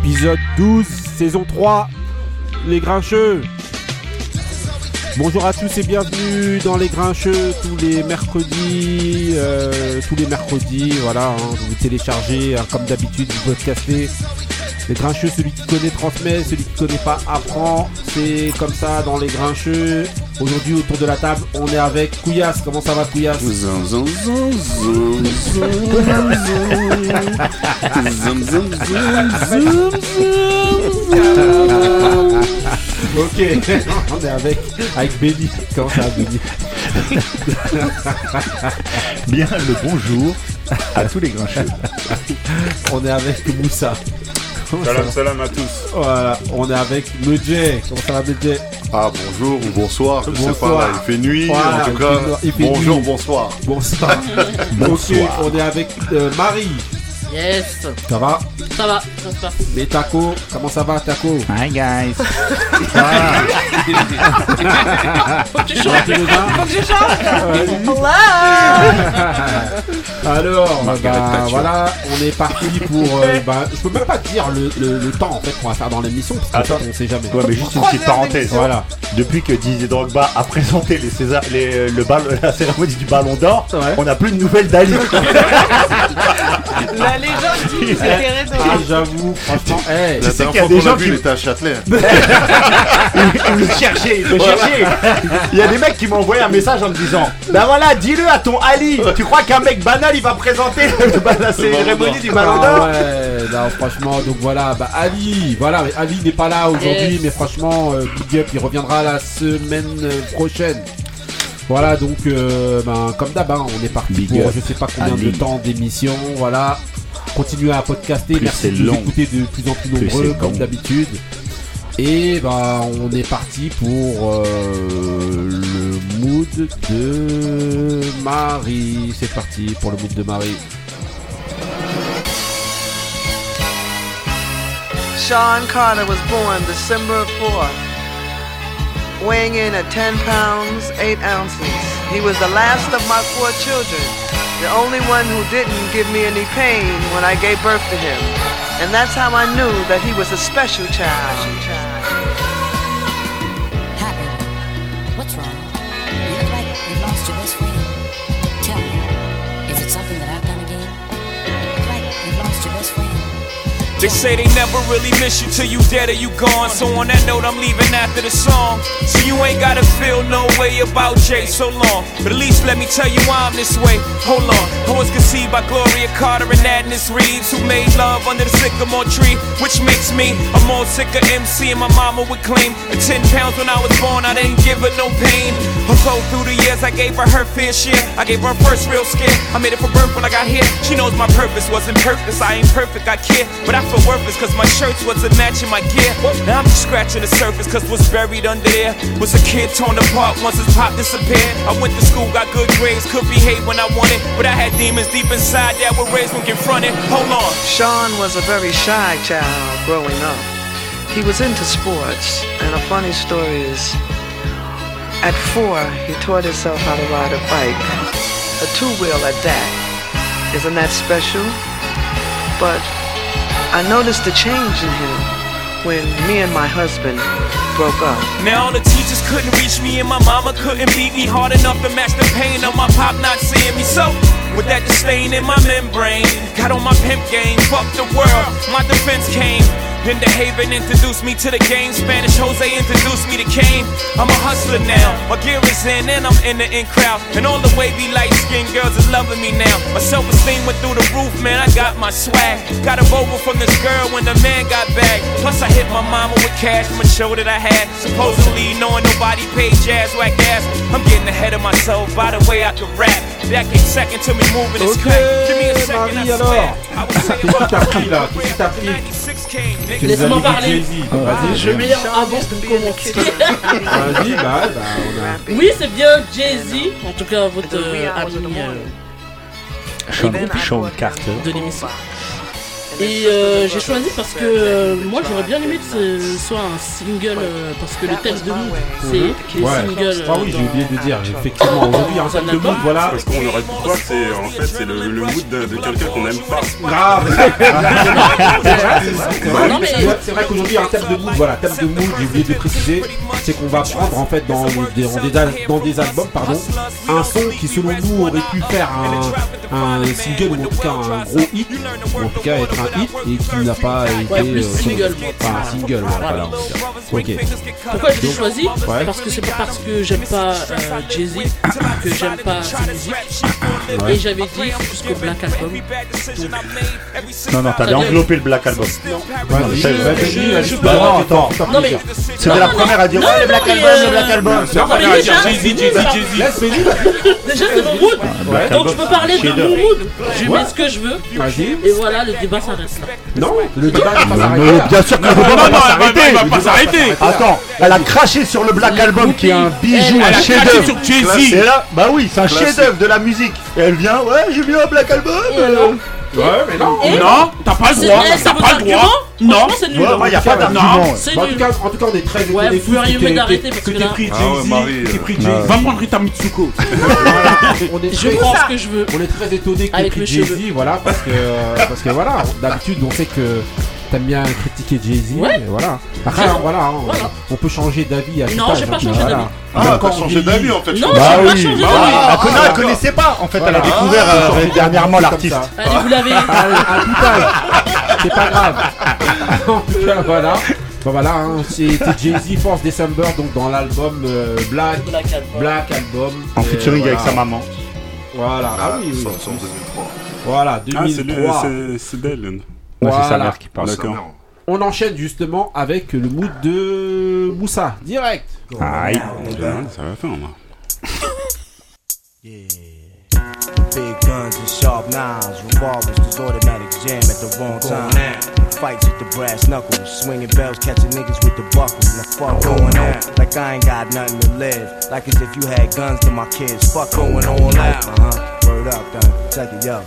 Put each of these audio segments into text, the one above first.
Épisode 12, saison 3, Les Grincheux. Bonjour à tous et bienvenue dans Les Grincheux tous les mercredis. euh, tous les mercredis, voilà, hein, vous téléchargez hein, comme d'habitude, vous podcastez. Les Grincheux, celui qui connaît transmet, celui qui connaît pas apprend. C'est comme ça dans Les Grincheux. Aujourd'hui, autour de la table, on est avec Couillasse. Comment ça va, Couillasse? Ok, on est avec, avec Béli. Comment ça va, Béli Bien, le bonjour à tous les grincheux. on est avec Moussa. Salam, salam à tous. Voilà, on est avec Medjay. Comment ça va, Ah, bonjour ou bonsoir, je sais Bonsoir. pas, là, il fait nuit, Voilà, en tout cas, bonjour, nuit. bonsoir. Bonsoir. Bonsoir. On est avec euh, Marie. Yes, Ça va? Ça va, ça se passe. Les tacos, comment ça va, taco Hi guys. Faut que tu chantes, faut que tu chantes. Alors, bah, voilà, on est parti pour. euh, bah, je peux même pas te dire le, le- le temps en fait qu'on va faire dans l'émission parce qu'en Attends. fait, on sait jamais. Ouais, mais juste une petite parenthèse. Voilà. Depuis que Didier Drogba a présenté les César, les, le ballon, la cérémonie du Ballon d'Or, Ouais. on n'a plus de nouvelles d'Ali. Ah, j'avoue, franchement, eh, La sais dernière qu'il y a fois des qu'on gens l'a vu, qui- il était à Châtelet. il me cherchait, il me cherchait. Il y a des mecs qui m'ont envoyé un message en me disant Bah voilà, dis-le à ton Ali. Tu crois qu'un mec banal il va présenter la cérémonie du Ballon Ah d'Or ouais, non, franchement, donc voilà, bah Ali, voilà, mais Ali n'est pas là aujourd'hui, mais franchement, euh, Big Up, il reviendra la semaine euh, prochaine. Voilà, donc, euh, ben, comme d'hab, hein, on est parti Big pour up. je sais pas combien Ali. de temps d'émission, voilà. Continuez à podcaster, Plus merci de nous long. écouter de plus en plus nombreux, comme d'habitude. Et ben, on est parti pour euh, le mood de Marie. C'est parti pour le mood de Marie. Sean Carter was born December 4th, weighing in at 10 pounds, 8 ounces. He was the last of my four children, the only one who didn't give me any pain when I gave birth to him. And that's how I knew that he was a special child. Happy. What's wrong? You look like you've lost your best friend. They say they never really miss you till you dead or you gone. So on that note, I'm leaving after the song. So you ain't gotta feel no way about Jay so long. But at least let me tell you why I'm this way. Hold on. I was conceived by Gloria Carter and Agnes Reeves, who made love under the sycamore tree, which makes me a more sicker MC. And my mama would claim at 10 pounds when I was born, I didn't give her no pain. Although through the years I gave her her fair share, I gave her first real scare. I made it for birth when I got here. She knows my purpose wasn't purpose. I ain't perfect, I care, but I feel worthless cause my shirts wasn't matching my gear. Now I'm just scratching the surface cause what's buried under there was a kid torn apart once his pop disappeared. I went to school, got good grades, could behave when I wanted, but I had demons deep inside that were raised when confronted. Hold on. Sean was a very shy child growing up. He was into sports, and a funny story is at four, he taught himself how to ride a bike. A two wheel at that. Isn't that special? But I noticed a change in him when me and my husband broke up. Now all the teachers couldn't reach me and my mama couldn't beat me hard enough to match the pain of my pop not seeing me. So with that disdain in my membrane, got on my pimp game, fuck the world, my defense came. Then the Haven introduced me to the game. Spanish Jose introduced me to Kane. I'm a hustler now. My gear is in and I'm in the in crowd. And all the wavy light skinned girls is loving me now. My self esteem went through the roof, man. I got my swag. Got a Volvo from this girl when the man got back. Plus I hit my mama with cash from a show that I had. Supposedly knowing nobody paid jazz whack ass. I'm getting ahead of myself by the way I can rap. That came second to me moving this Ok, cut. Give me a second, I Marie, swear. I would say Qu'est-ce qui t'a about pris, là Qu'est-ce qui t'a pris 96 came, nigga. Tu nous as Laisse-moi parler. Jay-Z. Vas-y, Je mets avant de commencer. vas-y, bah, bah, on a. Oui, c'est bien Jay-Z, en tout cas votre euh, ami euh, Sean Carter. de l'émission. Et euh, j'ai choisi parce que euh, moi j'aurais bien aimé que ce soit un single euh, parce que le thème de Mood c'est les Ouais. singles. Ah oui, j'ai oublié de dire, effectivement, aujourd'hui, un thème de mood, voilà. Parce qu'on aurait pu croire que c'est en fait c'est le, le mood de, de quelqu'un qu'on aime pas. Grave C'est vrai, qu'aujourd'hui, un thème de mood, voilà, thème de mood, j'ai oublié de préciser, c'est qu'on va prendre en fait dans des, dans des, al- dans des albums, pardon, un son qui selon nous aurait pu faire un, un single ou en tout cas un gros hit, ou en tout cas être un hit, et qui n'a pas été. Ouais, plus euh, single. Enfin, un single, voilà. Ok. Pourquoi je l'ai choisi Ouais. Parce que c'est pas parce que j'aime pas euh, Jay-Z que j'aime pas sa musique. Ouais. Et j'avais dit jusqu'au Black Album. Non, non, t'avais enveloppé le Black Album. Vas-y, Je- je- je- non, Non mais. C'était Non, la non, première à dire non, ouais, le non, Black Album, le euh, Black Album. Non, mais à déjà, dire Jay-Z, Jay-Z, Jay-Z. Déjà c'est mon mood. Donc je peux parler de mon mood. Je mets ce que je veux. vas-y. Et voilà, le débat là. Non, le débat va pas Mais s'arrêter. bien sûr que le débat va s'arrêter. elle va pas s'arrêter. Attends, elle a craché sur le Black Album qui est un bijou, Elle un a craché chef-d'œuvre. sur Jay-Z. Et là, bah oui, c'est un chef-d'œuvre de la musique. Et elle vient, ouais, j'ai mis un Black Album. Ouais, mais non. Et Non, t'as pas le droit, c'est t'as pas le droit. Non. C'est nul. Ouais, moi, y a pas Non. d'argument. C'est Bah, en, tout cas, en tout cas, on est très étonnés Ouais, vous t'aies- d'arrêter parce que là- pris Ah Jay-Z, t'aies pris euh, Jay-Z. Va prendre ta Mitsuko. Je prends ce que je veux. On est très étonné que t'aies Avec pris Jay-Z, voilà, parce que, euh, parce que voilà, d'habitude on sait que t'aimes bien critiquer Jay-Z, Ouais. et voilà. Après, hein, voilà, on- Voilà. on peut changer d'avis à tout Non, âge, j'ai pas hein, changé voilà. d'avis. Ah, t'as changé d'avis en fait. Non, je Bah j'ai pas oui, changé bah d'avis. Elle, connaît- Ah, elle connaissait pas. En fait, elle a Voilà. découvert Ah, euh, dernièrement comme l'artiste. ça. Allez, vous l'avez. À, à tout âge, c'est pas grave. en tout cas, voilà. Bon voilà, hein, c'était Jay-Z Force December, donc dans l'album euh, Black, Black Album. Black Album. En Et featuring voilà. avec sa maman. Voilà, ah, oui, oui. sorti en 2003. Voilà, Ah, c'est lui, 2003. c'est- c'est d'elle. Ouais, c'est sa Voilà. mère qui parle. D'accord. On enchaîne justement avec le mood de Moussa, direct. Aïe. Ça va faire moi. Big guns and sharp knives, revolvers, cause automatic jam at the wrong time. Fights with the brass knuckles, swinging bells, catching niggas with the buckles. Now fuck going out, like I ain't got nothing to live. Like as if you had guns to my kids. Fuck going on out. Uh huh. Word up, done. Check it. Yo,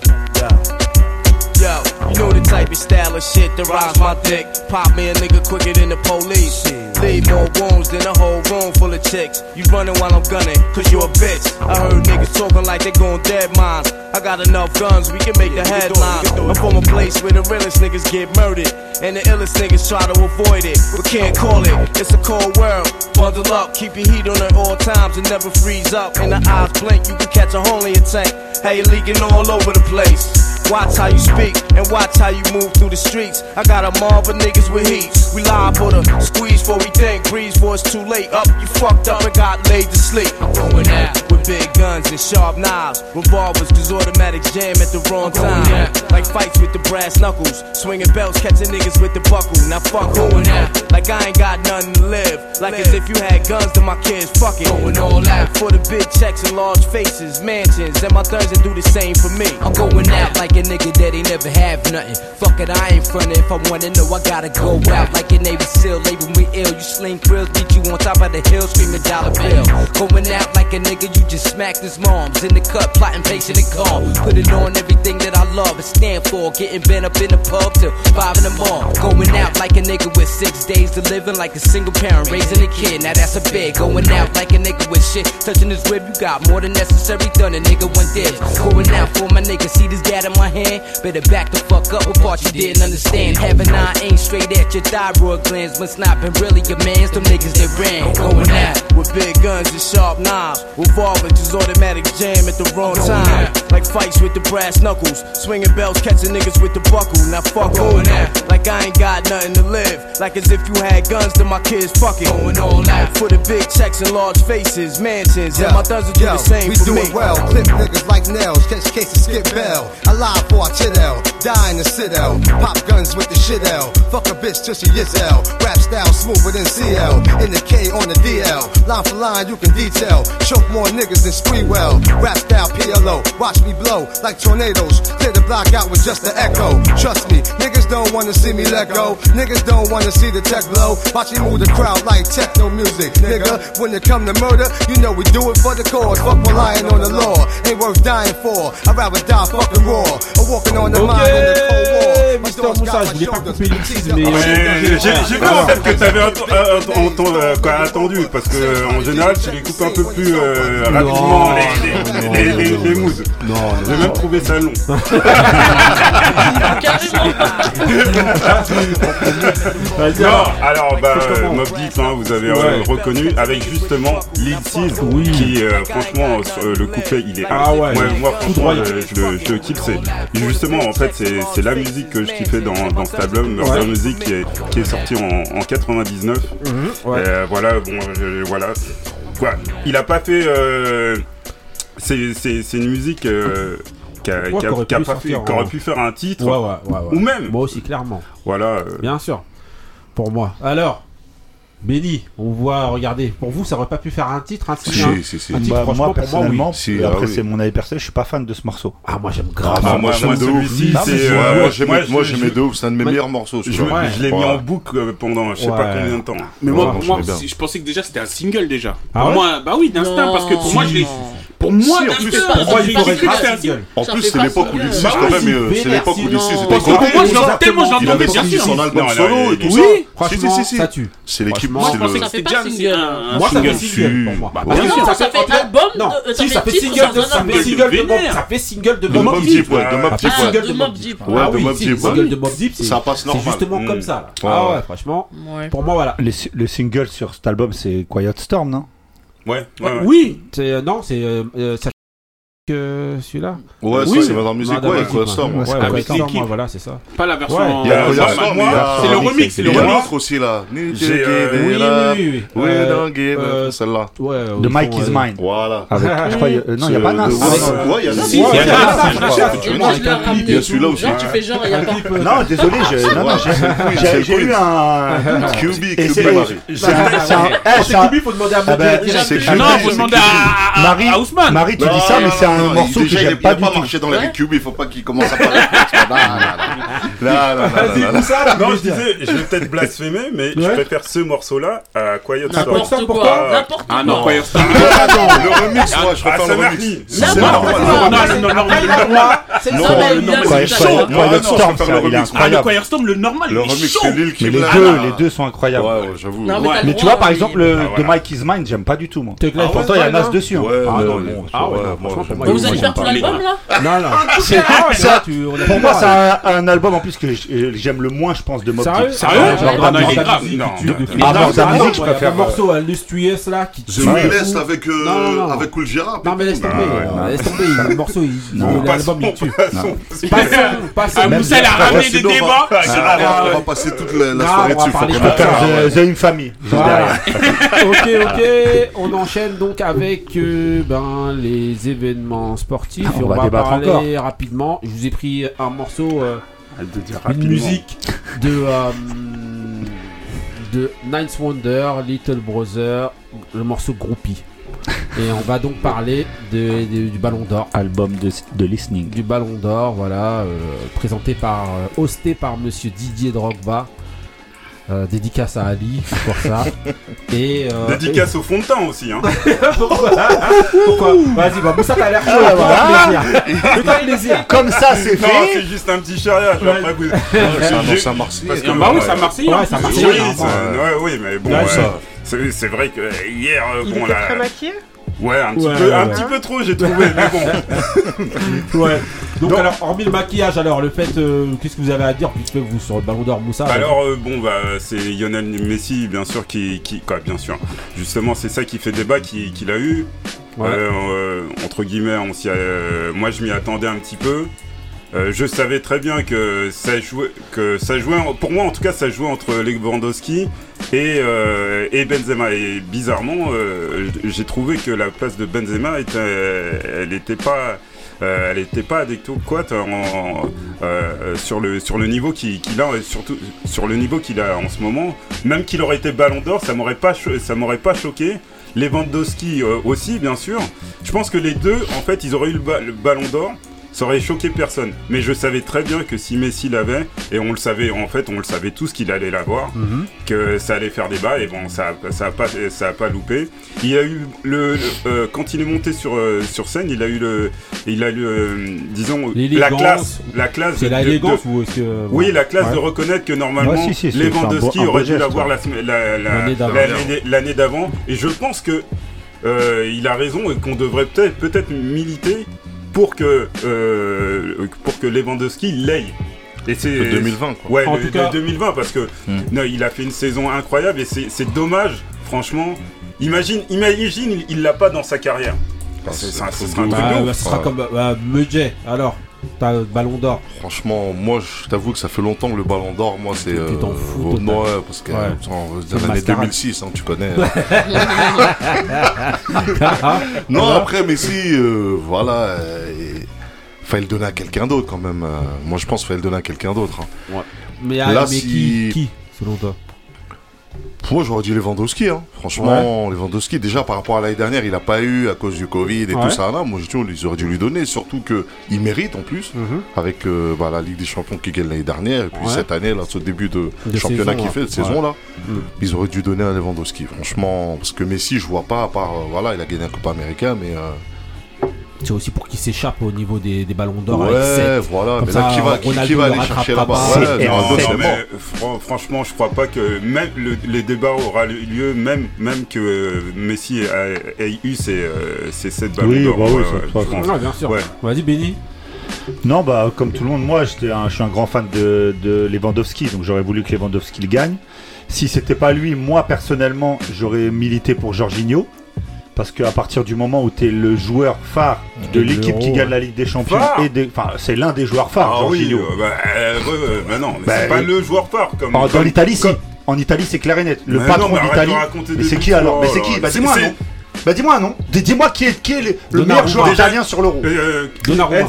you know the type of style of shit that rocks my dick. Pop me a nigga quicker than the police. Leave more wounds than a whole room full of chicks. You running while I'm gunning, cause you a bitch. I heard niggas talking like they going dead mines. I got enough guns, we can make the headlines. I'm from a place where the realest niggas get murdered. And the illest niggas try to avoid it, but can't call it. It's a cold world. Bundle up, keep your heat on at all times and never freeze up. And the eyes blink, you can catch a hole in your tank. How you leaking all over the place. Watch how you speak and watch how you move through the streets. I got a mob of niggas with heat. We lie for the squeeze for we think, breeze for it's too late. Up, you fucked up and got laid to sleep. I'm going out with big guns and sharp knives, revolvers, cause automatics jam at the wrong time. Out. Like fights with the brass knuckles, swinging belts, catching niggas with the buckle. Now fuck I'm going out, like I ain't got nothing to live. Like as if you had guns to my kids, fuck it. Going all out for the big checks and large faces, mansions, and my thugs do the same for me. I'm going out like a nigga that ain't never have nothing. Fuck it, I ain't frontin'. If I wanna know, I gotta go out like a Navy SEAL. Label me ill, you sling grills, beat you on top of the hill, screaming dollar bill. Going out like a nigga, you just smacked his moms. In the cut, plotting, patient and calm. Put it on everything that I love and stand for. Getting bent up in the pub till five in the morning. Going out like a nigga with six days to living, like a single parent raising a kid. Now that's a big. Going out like a nigga with shit. Touching his rib, you got more than necessary done. A nigga one did. Going out for my nigga, see this gat in my hand. Better back the fuck up with part you didn't understand. Having nine ain't straight at your thyroid glands. Not been really your mans. Them niggas that ran. Going out. with big guns and sharp knives, revolvers, just automatic jam at the wrong time. Like fights with the brass knuckles, swinging belts, catching niggas with the buckle. Now fuck going out, like I ain't got nothing to live. Like as if you had guns to my kids, fuck it. Going all out for the big checks and large faces, mansions, and my thugs will do the same we for do me. it well. Clip niggas like nails, catch cases, skip bell. I lie for a chittel, die in the citadel. Pop guns with the shit L. Fuck a bitch till she gets L. Rap style smoother than CL. In the K on the DL. Line for line, you can detail. Choke more niggas than Spreewell. Rap style PLO. Watch me blow like tornadoes. Clear the block out with just the echo. Trust me, niggas don't wanna see me let go. Niggas don't wanna see the tech blow. Watch me move the crowd like techno music, nigga. When it come to murder, you know we do it for the cause. Fuck relying on the law. Ain't worth dying for. I'd rather die fucking raw. Ok. Pasteur Moussa, je voulais pas couper l'excuse, mais. Ouais, J'ai j'ai vu en fait que t'avais euh, euh, attendu parce que euh, en général tu les coupes un peu plus euh, rapidement les, les, les, les, les moods. Non, J'ai même trouvé ça long. Non, alors. bah Mob Deep, hein, vous avez euh, Ouais. reconnu avec justement Lil qui euh, franchement euh, le couplet il est Ah ouais, moi, franchement droit. euh, je, le, je le kiffe c'est justement en fait c'est la musique que je kiffais dans, dans cet album Murder Ouais. Music qui est, qui est sorti en, en 99 ouais. Euh, voilà bon euh, voilà quoi il a pas fait euh, c'est une musique euh, qui a, Ouais, a- a pas fait- aurait pu faire un titre ou même Moi aussi, clairement. voilà Bien sûr. Pour moi. Alors, Benny, on voit, regardez, pour vous, ça aurait pas pu faire un titre, un titre, Si, un- si, si. un titre, Bah, franchement, moi pour personnellement, moi, Si, et ah après oui. c'est mon avis personnel, je suis pas fan de ce morceau. Ah, moi, j'aime grave. Ah, moi, moi, moi, j'aime de ouf. celui-ci, c'est, moi, j'aimais, moi, moi, de ouf. C'est un de mes Moi- meilleurs morceaux. Je, je l'ai mis en boucle euh, pendant je sais pas combien de temps. Mais Ouais, moi, moi, pour moi je pensais que déjà c'était un single déjà. Ah pour ouais moi, bah oui, d'instinct, parce que pour moi, je l'ai. Pour moi, en plus, Pour moi, il faudrait grave. En plus, c'est l'époque où. Lucis, Bah quand même, euh, c'est l'époque où Lucis était Parce que pour moi, je connu. l'entends tellement, je Il l'entendais avait bien sorti sûr. son album Non, là, solo il- et tout Oui. ça. Franchement, Si, si, si. ça tue. C'est l'équipe. Franchement, Moi, je c'est le- c'était déjà Moi, ça fait single. pour moi. Bah, bien sûr, Ça fait album Non, ça si, fait ça fait titre single de ça fait album. single de Mob vénère. ça fait single de De Mob Deep. Ouais, de Mob Deep, Ah, single de de Mob Deep. Deep. Ouais, Ah de oui, Mob si, Deep, le single ouais. de Mob Deep, c'est Ça passe c'est normal. justement Mm. comme ça. Ah ouais. franchement, pour moi, voilà. Le single sur cet album, c'est Quiet Storm, non Ouais, ouais, ouais. Oui, C'est euh, non, c'est euh, euh, ça que celui-là. Ouais, Oui. c'est dans la musique, Madame ouais, quoi, ouais. Storm. Ouais, c'est ouais, avec Storm, voilà, c'est ça. pas la version. Ouais, en- Il y a Quiet moi- Storm, moi, il y a- c'est le remix, c'est le Il y a remix. l'autre aussi là. Euh, it Oui, oui, oui, Euh, euh. Celle-là. Ouais, De Mike is Mine. Voilà. Avec, je crois, euh, non, il n'y a pas Nas. Ouais, il y a Nas. Si, il y a Nas. Il y celui-là aussi. Genre, tu fais genre, il y a pas. Non, désolé, j'ai eu un. QB, QB c'est Marie. Kubi, faut demander à Ah plus- QB, Non, faut demander QB. à, Marie, Ousmane. Marie, tu dis ça, mais c'est un non, morceau que j'aime pas a du pas tout. marché dans Ouais. il faut pas qu'il commence à parler. Non, non, non. Là, là, là, Vas-y, là, là. tout ça, là, Non, mais je disais, je vais peut-être blasphémer, mais je préfère ce morceau-là à Quiet Storm. N'importe pourquoi quoi. N'importe Ah non. Quiet Storm. Le remix, moi, je Ah, préfère le remix. pris. C'est N'importe normal. quoi. Non, non, non, non, Après, il non, a non. droit. C'est Quiet Storm, Storm, le. Ah, incroyable. Quiet Storm, normal, Le remix, c'est Mais Kim. les deux, les deux sont incroyables. Ouais, j'avoue. Mais tu vois, par exemple, le Ah, de. Mike is Mine, j'aime pas du tout, moi. Pourtant, il y a ouais, Nas non dessus. hein. Ouais, Ah ouais, non, bon, ah franchement, pour vous allez faire tout l'album là Non, non. C'est- Ah, c'est- là, tu- on a Pour moi, c'est un, un album en plus que j- j'aime le moins, je pense, de Mob Sérieux Deep. Sérieux Ah, genre, Ah non, il est la grave. musique. Ah, je préfère, Le morceau euh, Illustrious là qui tue fou. avec, euh, Non, non, non. avec Cool Gérard. Non mais laisse tomber, euh, laisse tomber, le morceau, l'album il tue. Passons. Passons, passons. Ah, Moussa, il a ramené des débats. on va- Ah, on va passer toute la Non, soirée on va dessus. The Infamy. Voilà. ok, ok, on enchaîne donc avec euh, ben, les événements sportifs. Ah, on on va va débattre parler rapidement. Je vous ai pris un morceau, euh, de dire une musique de, euh, de Ninth Wonder, Little Brother, le morceau Groupie. Et on va donc parler de- de- du Ballon d'Or. Album de, de listening. du Ballon d'Or, voilà, euh, présenté par, euh, hosté par Monsieur Didier Drogba. Euh, dédicace à Ali pour ça. Et euh, Dédicace au fond de teint aussi. Hein. pourquoi Pourquoi Vas-y, bah Moussa t'as l'air chaud là, voilà. plaisir. Comme ça, c'est Non, fait. c'est juste un petit charriage. Ouais. Après, vous... Parce que, Bah oui, ça Marseille. Ouais, ça Oui, Marseillais, oui, hein, ça- oui, mais bon, Ouais, ça. c'est vrai que hier, euh, Il bon, était là, très maquillé? Ouais, un petit Ouais, peu, ouais, un ouais. petit peu trop, j'ai trouvé, mais bon. Ouais. Donc, Donc- alors, hormis le maquillage, alors le fait, euh, qu'est-ce que vous avez à dire puisque vous sur le Ballon d'Or Moussa Alors euh, bon bah c'est Lionel Messi bien sûr qui, qui quoi bien sûr justement c'est ça qui fait débat qui- qu'il a eu Ouais. Euh, euh, entre guillemets on s'y euh, moi je m'y attendais un petit peu Euh, je savais très bien que ça jouait que ça jouait pour moi en tout cas ça jouait entre Lewandowski et euh, et Benzema. Et bizarrement euh, j'ai trouvé que la place de Benzema était elle était pas elle était pas adéquate sur le sur le niveau qu'il a surtout sur le niveau qu'il a en ce moment. Même qu'il aurait été Ballon d'Or ça m'aurait pas ça m'aurait pas choqué. Lewandowski aussi bien sûr. Je pense que les deux en fait ils auraient eu le Ballon d'Or ça aurait choqué personne. Mais je savais très bien que si Messi l'avait, et on le savait, en fait, on le savait tous qu'il allait l'avoir, Mhm. que ça allait faire débat, et bon, ça a, ça a pas, ça a pas loupé. Il a eu le, le- euh, quand il est monté sur euh, sur scène, il a eu le, il a eu, euh, disons, la L'élégance. classe, la classe. C'est de- la de- élégance de- ou est-ce que. oui, la classe Ouais. de reconnaître que normalement, Ouais, si, si, Lewandowski aurait dû l'avoir ouais. la, semaine- la- la- L'année d'avant. Et je pense que euh, il a raison et qu'on devrait peut-être peut-être militer pour que euh, pour que Lewandowski l'aille. Et c'est Le 2020, quoi. Ouais, En le, tout cas- le 2020 parce que Hmm. non, il a fait une saison incroyable et c'est c'est dommage, franchement. Imagine, imagine, il- l'a pas dans sa carrière. Ce sera un truc Bah, bah, ouf. ce sera comme bah, Mudjay, alors, t'as le ballon d'or. Franchement, moi, je t'avoue que ça fait longtemps que le Ballon d'Or, moi, c'est. Tu t'en fous total. Ouais, parce que Ouais. euh, on va se dire C'est une l'année mascarade. 2006, hein, tu connais. Non, après, Messi, euh, voilà. euh, et- Fallait le donner à quelqu'un d'autre quand même. euh, Moi, je pense qu'il fallait le donner à quelqu'un d'autre. hein. Mais, ah, Là, mais si- qui, qui, selon toi? Moi, j'aurais dit Lewandowski. Hein. Franchement, Lewandowski, déjà par rapport à l'année dernière, il n'a pas eu à cause du Covid et Ouais. tout ça. Là, moi, je dis, ils auraient dû lui donner. Surtout qu'il mérite en plus, Mhm. avec euh, bah, la Ligue des Champions qui gagne l'année dernière. Et puis Ouais. cette année, là, ce début de, championnat qu'il fait, de saison là, Mm. ils auraient dû donner à Lewandowski. Franchement, parce que Messi, je vois pas, à part, euh, voilà, il a gagné un Coupe américain, mais. euh, C'est aussi pour qu'il s'échappe au niveau des, des ballons d'or Ouais, avec voilà, Comme mais là, ça, qui va- qui- Ronaldo qui va le aller chercher rattrapera là-bas pas. Ouais, Non, Ronaldo, non, c'est mais mort. fran- franchement, je crois pas que même le, les débats aura lieu, même, même que euh, Messi a- ait eu ses, euh, ses 7 ballons Oui, d'or. bah oui, ouais, bien sûr. Ouais. Vas-y, Benny. Non, bah, comme tout le monde, moi, j'étais un- je suis un grand fan de, de Lewandowski, donc j'aurais voulu que Lewandowski le gagne. Si c'était pas lui, moi, personnellement, j'aurais milité pour Jorginho. Parce qu'à partir du moment où tu es le joueur phare de l'équipe qui gagne la Ligue des Champions, Phare et des- enfin, c'est l'un des joueurs phares, Ah oui, euh, bah, euh, ouais, ouais, bah non, mais Bah, c'est pas le joueur phare comme. En- dans comme- l'Italie, si. En Italie, c'est clair et net. Le Mais patron non, mais d'Italie. Mais c'est qui alors Mais c'est qui là. Bah C'est- dis-moi nom. Bah dis-moi un nom. Dis- Dis-moi qui est, qui est le, meilleur joueur italien sur l'euro. Euh, Donnarumma.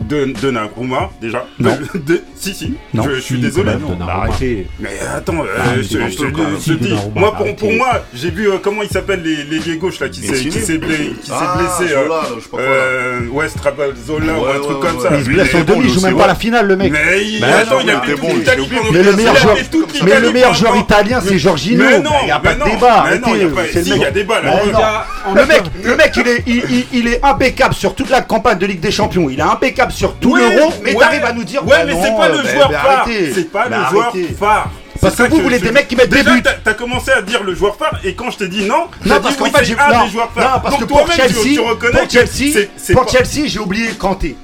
De, Donnarumma, déjà. Non. De- si, si. Non. Je, je suis Si, désolé. Bah, arrêtez. Mais attends, euh, Ah, mais je, je te je dis, moi pour, moi, j'ai vu euh, comment il s'appelle les l'ailier gauche là qui s'est qui Insigne s'est blessé, qui Ah, blessé euh, Zola, là, je sais pas quoi, là. euh, ouais Strabazzola ou Ouais, un ouais, truc ouais, comme ouais. ça. Il se blesse en Mais demi, il joue même pas la finale, le mec. Mais il, attends, il a mais fait le il meilleur a joueur, mais le meilleur joueur italien, c'est Jorginho. Mais non, il n'y a pas de non, débat. il y a débat, là. Le mec, le mec, il est impeccable sur toute la campagne de Ligue des Champions. Il est impeccable sur tout Oui, l'euro, mais ouais. t'arrives à nous dire. Ouais, bah mais non, c'est pas le bah, joueur bah, phare. C'est pas Bah, le joueur phare. Parce que vous voulez des mecs qui mettent des buts. t'as- commencé à dire le joueur phare et quand je t'ai dit non, Non, parce dit qu'en oui, fait, c'est j'ai un non, des joueurs non, phares. parce Donc que pour tu- Chelsea, tu reconnais pour Chelsea, c'est- pour Chelsea, j'ai oublié Kanté.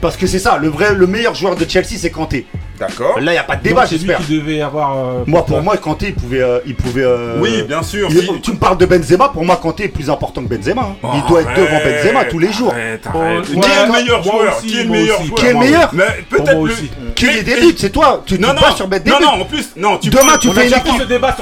Parce que c'est ça, le vrai, le meilleur joueur de Chelsea, c'est Kanté. D'accord. Là, il y a pas de débat, c'est lui j'espère. qui devait avoir. euh, Moi, pour moi, Kanté, il pouvait, euh, il pouvait. euh, Oui, bien sûr. il- si- Tu me parles de Benzema, pour moi, Kanté est plus important que Benzema. hein. il doit être devant Benzema tous les jours. arrête, Oh, ouais, Qui est le meilleur moi joueur? aussi, Qui est le meilleur joueur Qui est le meilleur? peut-être le. ait Mais- des buts, c'est toi. Tu Non, te non, pas sur des non, non, en plus, non, tu Demain, prends- tu fais une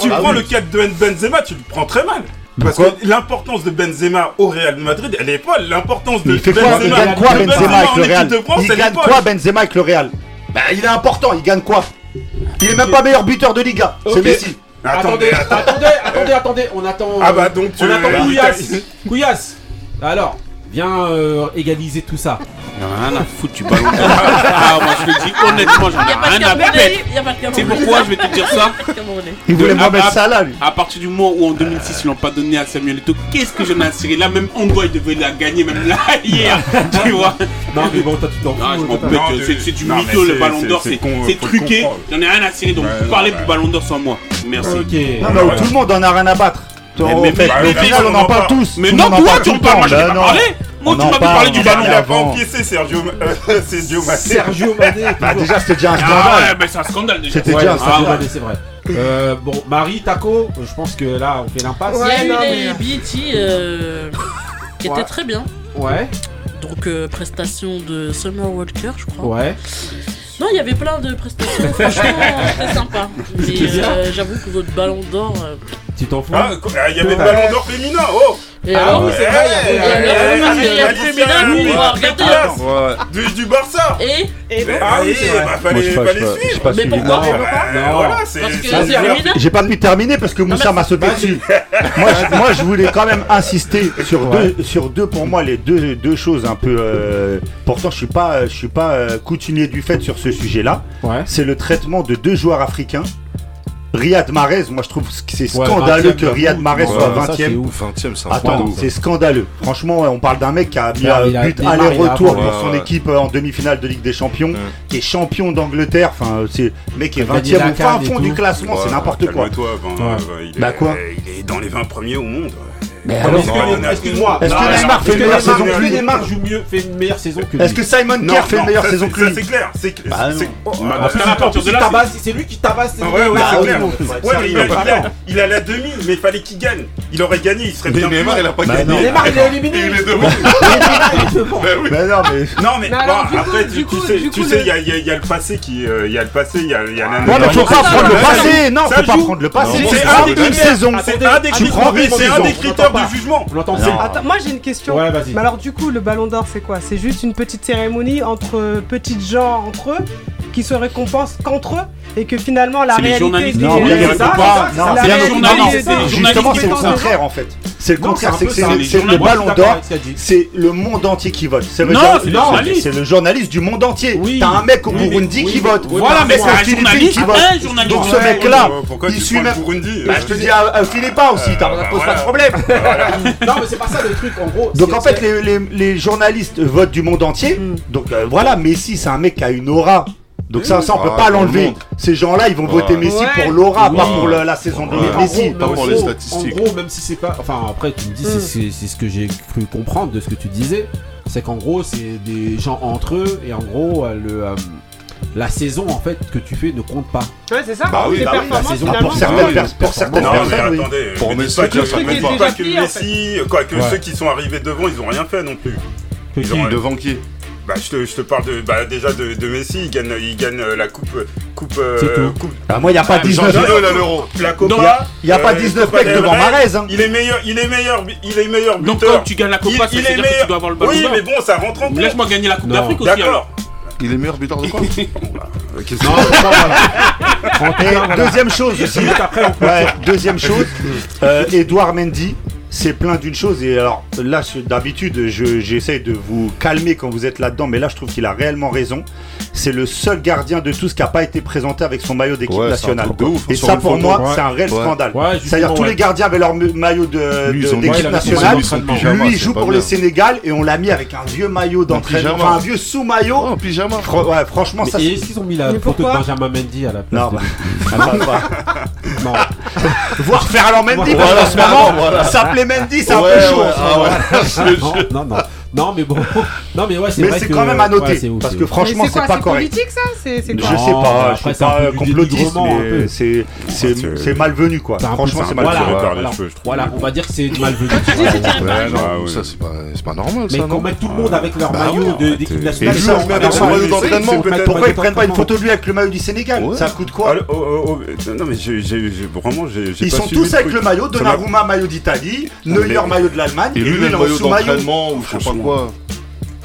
Tu Ah prends oui. le cas de Ben- Benzema, tu le prends très mal. Parce Pourquoi que l'importance de Benzema au Real Madrid, elle est pas l'importance de Il fait quoi Il Benzema. gagne quoi Benzema avec le Real Il gagne quoi Benzema avec le Real Bah, il est important, il gagne quoi Il est même pas meilleur buteur de Liga, c'est. Messi. Attendez, attendez, attendez, attendez, on attend. Ah bah, donc tu- On attend Couillasse. l'Italie. Couillasse. Alors, viens euh, égaliser tout ça. J'en ai rien à foutre du ballon d'or. Ah, moi je le dis honnêtement, j'en ai pas rien à mettre. pas de Tu sais pourquoi je vais te dire ça. Il voulait De- Mohamed à- à- Salah, lui. À partir du moment où en 2006 ils l'ont pas donné à Samuel Eto'o, qu'est-ce que j'en ai à cirer Là? Même il devait la gagner même là hier, tu vois. Non, mais bon, toi, tu t'en fous. Non, je m'en pète, c'est du mytho le ballon d'or, c'est truqué. J'en ai rien à cirer donc parlez du ballon d'or sans moi. Merci. Non, mais tout le monde en a rien à battre. Mais- mais- fait, mais- au mais- final, on en parle tous. Mais non, toi tu en le parles, moi je pas parlé. Moi tu en m'as parle, parlé du ballon Il a pas encaissé Sergio euh, Sergio Mané. Sergio Mané. Bah, déjà, c'était déjà un Ah scandale. ouais, mais c'est un scandale déjà. C'était Ouais, déjà un scandale. C'est vrai. Euh, bon, Marie, Taco, je pense que là, on fait l'impasse. Il y a Ouais, eu non, les mais- BET euh, qui Ouais. étaient très bien. Ouais, Donc, euh, prestation de Summer Walker, je crois. ouais. Non, il y avait plein de prestations. Franchement, c'était sympa. Mais euh, j'avoue que votre ballon d'or. Tu t'en fous ah, ah, il y avait le ballon d'or féminin, oh et alors, ah, oui, c'est eh, vrai, il y a eh, le eh, féminin Du, du Barça. Et Ah oui, bah, fallait, suivre. Mais J'ai pas pu terminer parce que Moussa m'a sauté dessus. Moi, je voulais quand même insister sur deux, sur deux pour moi, les deux, choses un peu. Euh, pourtant, je suis pas, je suis pas euh, coutumier du fait sur ce sujet-là. C'est le traitement de deux joueurs africains. Riyad Mahrez, moi je trouve que c'est scandaleux que Riyad Mahrez soit 20ème. 20ème c'est Attends, c'est scandaleux. Franchement, on parle d'un mec qui a mis un but aller-retour pour son équipe euh, en demi-finale de Ligue des Champions, qui est champion d'Angleterre. Enfin, c'est le mec qui est 20ème au fin fond du classement, c'est n'importe quoi. Euh, bah quoi Il est dans les 20 premiers au monde. Mais alors, excuse-moi. Est-ce que Neymar fait une meilleure saison que lui Neymar joue mieux, fait une meilleure saison que lui. Est-ce que Simon Kerr fait une meilleure saison que lui C'est clair. C'est c'est lui qui tabasse. Ouais, ouais, c'est clair. Ouais, il a la demi, mais il fallait qu'il gagne. Il aurait gagné, il serait bien. Neymar, il a pas gagné. Bah Neymar, il est éliminé. Il est devant. Bah bah non, mais. Non, mais après, tu sais, tu sais, il y a le passé qui, euh, il y a le passé, il y a Non, mais faut pas prendre le passé. Non, faut pas prendre le passé. C'est une saison. Tu prends. C'est un des critères pas. de jugement. On l'entend moi j'ai une question. Ouais, vas-y. Mais alors du coup, le Ballon d'Or, c'est quoi? C'est juste une petite cérémonie entre euh, petites gens entre eux? qui se récompensent qu'entre eux et que finalement la réalité journalistes. non, c'est pas non, c'est les journalistes non, non, justement c'est le contraire en fait. C'est le contraire c'est que c'est le ballon d'or c'est le monde entier qui vote. C'est le journaliste. du monde entier. T'as un mec au Burundi qui vote. voilà mais c'est un journaliste donc ce mec là il suit même bah, je te dis à euh, Philippa aussi t'as pose pas de problème. Non mais c'est pas ça le truc en gros. Donc en fait les journalistes votent du monde entier. Donc voilà Messi c'est un mec qui a une aura donc ça, ça on peut ah, pas l'enlever. Ces gens-là, ils vont voter Messi pour Laura, pas pour euh, la, saison ah, de. Messi, pas pour les statistiques. En gros, même si c'est pas, enfin après tu me dis, mm. c'est ce que j'ai cru comprendre de ce que tu disais, c'est qu'en gros c'est des gens entre eux et en gros euh, le euh, la saison en fait que tu fais ne compte pas. Ouais, c'est ça. Bah oui, bah la saison pour certaines, non, personnes. Mais oui. attendez, pour mais Messi, pas que, que, que Messi, quoi que ceux qui sont arrivés devant, ils ont rien fait non plus. Qui devant qui? Bah, je, te, je te parle de, bah, déjà de, de, Messi, il gagne, il gagne euh, la coupe. coupe, euh, coupe bah, moi, il n'y a pas ah, 19 l'euro. La euh, Copa. Il n'y a pas 19 mecs devant Marez. Hein. Il est meilleur, il est meilleur, il est meilleur buteur. Donc, quand tu gagnes la Copa, il, il est meilleur. tu dois avoir le ballon. Oui, mais bon, ça rentre en compte. Laisse-moi gagner la Coupe d'Afrique aussi. D'accord. Il est meilleur buteur de euh, quoi okay, non, non, voilà. Deuxième chose aussi. Deuxième chose, euh, Edouard Mendy c'est plein d'une chose. Et alors là, d'habitude, j'essaye de vous calmer quand vous êtes là-dedans, mais là, je trouve qu'il a réellement raison. C'est le seul gardien de tous qui n'a pas été présenté avec son maillot d'équipe nationale. Et ça, pour moi, c'est un réel scandale. C'est-à-dire tous les gardiens avaient leur maillot de, d'équipe nationale. Lui, il joue pour bien. le Sénégal et on l'a mis avec un vieux maillot d'entraînement, enfin, un vieux sous-maillot. en pyjama. ouais, franchement, mais ça. Et est-ce qu'ils ont mis la photo de Benjamin Mendy à la place Non, bah. non. Voir Ferland Mendy, parce que ça plaît Mendy, c'est un peu chaud. Hein, ah, non. Non, mais bon. Non, mais ouais, c'est quand même à noter. parce que franchement, c'est quoi Je sais pas, je suis pas complotiste, c'est- malvenu quoi. Franchement, c'est malvenu. voilà, on va dire que c'est malvenu. ça c'est pas, normal Mais qu'on mette tout le ah monde avec leur bah maillot d'équipe nationale. Pourquoi ils prennent pas une photo de lui avec le maillot du Sénégal Ça coûte quoi Ils sont tous avec le maillot, de maillot d'Italie, ah, Neuer maillot de l'Allemagne, et maillot ou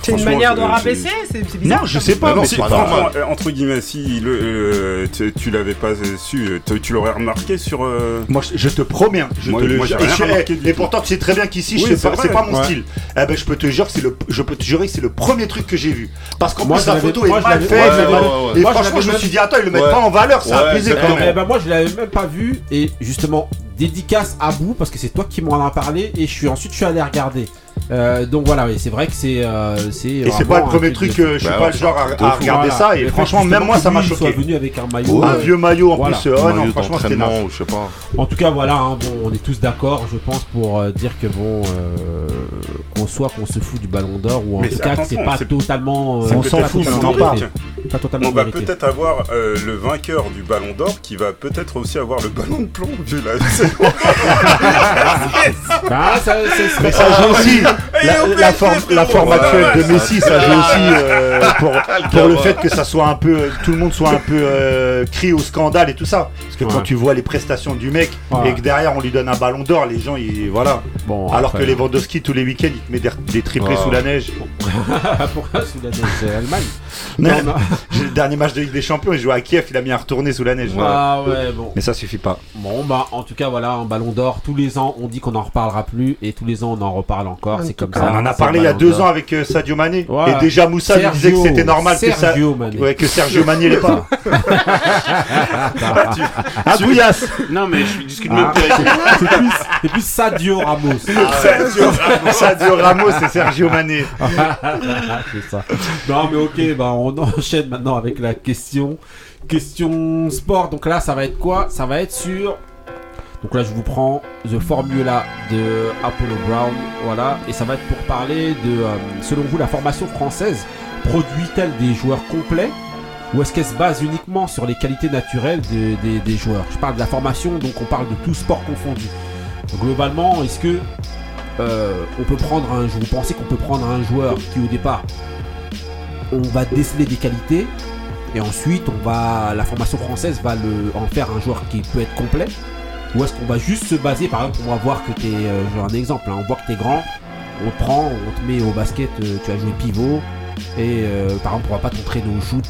c'est une manière de rabaisser C'est bizarre. Non, je sais pas. Euh, entre guillemets, si le, euh, tu, l'avais pas su, euh, tu, l'aurais remarqué sur. Moi, je, te promets, hein, je moi, te le jure. Et, pourtant, tu sais très bien qu'ici, oui, c'est pas, mon style. Eh ben, je peux te jurer que c'est le, je peux te jurer que c'est le premier truc que j'ai vu. Parce qu'en plus, la photo est mal faite. Et franchement, je me suis dit, attends, ils le mettent pas en valeur, c'est. Eh ben, moi, je l'avais même pas vu. Et justement, dédicace à bout parce que c'est toi qui m'en as parlé. Et je suis ensuite, je suis allé regarder. Euh, donc voilà, c'est vrai que c'est. Euh, et c'est pas le premier truc, euh, je suis bah pas le genre à, à regarder ça, et franchement, même moi, ça m'a choqué. venu avec un maillot. Un vieux maillot en plus, non, franchement, c'était je sais pas. En tout cas, voilà, hein, bon, on est tous d'accord, je pense, pour dire que bon, qu'on soit qu'on se fout du ballon d'or, ou en mais tout cas, c'est pas totalement. On s'en fout, on Pas totalement. On va peut-être avoir le vainqueur du ballon d'or qui va peut-être aussi avoir le ballon de plomb, vu la. Bah, ça, ça aussi. La, forme, la forme ouais, actuelle ouais, de Messi, ça joue aussi euh, pour, Le pour le fait que ça soit un peu, tout le monde soit un peu euh, cri au scandale et tout ça. Parce que quand tu vois les prestations du mec Ouais. et que derrière on lui donne un ballon d'or, les gens, ils, voilà. Bon, Alors après, que Lewandowski tous les week-ends, il te met des, des triplés Ouais. sous la neige. Pourquoi sous la neige? C'est Allemagne Non, Non, le dernier match de Ligue des Champions, il jouait à Kiev, il a mis un retourné sous la neige. Ah ouais, bon. Mais ça suffit pas. Bon, bah, en tout cas, voilà, un ballon d'or. Tous les ans, on dit qu'on n'en reparlera plus. Et tous les ans, on en reparle encore. En C'est comme ça. On en a c'est parlé il y a deux ans avec euh, Sadio Mané. Et déjà Moussa lui disait que c'était normal que, ça... Sergio Mané. ouais, que Sergio Mané l'est pas. Ah, Ah, Bouillasse Non, mais je discute Ah. même c'est plus, c'est plus Sadio Ramos. Sergio, Sadio Ramos et Sergio Mané. c'est ça. Non, mais ok, bah, on enchaîne maintenant avec la question. Question sport. Donc là, ça va être quoi? Ça va être sur. Donc là, je vous prends The Formula de Apollo Brown. Voilà. Et ça va être pour parler de, euh, selon vous, la formation française produit-elle des joueurs complets? Ou est-ce qu'elle se base uniquement sur les qualités naturelles des, joueurs? Je parle de la formation, donc on parle de tout sport confondu. Globalement, est-ce que euh, on peut prendre un vous pensez qu'on peut prendre un joueur qui au départ on va déceler des qualités et ensuite on va la formation française va le en faire un joueur qui peut être complet. Ou est-ce qu'on va juste se baser par exemple on va voir que t'es euh, un exemple hein, on voit que t'es grand on te prend on te met au basket euh, tu as joué pivot et euh, par exemple on va pas t'entraîner au shoot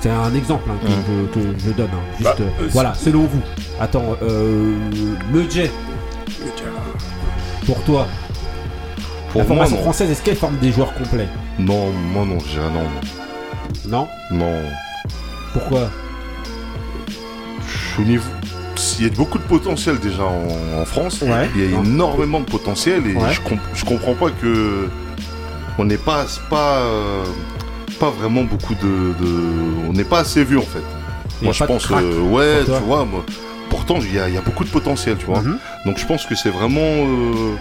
c'est un exemple hein, que, Mm. je, que je donne hein. juste Bah, euh, voilà selon vous. Attends euh, Medjet pour toi. Pour la formation française est-ce qu'elle forme des joueurs complets? Non, moi non, je dirais non. non Non. pourquoi au niveau. Il y a beaucoup de potentiel déjà en, en France. Ouais. Il y a énormément de potentiel et Ouais. je, comp- je comprends pas que on n'est pas euh, pas vraiment beaucoup de, de- on n'est pas assez vu en fait. Il Moi je pense euh, ouais tu vois moi pourtant il y, y a beaucoup de potentiel tu vois. Mhm. Donc je pense que c'est vraiment euh,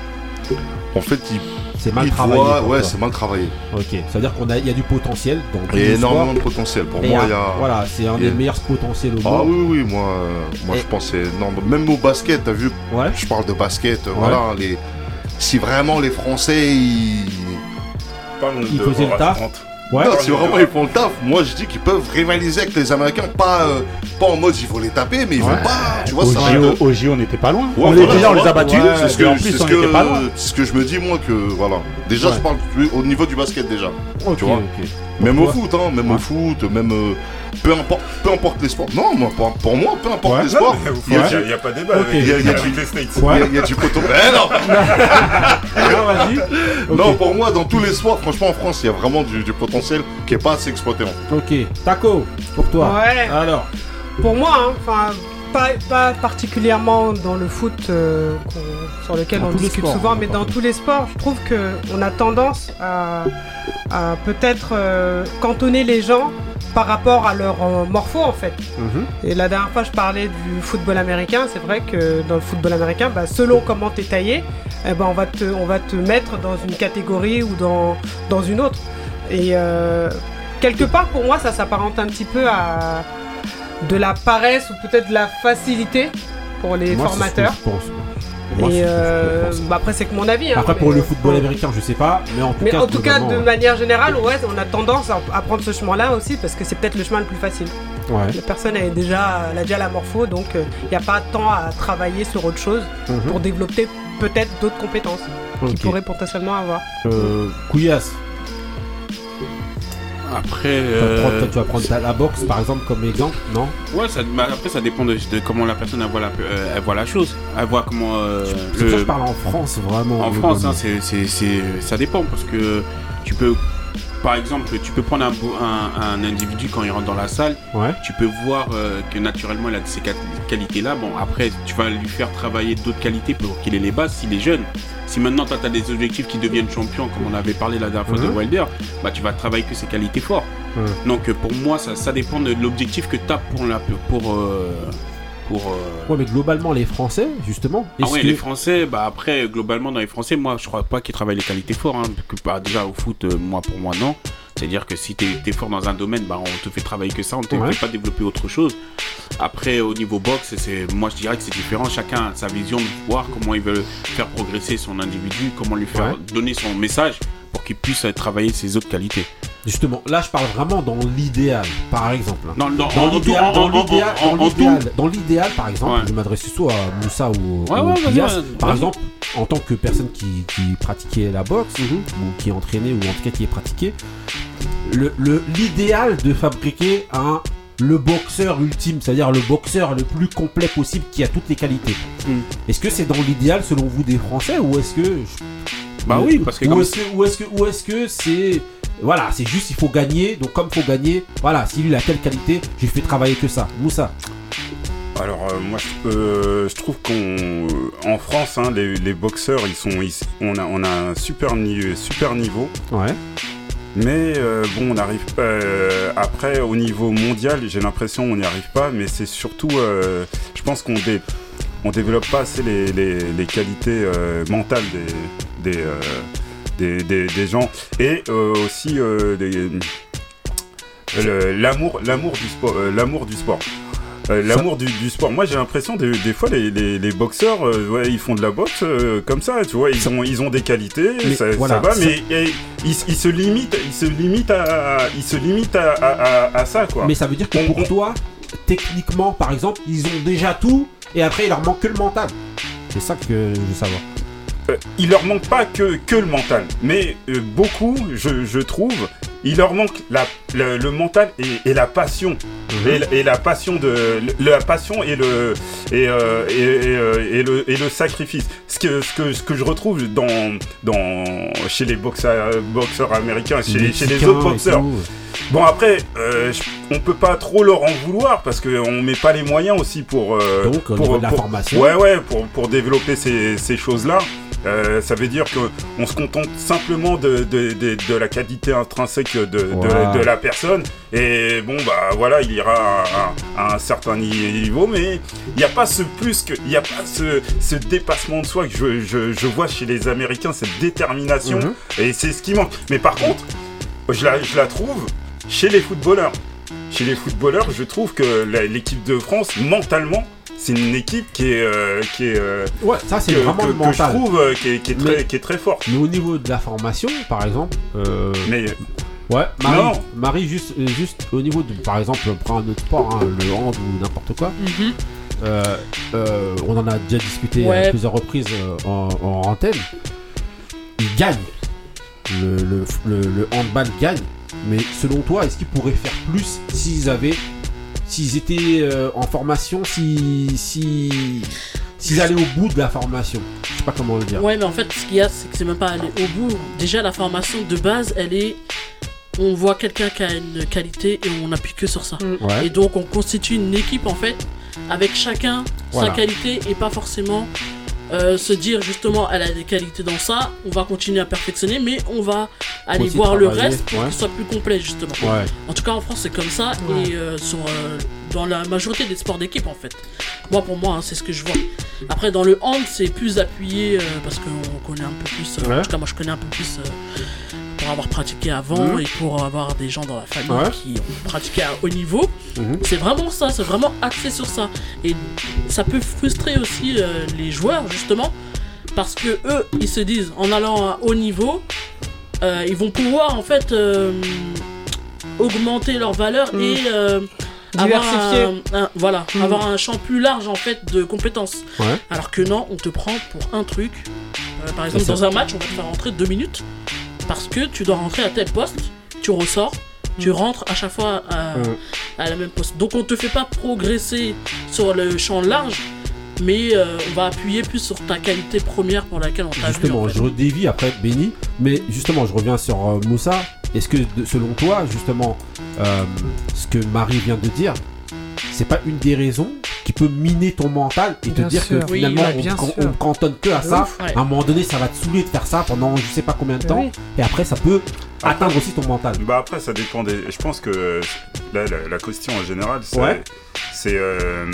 en fait il, C'est mal il travaillé. ouais c'est mal travaillé. Ok, ça veut dire qu'on a, il y a du potentiel Il y a énormément de potentiel. Pour Et moi il y a Voilà, c'est un des meilleurs potentiels au Ah monde. oui, oui, moi, moi Et- je pense que c'est. Non, même au basket, t'as vu, Ouais. je parle de basket, voilà, les... si vraiment les Français, ils. Parlons Il de faisait le taf. Ouais. non, si vraiment ils font le taf, moi je dis qu'ils peuvent rivaliser avec les Américains, pas, euh, pas en mode il faut les taper, mais ils Ouais. vont pas, tu vois, Au ça. Au JO, on n'était pas loin. Ouais, on les, déjà, on les a battus. C'est ce que, en c'est plus, ce on que- n'était pas loin. c'est ce que je me dis, moi, que voilà. Déjà, je parle au niveau du basket, déjà. Tu vois. Même au foot, hein, même Ouais. au foot, même. euh, peu, importe, peu importe les sports. Non, moi, pour, pour moi, peu importe Ouais. les sports. Il il y a n'y du- a, pas de débat Il y a- il y a avec du- les States. il y a- il y a du poteau. Non. Non, pour moi, dans tous les sports, franchement, en France, il y a vraiment du, du potentiel qui est pas assez exploité. en fait. Ok. Taco, pour toi. Ouais. Alors. Pour moi, hein, enfin, pas, pas particulièrement dans le foot euh, qu'on- sur lequel Dans on discute sports, souvent, mais dans tous les sports, je trouve que on a tendance à, à peut-être euh, cantonner les gens par rapport à leur euh, morpho en fait. Mhm. Et la dernière fois, je parlais du football américain. C'est vrai que dans le football américain, bah, selon comment tu es taillé, eh ben, on, va te, on va te mettre dans une catégorie ou dans, dans une autre. Et quelque part, pour moi, ça s'apparente un petit peu à de la paresse ou peut-être de la facilité pour les Moi, c'est ce que formateurs. je pense. Moi, c'est Et ce que je euh, pense. bah, après, c'est que mon avis. hein, Après, pour le euh, football américain, je sais pas. Mais en tout Mais cas, en tout cas, de manière générale, ouais, on a tendance à, prendre ce chemin-là aussi parce que c'est peut-être le chemin le plus facile. Ouais. La personne est déjà, elle a déjà la morpho, donc il n'y a pas tant à travailler sur autre chose Mhm. pour développer peut-être d'autres compétences Ok. qu'il pourrait potentiellement avoir. Euh, Couillasse. Après, Tu vas prendre- euh, toi, tu vas prendre ta- la boxe par exemple comme exemple, non? Ouais, ça, bah, après ça dépend de, de comment la personne elle voit la, euh, elle voit la chose, elle voit comment. euh, C'est pour ça que le- je parle en France vraiment. En. France, hein, c'est- ça dépend parce que tu peux, par exemple, tu peux prendre un, beau- un, un individu quand il rentre dans la salle, Ouais. tu peux voir euh, que naturellement il a ces qualités-là. Bon, après, tu vas lui faire travailler d'autres qualités pour qu'il ait les bases s'il est jeune. Si maintenant tu as des objectifs qui deviennent champions, comme on avait parlé la dernière fois de Mhm. Wilder, bah tu vas travailler que ses qualités fortes. Mhm. Donc euh, pour moi, ça, ça dépend de l'objectif que tu as pour la pour euh, pour euh, Ouais, mais globalement, les Français, justement. ah ouais, que- les Français, bah après, globalement, dans les Français, moi, je crois pas qu'ils travaillent les qualités fortes. Hein, parce que, bah, déjà, au foot, euh, moi, pour moi, non. C'est-à-dire que si tu es, fort dans un domaine, bah, on te fait travailler que ça, on ne te Ouais. fait pas développer autre chose. Après, au niveau boxe, c'est, moi je dirais que c'est différent. Chacun a sa vision de voir comment il veut faire progresser son individu, comment lui faire Ouais. donner son message pour qu'il puisse travailler ses autres qualités. Justement, là je parle vraiment dans l'idéal, par exemple. Dans- l'idéal, dans par exemple, Ouais. je m'adresse soit à Moussa ou, Ouais, ou ouais, vas-y, Pias. vas-y. Par exemple, en tant que personne qui, qui pratiquait la boxe Mhm. ou qui entraînait ou en tout cas qui est pratiqué, le- le- l'idéal de fabriquer un le boxeur ultime, c'est-à-dire le boxeur le plus complet possible qui a toutes les qualités. Mhm. Est-ce que c'est dans l'idéal selon vous des Français ou est-ce que Bah oui, parce que ou est-ce que ou est-ce que ou est-ce que c'est voilà, c'est juste il faut gagner. Donc comme il faut gagner, voilà, si lui il a telle qualité, je lui fais travailler que ça. Moussa. Alors euh, moi je, euh, je trouve qu'on en France hein, les, les boxeurs ils sont ils- on a on a un super super niveau. Ouais. Mais euh, bon on arrive pas euh, après au niveau mondial j'ai l'impression on n'y arrive pas mais c'est surtout euh, je pense qu'on dé- développe pas assez les, les- qualités mentales des des, des, des- gens. Et aussi l'amour du sport l'amour du sport Euh, l'amour du, du sport moi j'ai l'impression des, des fois les, les, les boxeurs euh, ouais, ils font de la boxe euh, comme ça tu vois ils ont ils ont des qualités Mais ça, voilà, ça va mais ils, ils se limitent ils se limitent à ils se limitent à, à, à- à ça quoi Mais ça veut dire que pour toi, techniquement, par exemple, ils ont déjà tout et après il leur manque que le mental. C'est ça que je veux savoir. Il leur manque pas que, que le mental, mais beaucoup, je, je trouve, il leur manque la, le, le mental et, et la passion. Mhm. Et, la- et la passion de la passion et le et, euh, et, euh, et le et le sacrifice ce que ce que ce que je retrouve dans dans chez les boxeurs boxeurs américains chez, les- chez les autres boxeurs. Bon après, euh, on peut pas trop leur en vouloir parce qu'on met pas les moyens aussi pour euh, Donc, pour, niveau de la pour- formation. Ouais ouais pour, pour développer ces, ces choses là. Ça veut dire qu'on se contente simplement de, de, de, de la qualité intrinsèque de, de- la personne et bon bah voilà il ira à, à un certain niveau mais il n'y a pas ce plus que il n'y a pas ce, ce dépassement de soi que je, je, je vois chez les Américains cette détermination Mhm. et c'est ce qui manque mais par contre je la, je la trouve chez les footballeurs. Chez les footballeurs, je trouve que l'équipe de France, mentalement, c'est une équipe qui est, euh, qui est, euh, Ouais, ça c'est que, vraiment que- le que mental. je trouve euh, qui est, qui est très, Mais- qui est très forte. Mais au niveau de la formation, par exemple. euh, Mais Ouais, Marie, Non. Marie juste, juste au niveau de, par exemple, prends un autre sport, hein, le hand ou n'importe quoi. Mhm. Euh, euh, on en a déjà discuté Ouais. à plusieurs reprises euh, en, en antenne. Ils gagnent. Le, le, le, le handball gagne. Mais selon toi, est-ce qu'ils pourraient faire plus s'ils avaient. S'ils étaient euh, en formation, si. si S'ils allaient au bout de la formation. Je sais pas comment le dire. Ouais, mais en fait, ce qu'il y a, c'est que c'est même pas aller au bout. Déjà, la formation de base, elle est. On voit quelqu'un qui a une qualité et on appuie que sur ça. Ouais. Et donc, on constitue une équipe en fait, avec chacun Voilà. sa qualité et pas forcément euh, se dire justement, elle a des qualités dans ça, on va continuer à perfectionner, mais on va aller aussi voir le reste pour ouais. qu'il soit plus complet justement. Ouais. En tout cas, en France, c'est comme ça Ouais. et euh, sur, euh, dans la majorité des sports d'équipe en fait. Moi, pour moi, hein, c'est ce que je vois. Après, dans le hand, c'est plus appuyé euh, parce qu'on connaît un peu plus. euh, Ouais. En tout cas, moi, je connais un peu plus euh, pour avoir pratiqué avant Mhm. et pour avoir des gens dans la famille Ouais. qui ont pratiqué à haut niveau. Mhm. C'est vraiment ça, c'est vraiment axé sur ça. Et ça peut frustrer aussi euh, les joueurs justement parce que eux, ils se disent en allant à haut niveau, euh, ils vont pouvoir en fait euh, augmenter leur valeur Mhm. et euh, avoir un, un- voilà, avoir un champ plus large en fait de compétences. Ouais. Alors que non, on te prend pour un truc. Euh, par exemple, dans un match, on va te faire rentrer deux minutes parce que tu dois rentrer à tel poste, tu ressors, tu rentres à chaque fois à, Mhm. à la même poste. Donc on te fait pas progresser sur le champ large, mais euh, on va appuyer plus sur ta qualité première pour laquelle on t'a vu. Justement, en fait. je redévie après Benny, mais justement, je reviens sur euh, Moussa. Est-ce que, selon toi, justement, euh, ce que Marie vient de dire, c'est pas une des raisons qui peut miner ton mental et Bien te dire sûr. que Oui, finalement, ouais, on, on- cantonne que à ça. ouf, ouais. À un moment donné, ça va te saouler de faire ça pendant je sais pas combien de temps, Oui. et après, ça peut atteindre aussi ton mental. Bah après, ça dépend des. Je pense que là, la, la question en général, c'est. Ouais. C'est. euh,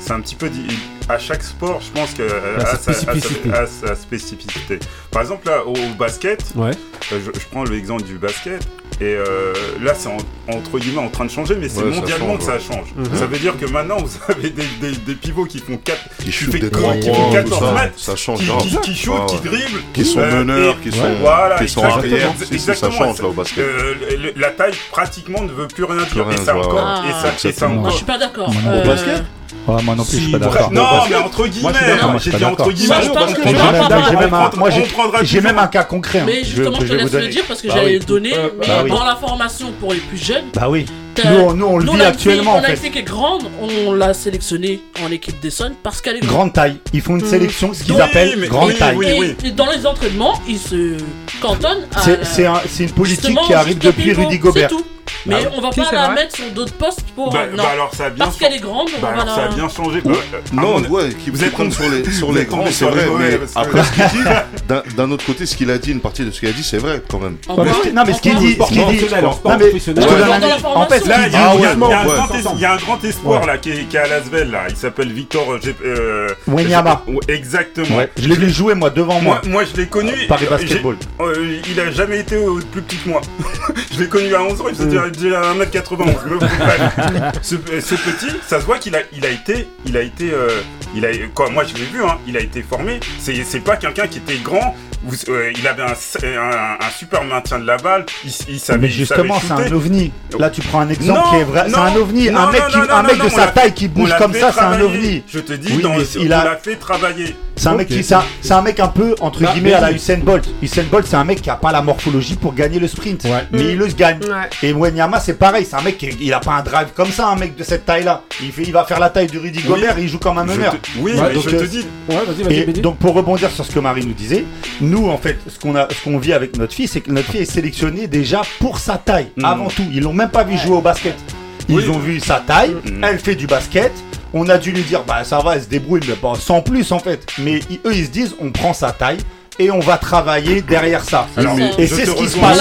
c'est un petit peu. di- À chaque sport, je pense que a a sa spécificité. a sa spécificité. Par exemple, là, au, basket, Ouais. euh, je, je prends l'exemple du basket. Et euh, là, c'est entre guillemets en train de changer, mais c'est mondialement que ça change. Mhm. Ça veut dire que maintenant, vous avez des, pivots qui font 4 qui, qui, des qui, mètres, qui, qui qui ah dribblent, qui sont euh, meneurs, qui sont voilà, qui sont ça change là au basket. Euh, la taille pratiquement ne veut plus rien dire. Et ça encore, ah. et ça, et ça. Ah, je suis pas d'accord. Euh, ah, moi non plus, si, je suis pas d'accord. Non, mais entre guillemets, moi, j'ai dit j'ai même, un cas concret. Hein. Mais justement, je, te laisse le dire parce que bah j'allais le donner. Euh, mais bah dans la formation pour les plus jeunes. Bah oui. Nous, on le vit actuellement. Fille, on a une qui est grande, on l'a sélectionnée en équipe des parce qu'elle est grande. taille. Ils font une mmh. sélection, ce qu'ils appellent grande taille. Et dans les entraînements, ils se cantonnent à. C'est une politique qui arrive depuis Rudy Gobert. Mais bah, on va pas la mettre sur d'autres postes pour. Bah, euh, bah non. Parce qu'elle est grande. Ça a bien changé. Non, ouais, qui vous êtes tombé sur les, sur les grands, c'est vrai. Mais après, d'un autre côté, ce qu'il a dit, une partie de ce qu'il a dit, c'est vrai quand même. Non, mais ce qu'il dit, ce qu'il dit. En fait, là, il y a un grand espoir là qui est à Lasvel là. Il s'appelle Victor euh, euh, Wenyama. Exactement. Je l'ai vu jouer moi devant moi. Moi, je l'ai connu. Paris Basketball. Il a jamais été plus petit que moi. Je l'ai connu à 11 ans. Il faisait j'ai un mètre 91. ce, ce, petit, ça se voit qu'il a, il a été, il a été, euh, il a, quoi, moi je l'ai vu, hein, il a été formé. C'est pas quelqu'un qui était grand euh, il avait euh, un, super maintien de la balle. Mais justement, c'est un ovni. Là, tu prends un exemple qui est vrai. C'est un ovni. Un mec, de sa taille qui bouge comme ça, c'est un ovni. Je te dis, oui, il, a... l'a fait travailler. C'est un, okay. un, mec un peu, entre guillemets, à la Usain Bolt. Usain Bolt, c'est un mec qui a pas la morphologie pour gagner le sprint. Mais il le gagne. Et Wenyama, c'est pareil. C'est un mec qui il a pas un drive comme ça, un mec de cette taille-là. Il, il va faire la taille de Rudy Gobert et il joue comme un meneur. Oui, je te dis. Donc, pour rebondir sur ce que Marie nous disait, nous, en fait, ce qu'on vit avec notre fille, c'est que notre fille est sélectionnée déjà pour sa taille. Mm. Avant tout, ils l'ont même pas vu jouer au basket. Ils ont vu sa taille. Mm. Mm. Elle fait du basket. On a dû lui dire, bah ça va, elle se débrouille, mais sans plus en fait. Mais eux, ils se disent, on prend sa taille et on va travailler derrière ça. Ah et c'est ce qui se passe.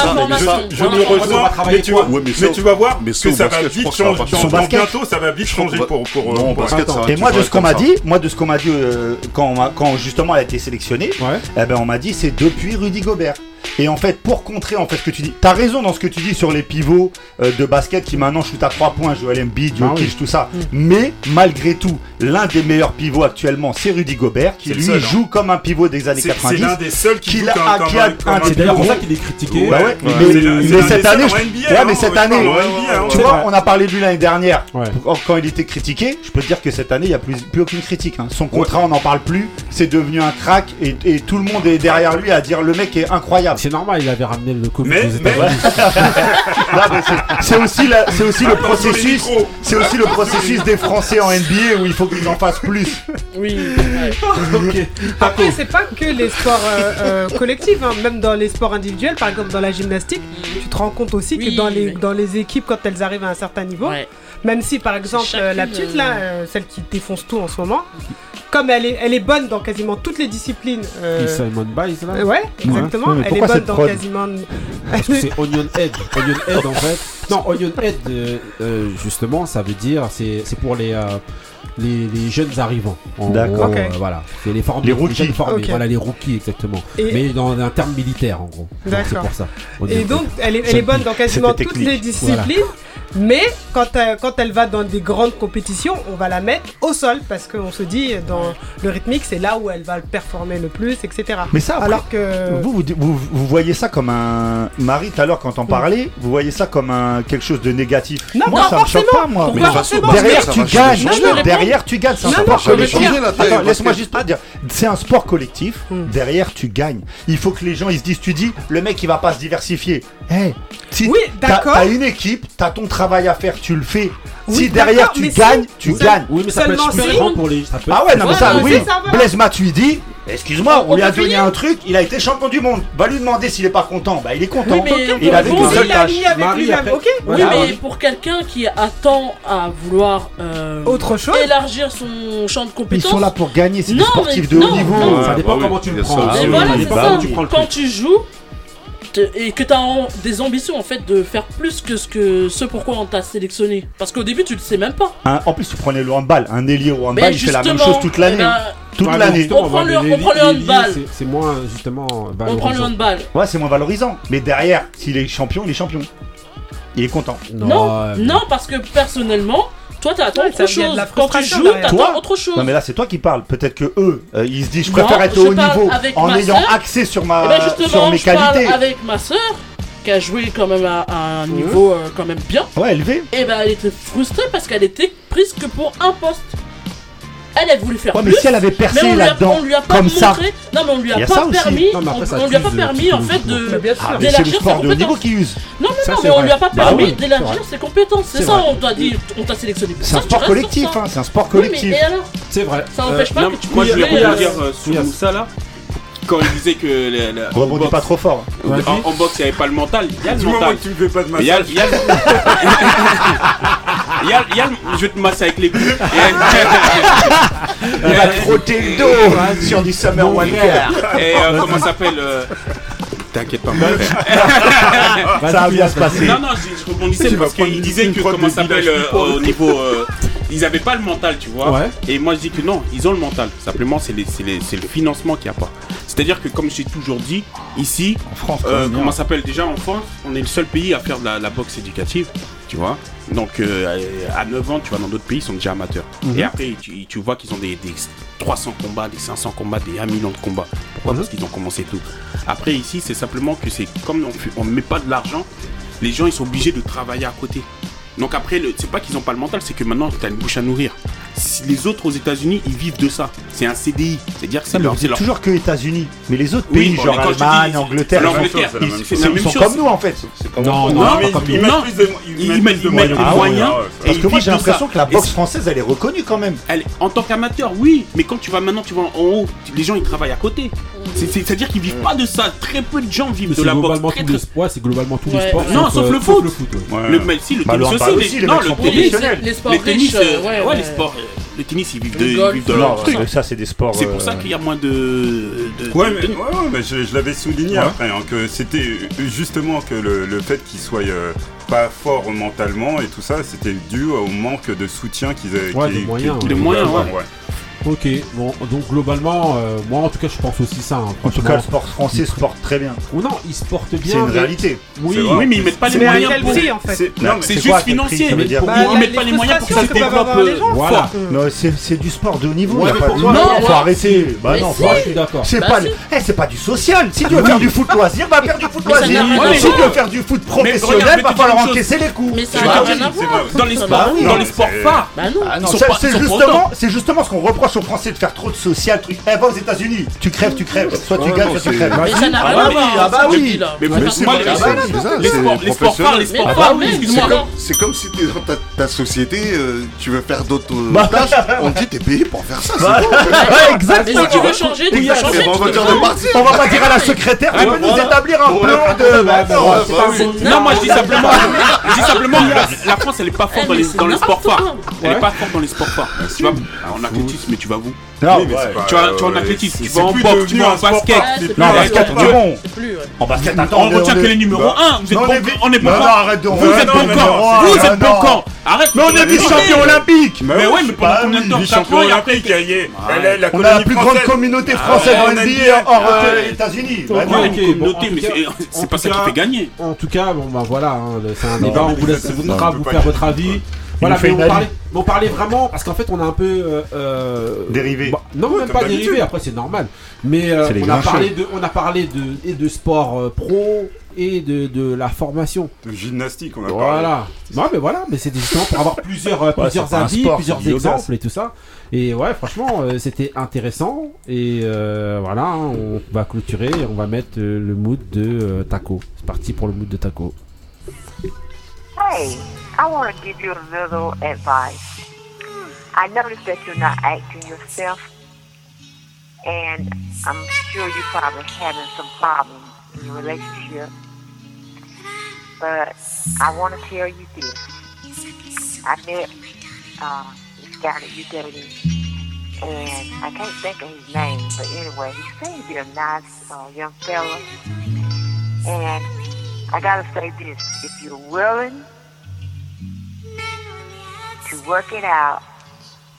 Je, je me rejoins, mais tu, vois, mais, tu vas voir mais que ça va vite changer. Dans, dans bientôt, ça va vite changer pour, pour, euh, pour Et moi de, ce qu'on m'a dit, moi, de ce qu'on m'a dit euh, quand, justement elle a été sélectionnée, eh ben, on m'a dit c'est depuis Rudy Gobert. Et en fait, pour contrer en fait ce que tu dis, t'as raison dans ce que tu dis sur les pivots euh, de basket qui maintenant shootent à 3 points, Joel Embiid, Jokic, ah tout ça. Mm. Mais malgré tout, l'un des meilleurs pivots actuellement, c'est Rudy Gobert, qui lui hein. joue comme un pivot des années 90. C'est l'un des seuls qui, a, comme, qui a, un, C'est pour ça qu'il est critiqué. Ouais, mais, cette année, mais hein. cette année, hein. tu vois, on a parlé de lui l'année dernière quand il était critiqué. Je peux te dire que cette année, il n'y a plus, plus aucune critique. Son contrat, on n'en parle plus. C'est devenu un crack et tout le monde est derrière lui à dire le mec est incroyable c'est normal, il avait ramené le Covid mais, c'est aussi, le processus, c'est aussi le processus des Français en NBA où il faut qu'ils en fassent plus. Oui. Après, c'est pas que les sports euh, euh, collectifs, hein. même dans les sports individuels, par exemple dans la gymnastique, tu te rends compte aussi que dans les, équipes, quand elles arrivent à un certain niveau. Même si, par exemple, la petite, là, euh, euh, celle qui défonce tout en ce moment, comme elle est, elle est bonne dans quasiment toutes les disciplines. Euh, Simon Biles, là Ouais, exactement. Elle est bonne dans quasiment. C'est Onion Head. Onion Head, en fait. Non, Onion Head, justement, ça veut dire, c'est pour les. Les, jeunes arrivants. D'accord. Voilà. C'est les formés. Les rookies. Formés. Voilà, les rookies, exactement. Mais dans un terme militaire, en gros. D'accord. C'est pour ça. Et donc, elle est, elle est bonne dans quasiment toutes les disciplines. Mais quand, euh, quand elle va dans des grandes compétitions, on va la mettre au sol parce qu'on se dit dans le rythmique, c'est là où elle va performer le plus, etc. Mais ça, alors que vous vous, vous, voyez ça comme un mari tout à l'heure quand on parlait, vous voyez ça comme un quelque chose de négatif. Non, moi, non, ça me choque pas, moi. Mais derrière, tu gagnes. derrière, tu gagnes. C'est un sport collectif. Laisse-moi juste pas dire. C'est un sport collectif. Hmm. Derrière, tu gagnes. Il faut que les gens ils se disent, tu dis, le mec il va pas se diversifier. Eh, si oui, d'accord. T'as une équipe, t'as ton travail travail à faire, tu le fais. Si derrière tu gagnes, tu gagnes. Oui, mais ça peut être super si. pour les. Ça peut... Ah ouais, non, mais ça, oui. Ça, voilà. Blaise Matuidi, Excuse-moi, on, lui a donné un truc, il a été champion du monde. Va lui demander s'il est pas content. Bah, il est content. Mais il a avec lui après... mais pour quelqu'un qui attend à vouloir euh, Autre chose. élargir son champ de compétences. Ils sont là pour gagner, c'est des sportifs de haut niveau. Ça dépend bah, oui, comment tu le prends. Quand tu joues, et que t'as des ambitions en fait de faire plus que ce que ce pourquoi on t'a sélectionné. Parce qu'au début tu le sais même pas. Hein, en plus tu prenais le handball, un ailier au handball, il fait la même chose toute l'année. Toute l'année. On, prend le, on prend le handball. C'est moins justement valorisant. On prend le handball. Ouais, c'est moins valorisant. Mais derrière, s'il est champion, il est champion. Il est content. Non, non parce que personnellement, toi, t'attends ouais, autre chose. Quand tu joues, t'attends autre chose. Non, mais là, c'est toi qui parles. Peut-être que eux, euh, ils se disent, je préfère être au haut niveau en ayant accès sur, ma, eh ben, sur mes je qualités. Parle avec ma soeur qui a joué quand même à, un niveau euh, quand même bien. Ouais, élevé. Et eh ben, elle était frustrée parce qu'elle était prise que pour un poste elle, elle voulait faire ouais, mais si elle avait percé là-dedans, comme montré, ça. Non, mais on lui a, a pas permis. Non, après, on, on lui a pas permis en fait de ah, d'élargir ses compétences. Qui use. Non, mais non, mais on lui a pas permis bah, d'élargir ses compétences. C'est ça, on t'a dit, on t'a sélectionné. C'est un sport collectif, hein. C'est un sport collectif. C'est vrai. Ça n'empêche euh, pas que tu Moi, je voulais dire sous ça là quand il disait que la, la, rebondis pas trop fort. En, boxe, il n'y avait pas le mental. Il y a le mental. tu me fais pas de massage. Il y a, il y a, le jeu de masse avec les il va te frotter le dos sur du Summer bon, Walker. Et euh, comment s'appelle. Euh? T'inquiète pas, mon frère. ça va bien se passer. Non, non, je, je rebondissais parce qu'il disait que comment ça s'appelle euh, au niveau euh, ils avaient pas le mental, tu vois. Et moi, je dis que non, ils ont le mental. Simplement, c'est le financement qu'il n'y a pas. C'est-à-dire que, comme j'ai toujours dit, ici, en France, euh, comment s'appelle? Déjà en France, on est le seul pays à faire de la, boxe éducative, tu vois. Donc, euh, à 9 ans, tu vois, dans d'autres pays, ils sont déjà amateurs. Mhm. Et après, tu, vois qu'ils ont des, 300 combats, des 500 combats, des 1 million de combats. Pourquoi? Mhm. Parce qu'ils ont commencé tout. Après, ici, c'est simplement que c'est comme on ne met pas de l'argent, les gens, ils sont obligés de travailler à côté. Donc après, c'est pas qu'ils ont pas le mental, c'est que maintenant, tu as une bouche à nourrir les autres aux États-Unis, ils vivent de ça. C'est un CDI. C'est-à-dire que c'est leur. Leur... toujours que États-Unis. Mais les autres pays, oui, bon, genre Allemagne, dis, Angleterre, chose, ils, ils, ils, sont comme nous en fait. Non, non, non, pas ils, non. De, ils mettent des moyens. Ah moyens hein. ouais, parce que moi j'ai l'impression que la boxe française elle est reconnue quand même. Elle, en tant qu'amateur, oui. Mais quand tu vas maintenant, tu vas en haut, les gens ils travaillent à côté. C'est-à-dire qu'ils vivent pas de ça. Très peu de gens vivent de la boxe. c'est globalement tous les sports. Non, sauf euh, le foot. Le si le tennis aussi. Non, le tennis. Les sports euh, le tennis, ils vivent de, ils vivent de. Ça, c'est des sports. C'est pour euh, ça qu'il y a moins de. de ouais, mais, je, l'avais souligné après, hein, que c'était justement que le, fait qu'ils soient euh, pas forts mentalement et tout ça, c'était dû au manque de soutien qu'ils avaient. Qu qu moyens, ouais. Ok, bon, donc globalement, euh, moi en tout cas, je pense aussi ça. Hein, en tout cas, le sport français se porte très bien. Ou non, il se porte bien. C'est une réalité. Oui, oui, mais ils mettent pas les moyens pour. En fait. C'est juste financier. Ils bah, mettent pas les moyens pour que ça se développe. Voilà. C'est du sport de haut niveau. Non, faut arrêter. Bah non, je suis d'accord. Bah eh, c'est pas. Du social. Si tu veux faire du foot loisir, va faire du foot loisir. Si tu veux faire du foot professionnel, va falloir encaisser les coups. Bah dans les sports, dans les sports phares. Ah c'est justement ce qu'on reproche reproche aux Français de faire trop de social, truc. Eh, va aux États-Unis, tu crèves, tu crèves. Soit tu gagnes, soit tu crèves. Mais ça n'a ah rien bah à voir. Ah bah, ah bah oui. Mais moi, les sports les sports phares. C'est comme si dans ta société, euh, tu veux faire d'autres euh, bah. tâches. On te dit, t'es payé pour faire ça. Exactement. Tu veux changer, tu veux changer. Ben, on va pas dire à la secrétaire, tu peux nous établir un plan de. Non, moi, je dis simplement. Je dis simplement, la France, elle est pas forte dans les sports phares. Elle est pas forte dans les sports phares. Tu vois, on athlétisme, mais tu vas vous. Euh, tu, vas, en athlétisme, tu vas en boxe, tu vas en basket. Non, en basket, on est bon. En basket, attends. On retient que les numéros bah, 1. Vous êtes bon On est bon. Vous êtes bon camp. Vous êtes bon Mais on est vice-champion olympique. Mais ouais, mais pendant bah combien de temps 4 ans et après, il ah On a la plus grande communauté ah française en NBA hors euh, euh, États-Unis. Communauté, mais c'est pas ça qui fait gagner. En tout cas, bon bah voilà, hein, c'est un débat. On vous laisse vous faire votre avis. Voilà, mais on, parlait, mais on, parlait, vraiment parce qu'en fait on a un peu euh, euh, dérivé. Bah, non, même pas dérivé. Après c'est normal. Mais euh, on, a parlé de, on a parlé de et de sport pro et de, de, la formation. De gymnastique, on a voilà. parlé. Voilà. mais voilà, mais c'était justement pour avoir plusieurs plusieurs avis, plusieurs exemples et tout ça. Et ouais, franchement, c'était intéressant. Et voilà, hein, on va clôturer. et On va mettre le mood de Taco. C'est parti pour le mood de Taco. Hey, I want to give you a little advice. I noticed that you're not acting yourself, and I'm sure you're probably having some problems in your relationship. But I want to tell you this. I met uh, this guy that you dated, and I can't think of his name, but anyway, he seemed to be a nice uh, young fella. And I gotta say this: if you're willing work it out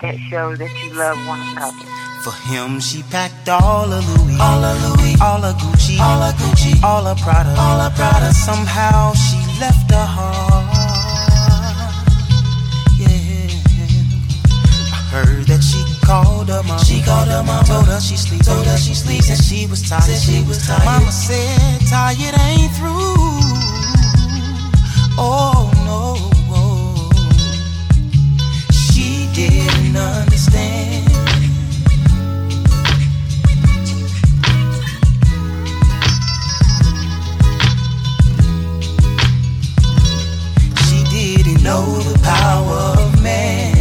that shows that you love one another. For him, she packed all of Louis, all of Louis, all of Gucci, all of Gucci, all of Prada, all of Prada. Somehow she left her heart. Yeah, I heard that she called her mama. She called her mama. Told her she sleeps. Told her she sleeps. And she was tired. Said she was tired. Mama said tired ain't through. Oh no didn't understand. She didn't know the power of man.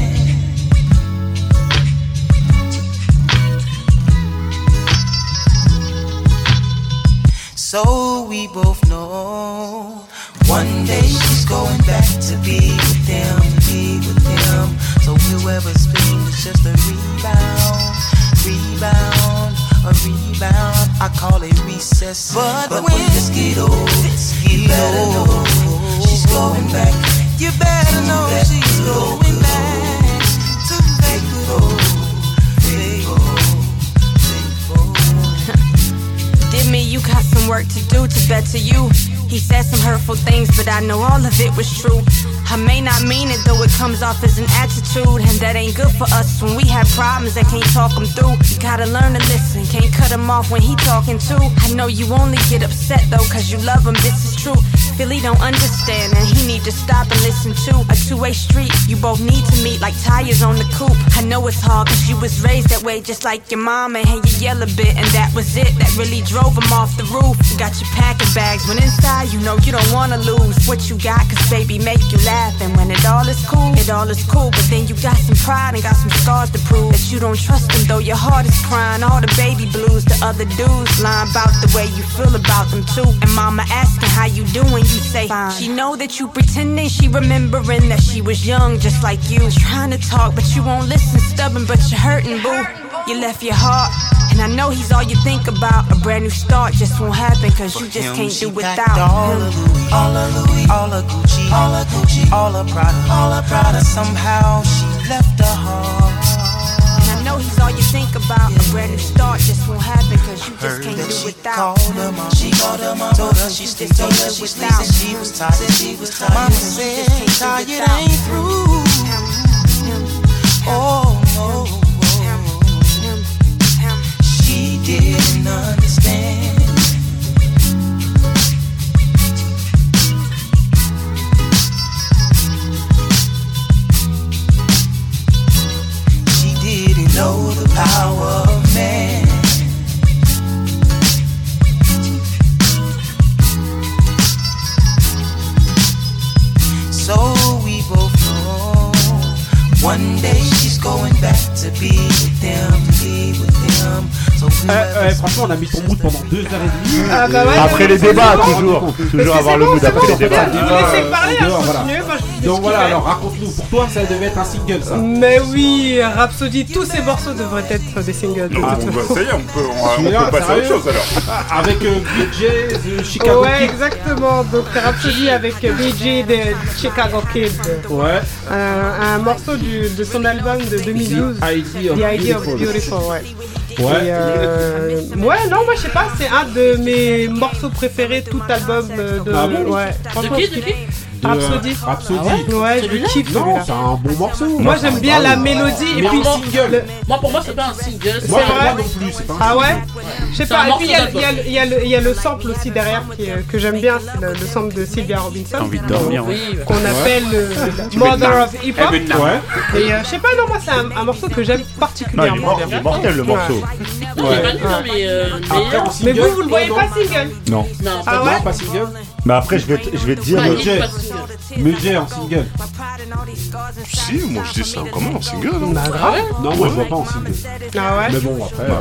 So we both know one day she's going back to be with them, be with them. So whoever's pain is just a rebound, rebound, a rebound. I call it recess. But, when this get old, you better know she's going back. You better know she's going back to that good old, Dimmy, you got some work to do to better you. He said some hurtful things, but I know all of it was true. I may not mean it, though it comes off as an attitude, and that ain't good for us when we have problems and can't talk them through. You gotta learn to listen, can't cut him off when he talking too. I know you only get upset though, cause you love him, this is true. Philly don't understand, and he need to stop and listen to a two-way street. You both need to meet like tires on the coupe. I know it's hard, cause you was raised that way, just like your mom, and you yell a bit, and that was it. That really drove him off the roof. You got your packing bags, when inside you know you don't wanna lose what you got, cause baby make you laugh. And when it all is cool, it all is cool. But then you got some pride and got some scars to prove that you don't trust him, though your heart is crying. All the baby blues, the other dudes lying about the way you feel about them too. And mama asking how you doing, you say fine. She know that you pretending she remembering that she was young, just like you. Trying to talk, but you won't listen. Stubborn, but you're hurting, boo. You left your heart. And I know he's all you think about. A brand new start just won't happen, cause you just him, can't do without all him. Louis, all of Louis, all of Gucci, all of Gucci, all of Prada, all of Prada. Somehow she left her heart. All you think about. A brand new start just won't happen, cause you just can't do she without called her mom. She called her mom. Told her she sleeps. Told her she sleeps. And she was tired. She was tired. Mama said tired ain't through. Oh no. Oh, oh. She didn't understand. Power of man. So we both know one day she's going back to be with them, be with them. Euh, ouais, franchement, on a mis ton mood pendant deux heures et demie. Ah bah ouais, Après les débats, toujours. Toujours avoir le mood après les débats. Laissez parler, hein, je Donc voilà, alors raconte-nous, pour toi ça devait être un single ça Mais oui, Rhapsody, tous ces morceaux devraient être des singles. de Ah, bah, ça y est, on peut, on, on Celui-là, peut passer à autre chose alors. Ah, Avec euh, BJ, The Chicago ouais, Kid. exactement. Donc Rhapsody avec BG de Chicago Kid. Ouais. Un, un morceau du- de son album de 2012. The Idea of The Idea of Beautiful. Beautiful, ouais. Ouais. Et, euh, ouais, non, moi je sais pas, c'est un de mes morceaux préférés, tout album euh, de. Ah bon? ouais. Qui, je de euh, Rhapsody. Rhapsody. Ah ouais, ouais je kiffe Non, c'est un bon morceau. Moi j'aime bien la mélodie et puis en single. le- Moi, pour moi, c'est pas un single. Moi, C'est pour vrai moi non plus, c'est pas un Ah ouais. Je sais pas, et puis il y, a- le- il y a le- il y a le sample aussi derrière que j'aime bien, c'est le, le sample de Sylvia Robinson. T'as envie de dormir. Oui, Qu'on appelle le Mother of Hip Hop. La- Ouais. Et euh, je sais pas, non, moi c'est un, un morceau que j'aime particulièrement il est mortel le morceau. Hein, mais euh, en Mais vous, vous le voyez pas single Non. Non, Ah Non, pas single. Mais après, je vais te, je vais te dire. le-. Mugé en single. Si, moi je dis ça quand même en single. hein. Bah grave. Non, moi je vois pas en single. Ah ouais Mais bon, après. hein.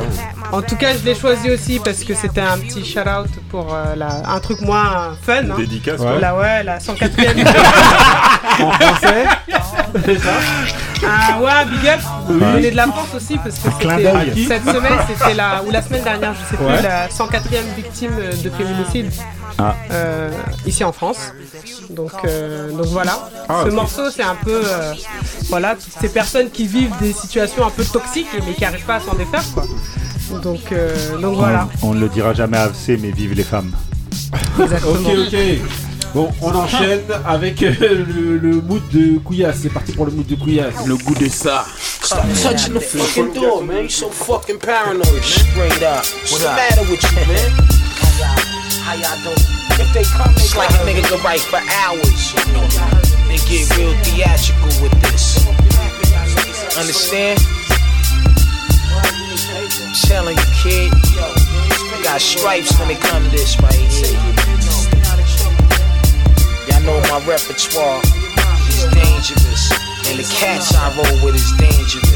En tout cas, je l'ai choisi aussi parce que c'était un petit shout out pour euh, la- un truc moins fun. Hein. Dédicace, Ouais. quoi. La ouais, la 104ème. En français. C'est ça ah ouais, big up. Vous venez de la France aussi parce que clin c'était cette semaine, c'était la ou la semaine dernière, je sais Ouais. plus, la 104ème victime de féminicide Ah. euh, ici en France. Donc euh, donc voilà. Ah, Ce morceau, c'est un peu euh, voilà toutes ces personnes qui vivent des situations un peu toxiques mais qui n'arrivent pas à s'en défaire quoi. Donc euh, donc voilà. On ne le dira jamais assez, mais vive les femmes. Exactement. Ok, ok. Bon, on enchaîne avec le, le mood de Couillasse. C'est parti pour le mood de Couillasse. Le goût de ça. Stop touching the fucking door, man. You so fucking paranoid, man. Straight up. What's the matter with you, man? How y'all? If they come, it's like a nigga could write for hours. You know? They get real theatrical with this. Understand? I'm telling you, kid. You got stripes when it come to this right here. Y'all know my repertoire is dangerous. And the cats I roll with is dangerous.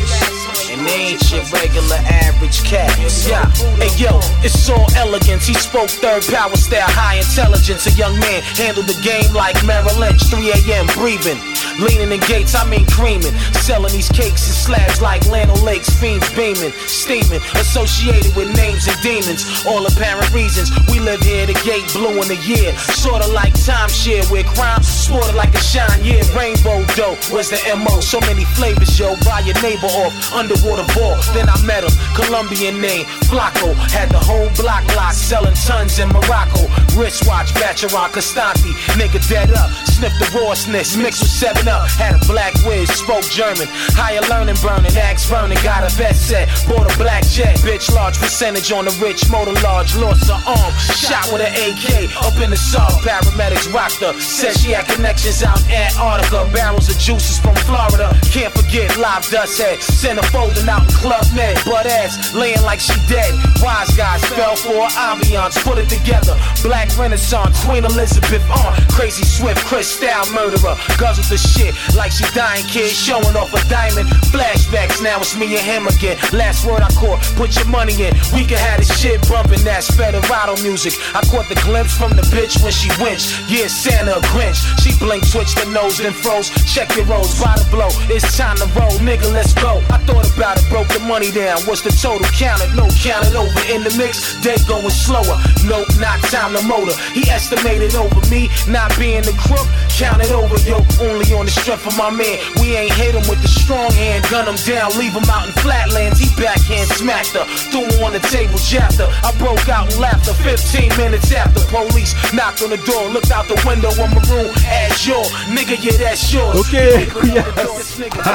They ain't your regular average cats. Yeah, hey yo, it's all elegance. He spoke third power style, high intelligence. A young man handled the game like Merrill Lynch. 3 a.m. breathing. Leaning in gates, I mean creaming. Selling these cakes and slabs like Lano Lakes. Fiends beaming, steaming. Associated with names and demons. All apparent reasons. We live here, the gate blue in the year. Sorta like timeshare where crime sported like a shine. Yeah, rainbow dough was the MO. So many flavors, yo. Buy your neighbor off underwater ball. Then I met him. Colombian name, Flaco. Had the whole block locked, selling tons in Morocco. Wristwatch, Baccarat, Costanti. Nigga dead up. sniff the rawness, mixed with 7 up. Had a black whiz, spoke German. Higher learning, burning. Axe Vernon, got a best set. Bought a black jet. Bitch, large percentage on the rich. Motor large, lost her arm. Shot with an AK. Up in the soft, paramedics rocked her. Said she had connections out in Antarctica. Barrels of juices from Florida. Can't forget live dust head. Send her folding out in Club Med. Butt ass, laying like she dead. Wise guys fell for ambiance. Put it together. Black Renaissance, Queen Elizabeth on. Crazy Swift, Chris style murderer. Guzzle the shit like she dying kid. Showing off a diamond. Flashbacks, now it's me and him again. Last word I caught, put your money in. We can have this shit bumping that Federado music. I caught the glimpse from the bitch when she winched. Yeah, Santa a Grinch. She blink, twitched the nose, then froze. Check your rolls, by the blow. It's time to roll, nigga, let's go. I thought about it, broke the money down. What's the total counted? No, counted over in the mix. Day going slower. Nope, not time to motor. He estimated over me, not being the crook. Counted over, yo, only on the strength of my man. We ain't hit him with the strong hand, gun him down, leave him out in flatlands. He backhand smacked her, threw him on the table, jabbed her. I broke out in laughter 15 minutes after police knocked on the door, looked out the window on maroon as your nigga, yeah, that's yours. Ok,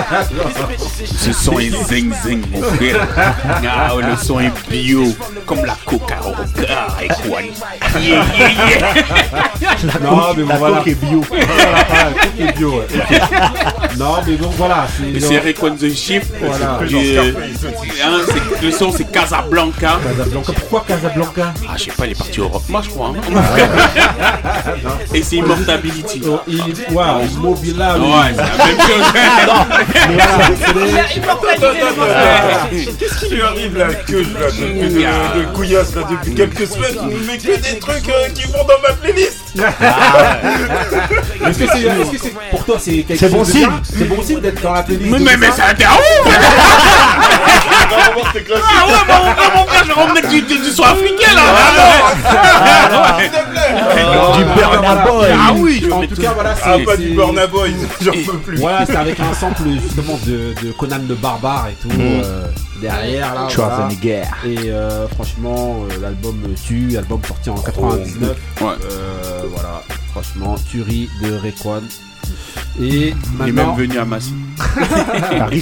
Ce son est zing zing, mon frère. Ah, le son est bio, comme la coca roca et quoi. Yeah, yeah, yeah. Non, mais bon, la voilà. est bio. La coque est bio, ouais. Non, mais donc voilà. C'est Eric on the Shift. Voilà. Le son c'est Casablanca. Casablanca. Pourquoi Casablanca? Ah, je sais pas, il est parti au rock, moi je crois. hein. Et c'est Immortability. Oh, il, wow, Mobila. oui. Ouais, c'est la même chose. Qu'est-ce qui lui arrive là que je de, couillasse là depuis quelques semaines Il met que des trucs euh, qui vont dans ma playlist Est-ce que c'est est-ce que c'est- pour toi c'est quelque C'est chose bon de signe. bien C'est bon signe d'être dans la playlist. Mais, mais, mais ça c'est un terreau Ah ouais, mon frère, mon frère, je revenais du, du, du son africain là Ah, ouais. Du Burna Boy. Ah oui, En tout tout. cas, voilà, c'est. Ah pas du Burna Boy, j'en peux plus Voilà, c'est avec un sample justement de, de Conan le barbare et tout euh, derrière là. voilà. Et euh, franchement, euh, l'album tue, album sorti en 99. Ouais. Euh, voilà, franchement, tuerie de Rayquan. Et Il est même venu à Massy. Ouais, Ah ouais.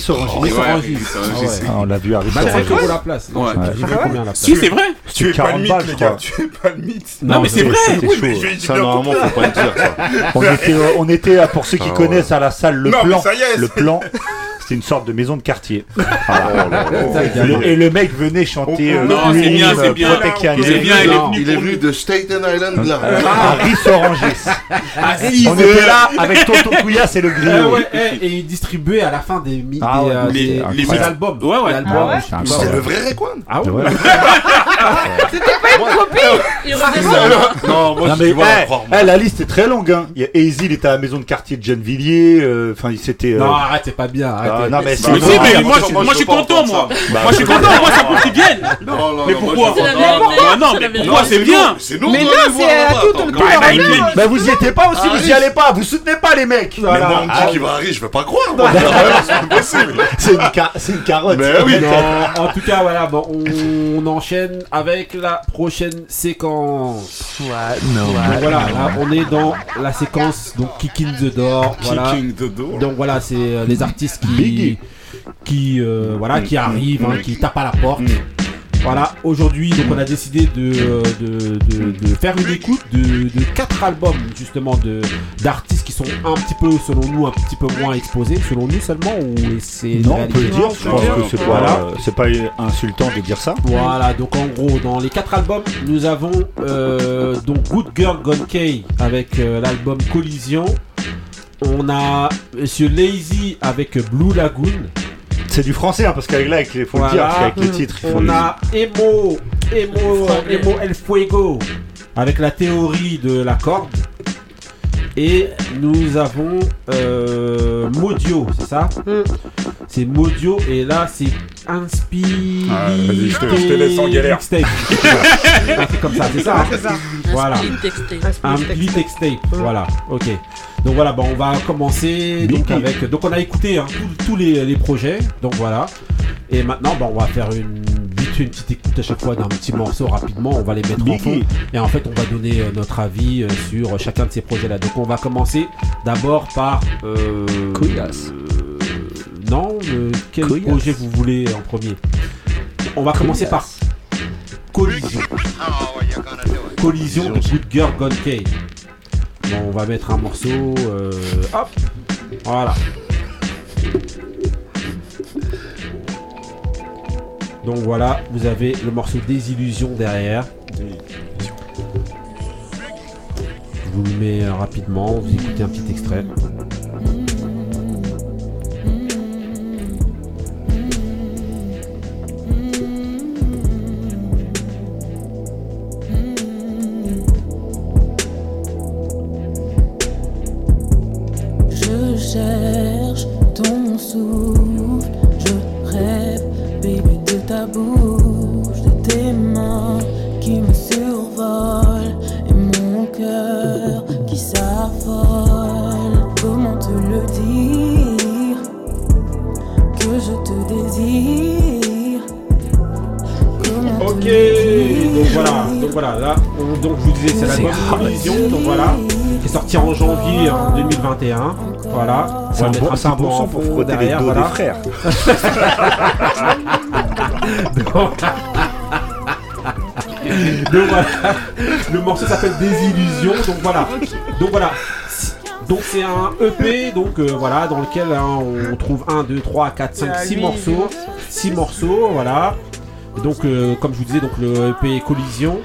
Ah, on l'a vu Harris 25 Orange. euros la place? Non, Ouais. je sais pas, J'ai vu combien la place? Si, c'est vrai. Tu es pas 40 le mythe balles, les je gars, crois. tu es pas le mythe Non, mais c'est vrai. C'était Oui, Ça, normalement, faut pas le dire, ça. On était, euh, on était euh, pour ceux qui Ah, connaissent à la salle le Non, mais plan. ça y est, le c'est- plan, c'était une sorte de maison de quartier. Oh. Le- et le mec venait chanter. euh, Non, c'est l'hymne, bien, c'est euh, bien. Protectianis. C'est bien, il est venu Il est pour venu nous. de Staten Island là. Harris Oranges. Harris. On était là avec Tonton Couillasse et le Ah griot. ouais, et, et il distribuait à la fin des, mi- Ah des, ouais, euh, les- des- les des mix. albums. Ouais, ouais. Des albums, Ah ouais je sais pas. C'est le vrai Rayquan Ah ouais. Ouais. Il redescend. Non, moi Non, je mais, suis pas eh, à croire. moi. eh, la liste est très longue. Hein. Il y a Easy, il était à la maison de quartier de Gennevilliers. euh, Enfin, il s'était. euh, Non, arrête, c'est pas bien. Arrête, Ah non, mais Bah, c'est- mais si, mais moi, je- suis veux content, moi. Moi, je suis Bah, content, moi, ça pour qu'ils viennent. Non, non, Mais non, pourquoi C'est non, non, non, mais c'est pourquoi c'est bien C'est nous, Mais on non, c'est tout le leur bah, vous y étiez pas aussi, Ah, vous y allez pas, vous soutenez pas les mecs. Mais Voilà. moi, on me Ah, dit qu'il va arriver, je vais pas croire. C'est. C'est une, ca- c'est une carotte. Mais oui. Non, en tout cas, voilà, bon, on enchaîne avec la prochaine séquence. non. Donc voilà, là, on est dans la séquence donc Kicking the Door. Voilà. Kicking the door. Donc voilà, c'est euh, les artistes qui, qui, euh, voilà, qui arrivent, hein, qui tapent à la porte. Voilà, aujourd'hui, donc on a décidé de, de, de, de faire une écoute de, quatre albums justement de d'artistes qui sont un petit peu, selon nous, un petit peu moins exposés, selon nous seulement ou c'est Non, on peut le dire, je pense que c'est Voilà. pas, c'est pas insultant de dire ça. Voilà, donc en gros, dans les quatre albums, nous avons euh, donc Good Girl Gone Kay avec euh, l'album Collision. On a Monsieur Lazy avec Blue Lagoon. C'est du français, hein, parce qu'avec là, avec les, faut le dire, parce qu'avec les titres, il faut On a Emo, Emo, Emo El Fuego avec la théorie de la corde. Et nous avons euh, Modio, c'est ça C'est Modio et là c'est Inspire. Ah, vas-y, je te- je te laisse en galère. Ah, c'est comme ça, c'est ça. hein C'est ça. Voilà. Split textape. Un split textape. Voilà, ok. Donc voilà, bon, on va commencer donc avec. Donc on a écouté hein, tous- les, les projets. Donc voilà. Et maintenant, bon, on va faire une une petite écoute à chaque fois d'un petit morceau rapidement. On va les mettre en fond. Et en fait, on va donner euh, notre avis euh, sur chacun de ces projets-là. Donc on va commencer d'abord par. Euh, euh, non, euh, quel Couillasse. projet vous voulez en premier? On va commencer par Collision. Collision de Good Girl Gone Kay. On va mettre un morceau. euh, hop Voilà. Donc voilà, vous avez le morceau Désillusion derrière. Je vous le mets euh, rapidement, vous écoutez un petit extrait. Cherche ton souffle, je rêve, baby, de ta bouche, de tes mains qui me survolent et mon cœur qui s'affole. Comment te le dire que je te désire? Comment Ok, te le donc voilà, donc voilà, là, on- donc je vous disais, c'est l'album C'est Collision, donc voilà, qui est sorti en janvier en 2021, voilà. C'est On va un mettre bon- un bon peu son pour fond frotter les derrière, dos des voilà. frères. donc, donc voilà, le morceau s'appelle Désillusion, donc voilà, donc voilà. Donc c'est un EP donc euh, voilà dans lequel hein, on trouve 1, 2, 3, 4, 5, Ah, 6 lui, morceaux. 6 morceaux, voilà. Et donc euh, comme je vous disais donc le EP Collision.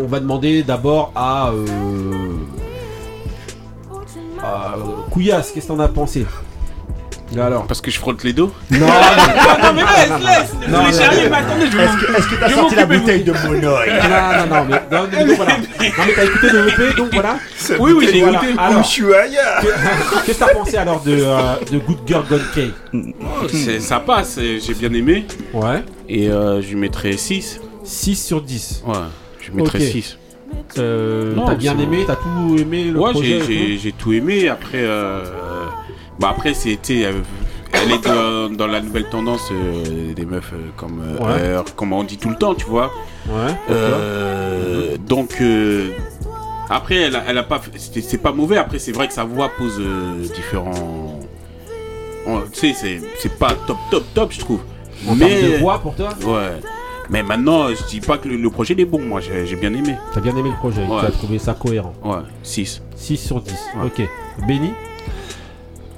On va demander d'abord à à, euh, Couillasse, qu'est-ce que t'en as pensé Alors Parce que je frotte les dos Non, non, mais laisse, laisse Non, Les non, non. je vais Est-ce que- est-ce que t'as sorti la bouteille de Monoï Non, non, non, mais, non, mais donc, voilà. Non, mais t'as écouté le EP, donc voilà. Oui, oui, j'ai Voilà. écouté. Alors, qu'est-ce que t'as pensé alors de, euh, de Good Girl Gone Kay Oh, c'est- Ça passe, et j'ai bien aimé. Ouais. Et euh, je lui mettrais 6. 6 sur 10. Ouais, je lui mettrais Ok. 6. Euh, Non, t'as bien aimé, t'as tout aimé le Ouais, projet j'ai- j'ai tout aimé. Après, euh, bah après c'était, euh, elle est dans, la nouvelle tendance euh, des meufs euh, comme euh, Ouais. Comme on dit tout le temps, tu vois. Ouais. Euh, donc euh, après, elle a, elle a pas, c'est pas mauvais. Après, c'est vrai que sa voix pose euh, différents. on- Tu sais, c'est c'est pas top, top, top, je trouve. En termes de voix pour toi? Ouais. Mais maintenant, je dis pas que le, le projet il est bon. Moi, j'ai j'ai bien aimé. T'as bien aimé le projet, Ouais. tu as trouvé ça cohérent. Ouais, 6. 6 sur 10. Ok. Benny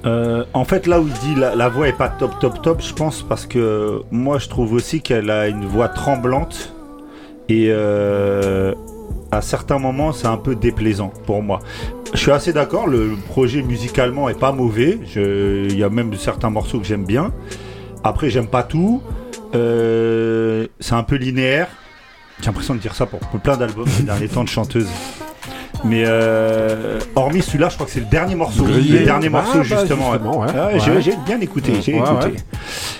Euh, en fait, là où il dit la, la voix est pas top, top, top, je pense parce que moi je trouve aussi qu'elle a une voix tremblante et euh, à certains moments c'est un peu déplaisant pour moi. Je suis assez d'accord, le projet musicalement est pas mauvais. Je- Il y a même certains morceaux que j'aime bien. Après, j'aime pas tout. Euh, c'est un peu linéaire. J'ai l'impression de dire ça pour plein d'albums ces derniers temps de chanteuses. Mais euh, hormis celui-là, je crois que c'est le dernier morceau. Grillé. Le dernier Ah, morceau, bah, justement. justement, ouais. Ah, Ouais. j'ai- bien écouté. J'ai Ouais, écouté. ouais.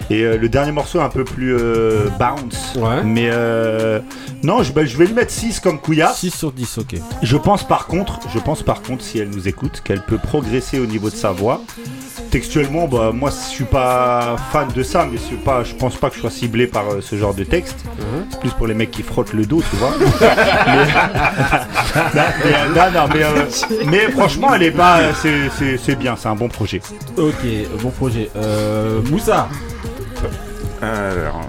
Et euh, le dernier morceau, un peu plus euh, bounce. Mais euh, non, je, bah, je vais lui mettre 6 comme Kouya. 6 sur 10, ok. Je pense par contre, je pense par contre, si elle nous écoute, qu'elle peut progresser au niveau de sa voix. Textuellement, bah, moi je suis pas fan de ça, mais c'est pas, je pense pas que je sois ciblé par euh, ce genre de texte. C'est plus pour les mecs qui frottent le dos, tu vois. mais, non, mais, euh, non, non, mais, euh, mais franchement, elle est pas, euh, c'est- c'est c'est bien, c'est un bon projet. Ok, bon projet. Euh, Moussa. Alors.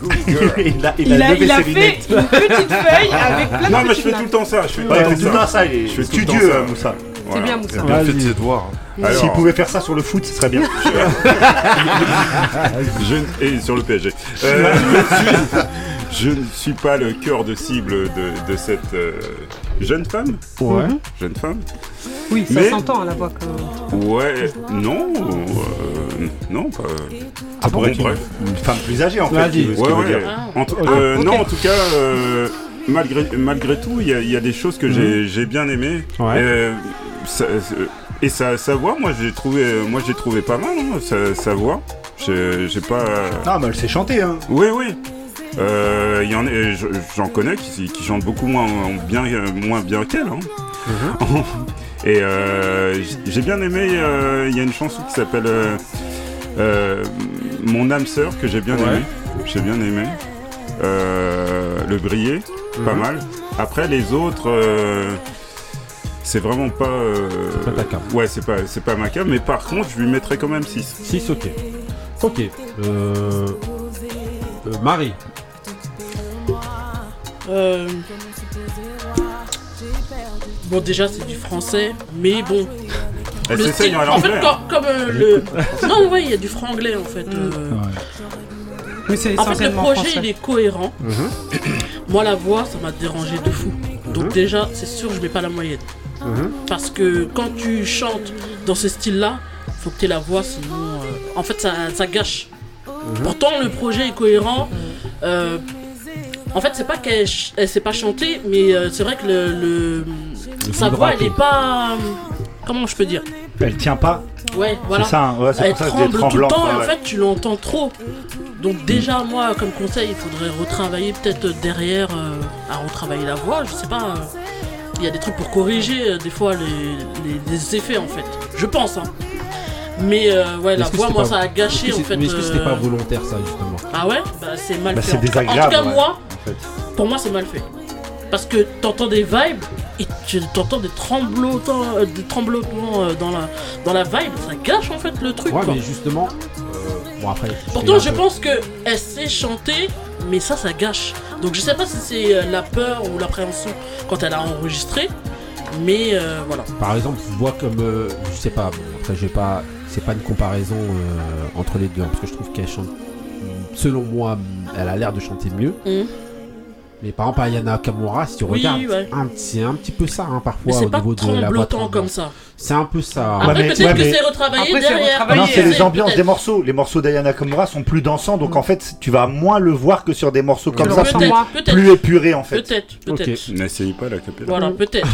il a, Il a, il a fait une petite feuille avec plein de Non, mais je fais tout le temps ça. Je fais Ouais, tout le tout le temps temps ça, il Je fais tout le temps studieux, ça. Moussa. C'est bien, Moussa. Il a bien fait de ses devoirs. Alors- S'il pouvait faire ça sur le foot, ce serait bien. je, et sur le PSG. Euh, je, suis, je ne suis pas le cœur de cible de, de cette euh, jeune femme. Ouais. Jeune femme. Oui, ça Mais- s'entend à la voix quand. Ouais, non, euh, non, pas. Pourrait Bon, être une, bref. une femme plus âgée en fait. Ouais, ouais. dire. En Ah, euh, ok. Non, en tout cas, euh, malgré, malgré tout, il y, a- il y a des choses que j'ai- j'ai bien aimées. Mhm. Ouais. Euh, ça- et sa, sa voix, moi, j'ai trouvé, moi, j'ai trouvé pas mal. hein, sa, sa voix. J'ai pas. Ah, mais elle sait chanter, hein. Oui, oui. Euh, il y en a, je- j'en connais qui, qui chantent beaucoup moins bien, moins bien qu'elle. hein. Mhm. Et euh, j'ai bien aimé. euh, Il y a une chanson qui s'appelle euh, euh, Mon âme sœur que j'ai bien Ouais. aimé. J'ai bien aimé. Euh, le briller, pas Mhm. mal. Après les autres. C'est vraiment pas. euh, Pas ta cam. Ouais, c'est pas, c'est pas ma cam, mais par contre, je lui mettrais quand même 6. 6, ok. Ok. Euh, euh, Marie. Euh... Bon, déjà, c'est du français, mais bon. Elle Le s'essaye style- à en fait, l'anglais. comme, comme, euh, le. Non, ouais, il y a du franglais en fait. euh. Mais c'est En fait, le projet français. il est cohérent. Moi, la voix, ça m'a dérangé de fou. Donc, déjà, c'est sûr, je mets pas la moyenne. Parce que quand tu chantes dans ce style-là, faut que tu aies la voix, sinon. euh, En fait, ça, ça gâche. Pourtant, le projet est cohérent. Euh, en fait, c'est pas qu'elle elle sait pas chanter, mais euh, c'est vrai que le, le- sa voix, elle est pas. Comment je peux dire? Elle tient pas. Ouais, voilà. ça, hein, ouais, c'est elle pour ça que c'est tremble tout le temps ouais, en fait, tu l'entends trop. Donc, déjà, moi, comme conseil, il faudrait retravailler peut-être derrière euh, à retravailler la voix. Je sais pas. euh, Il y a des trucs pour corriger euh, des fois les, les- les effets en fait. Je pense. Hein. Mais euh, ouais, la voix, moi, pas- ça a gâché en fait. Mais est-ce que c'était euh, pas volontaire, ça, justement Ah ouais? Bah c'est mal Bah, fait. c'est en tout cas. En tout désagréable, cas, ouais, moi, en fait. pour moi, c'est mal fait. Parce que t'entends des vibes et tu t'entends des tremblotements, euh, des tremblotements euh, dans la dans la vibe, ça gâche en fait le truc. Ouais, quoi. mais justement. euh, bon, après. Pourtant, je pense que elle sait chanter, mais ça, ça gâche. Donc, je sais pas si c'est euh, la peur ou l'appréhension quand elle a enregistré, mais euh, voilà. Par exemple, je vois comme. euh, je sais pas, bon, après, j'ai pas. C'est pas une comparaison euh, entre les deux, hein, parce que je trouve qu'elle chante. Selon moi, elle a l'air de chanter mieux. Mhm. Mais par exemple, Ayana Kamura, si tu Oui, regardes, ouais. un petit- c'est un petit peu ça hein, parfois au pas niveau de la voix comme ça. C'est un peu ça. Après, mais- peut-être ouais, que mais- c'est retravaillé Après, derrière. retravaillé. Non, c'est les ambiances des morceaux. Les morceaux d'Ayana Kamura sont plus dansants, donc en fait, tu vas moins le voir que sur des morceaux comme ça, Peut-être, plus, épurés en fait. Peut-être, peut-être. N'essayez pas la capella. Voilà, peut-être.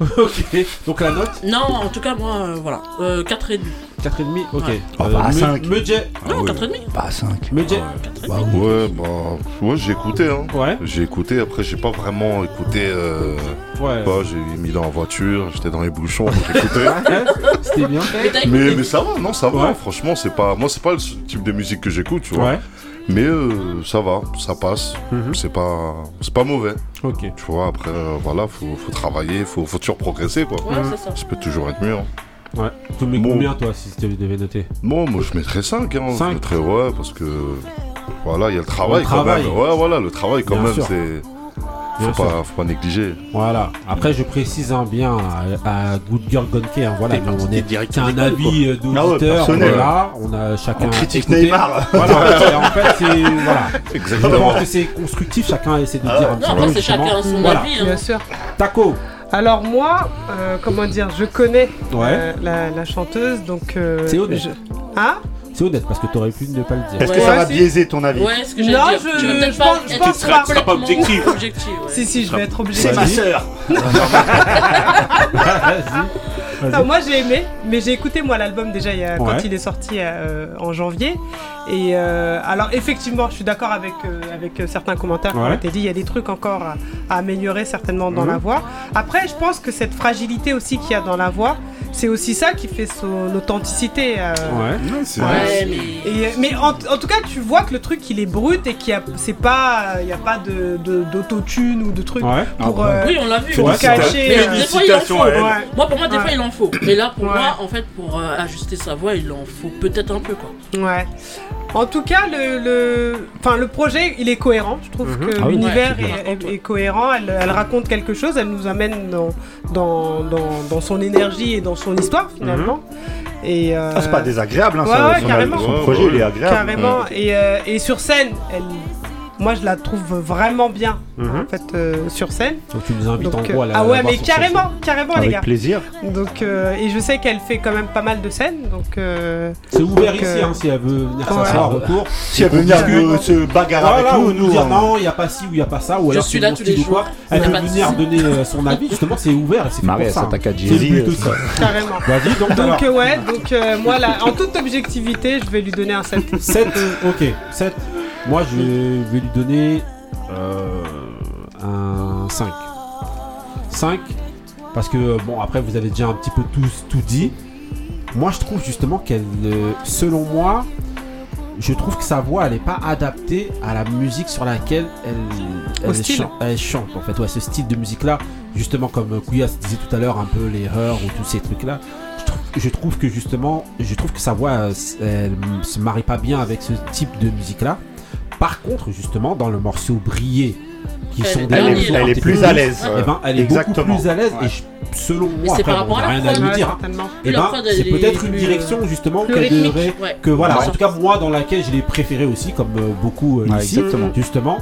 ok, donc la note? Non, en tout cas, moi, euh, voilà. Euh, 4,5. 4,5 Ok. Ouais. Oh, bah, à Me- cinq. Medjay Non, ouais. 4,5. Bah 5. Medjay Bah ouais, bah ouais, j'ai écouté hein. Ouais. J'ai écouté, après j'ai pas vraiment écouté euh, Ouais. pas, j'ai mis dans la voiture, j'étais dans les bouchons, donc j'écoutais. C'était bien. Mais mais, ça va, non, ça va, Ouais. franchement, c'est pas moi c'est pas le type de musique que j'écoute, tu vois. Ouais. Mais euh, ça va, ça passe. Mhm. C'est pas c'est pas mauvais. Ok. Tu vois, après euh, voilà, faut, faut travailler, faut, faut toujours progresser quoi. Ouais, c'est ça. Ça peut toujours être mieux. hein. Ouais. Tu mets Bon. combien toi si tu devais noter Bon, moi je mettrais 5, hein. Cinq. Je mettrais, ouais, parce que voilà, il y a le travail, Le quand travail. même. Ouais, voilà, le travail quand Bien même, c'est. Faut pas, faut pas négliger. Voilà. Après, je précise hein, bien à, à Good Girl Gone Care, hein, voilà, nous, on est, c'est un avis euh, Ah ouais, d'auditeur, voilà, on a chacun On critique écouté. Neymar. Voilà, en fait, c'est voilà. Je Exactement. pense que c'est constructif, chacun essaie de dire un petit Non, peu. c'est chacun son Voilà. avis. hein. Bien sûr. Taco. Alors moi, euh, comment dire, je connais Ouais. euh, la, la chanteuse, donc. euh, C'est honnête. je- Hein? C'est honnête parce que t'aurais pu ne pas le dire. Est-ce que ça va biaiser ton avis? Ouais, ce que j'allais Non, dire. je, Tu peut-être je pas pense, je pense Tu seras- pas. tu seras pas objectif. objectif, ouais. Si, si, je vais être obligé. C'est ma sœur. Non, moi j'ai aimé, mais j'ai écouté moi l'album déjà il y a- Ouais. quand il est sorti euh, en janvier. Et euh, alors effectivement, je suis d'accord avec euh, avec certains commentaires qui ont été dit. Il y a des trucs encore à, à améliorer certainement dans Mhm. la voix. Après, je pense que cette fragilité aussi qu'il y a dans la voix, c'est aussi ça qui fait son authenticité. euh, Ouais. c'est Ouais, vrai. mais... Et, mais en, en tout cas, tu vois que le truc il est brut et qu'il y a, c'est pas, il y a pas de, de- d'autotune ou de truc Ouais. pour, Ah, euh, Oui, on l'a vu. pour cacher. Mais euh, des fois, il en faut. Moi, pour moi, des fois, il en faut. Et là, pour Ouais. moi, en fait, pour euh, ajuster sa voix, il en faut peut-être un peu, quoi. Ouais. En tout cas, le, le, enfin, le projet, il est cohérent. Je trouve Mhm. que Ah oui. l'univers Ouais, est, est- est cohérent. Elle, elle raconte quelque chose. Elle nous amène dans, dans, dans, dans son énergie et dans son histoire, finalement. Et, euh, Ah, c'est pas désagréable, hein, Ouais, ça, ouais, son, carrément. son Ouais, projet ouais, il est agréable. Carrément. Et, euh, et sur scène, elle, moi, je la trouve vraiment bien, Mhm. en fait, euh, sur scène. Donc tu nous invites Donc, en gros à la ah ouais, mais carrément, carrément, les Avec gars. plaisir. Donc, euh, et je sais qu'elle fait quand même pas mal de scènes. Donc, euh, C'est ouvert Donc, ici euh, hein, si elle veut venir ouais. s'asseoir autour. Si elle veut venir euh, se bagarrer Voilà, avec ou nous, nous dire hein. non, il n'y a pas ci ou il n'y a pas ça, ou Je alors suis c'est là tous les jours. Elle peut venir donner son avis, justement, c'est ouvert c'est Marie, ça. ça. carrément. Vas-y, donc, alors. Donc ouais, donc moi là, en toute objectivité, je vais lui donner un 7. 7, ok, 7. Moi, je vais lui donner euh, un 5. 5, parce que, bon, après, vous avez déjà un petit peu tout, tout dit. Moi, je trouve justement qu'elle, euh, selon moi, je trouve que sa voix, elle n'est pas adaptée à la musique sur laquelle elle, elle, style. chante, elle chante. En fait, ouais, ce style de musique-là, justement, comme Kouya se disait tout à l'heure, un peu les heures ou tous ces trucs-là. Je trouve, que justement, je trouve que sa voix, elle, m- se marie pas bien avec ce type de musique-là. Par contre, justement, dans le morceau Briller, qui Elle sont des Elle est, morceaux elle est plus à l'aise. eh ben, elle est Exactement. beaucoup plus à l'aise et je- selon moi, c'est après, bon, rien à lui dire. Eh ben, c'est est peut-être une direction justement plus qu'elle devrait, ouais. que voilà, Ouais. en tout cas moi dans laquelle je l'ai préféré aussi, comme euh, beaucoup euh, Ouais, ici, exactement. justement.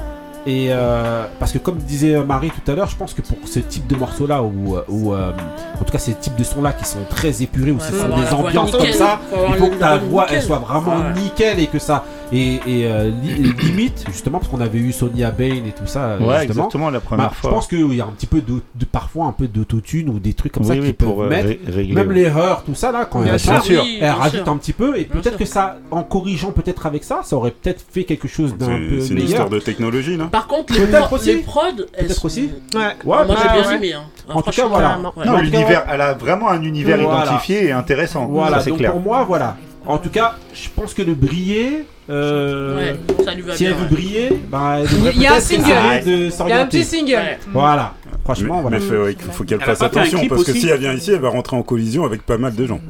Et euh, parce que comme disait Marie tout à l'heure, je pense que pour ce type de morceaux-là, ou ou, euh, en tout cas ces types de sons-là qui sont très épurés, ou Ouais, ce sont des ambiances nickel, comme ça, il faut que ta voix elle soit vraiment Ouais. nickel et que ça et, et euh, li- limite justement parce qu'on avait eu Sonia Bain et tout ça euh, Ouais, justement. exactement, la première Bah, fois. Je pense qu'il y a un petit peu de, de- parfois un peu d'autotune ou des trucs comme ça Oui, qui oui, peuvent euh, mettre. ré- régler, Même ouais. l'erreur, tout ça là, quand Bien elle Bien sûr, elle bien rajoute sûr. un petit peu et peut-être que ça, en corrigeant peut-être avec ça, ça aurait peut-être fait quelque chose d'un peu C'est c'est une meilleur. histoire de technologie, là. Par contre, les, Peut-être pro- aussi. les prods, Peut-être aussi. Ouais. Moi, j'ai bien aimé. Hein. En tout cas, voilà. Non, l'univers, elle a vraiment un univers identifié et intéressant. Voilà, c'est clair. pour moi, voilà. En tout cas, je pense que le briller, euh, Ouais, ça lui va si bien. elle veut ouais. briller, bah, elle devrait Il y a un single. de Il y a un petit single. Ouais. Voilà, franchement, mais, voilà. mais fait- ouais, il faut qu'elle fasse attention parce que si elle vient ici, elle va rentrer en collision avec pas mal de gens.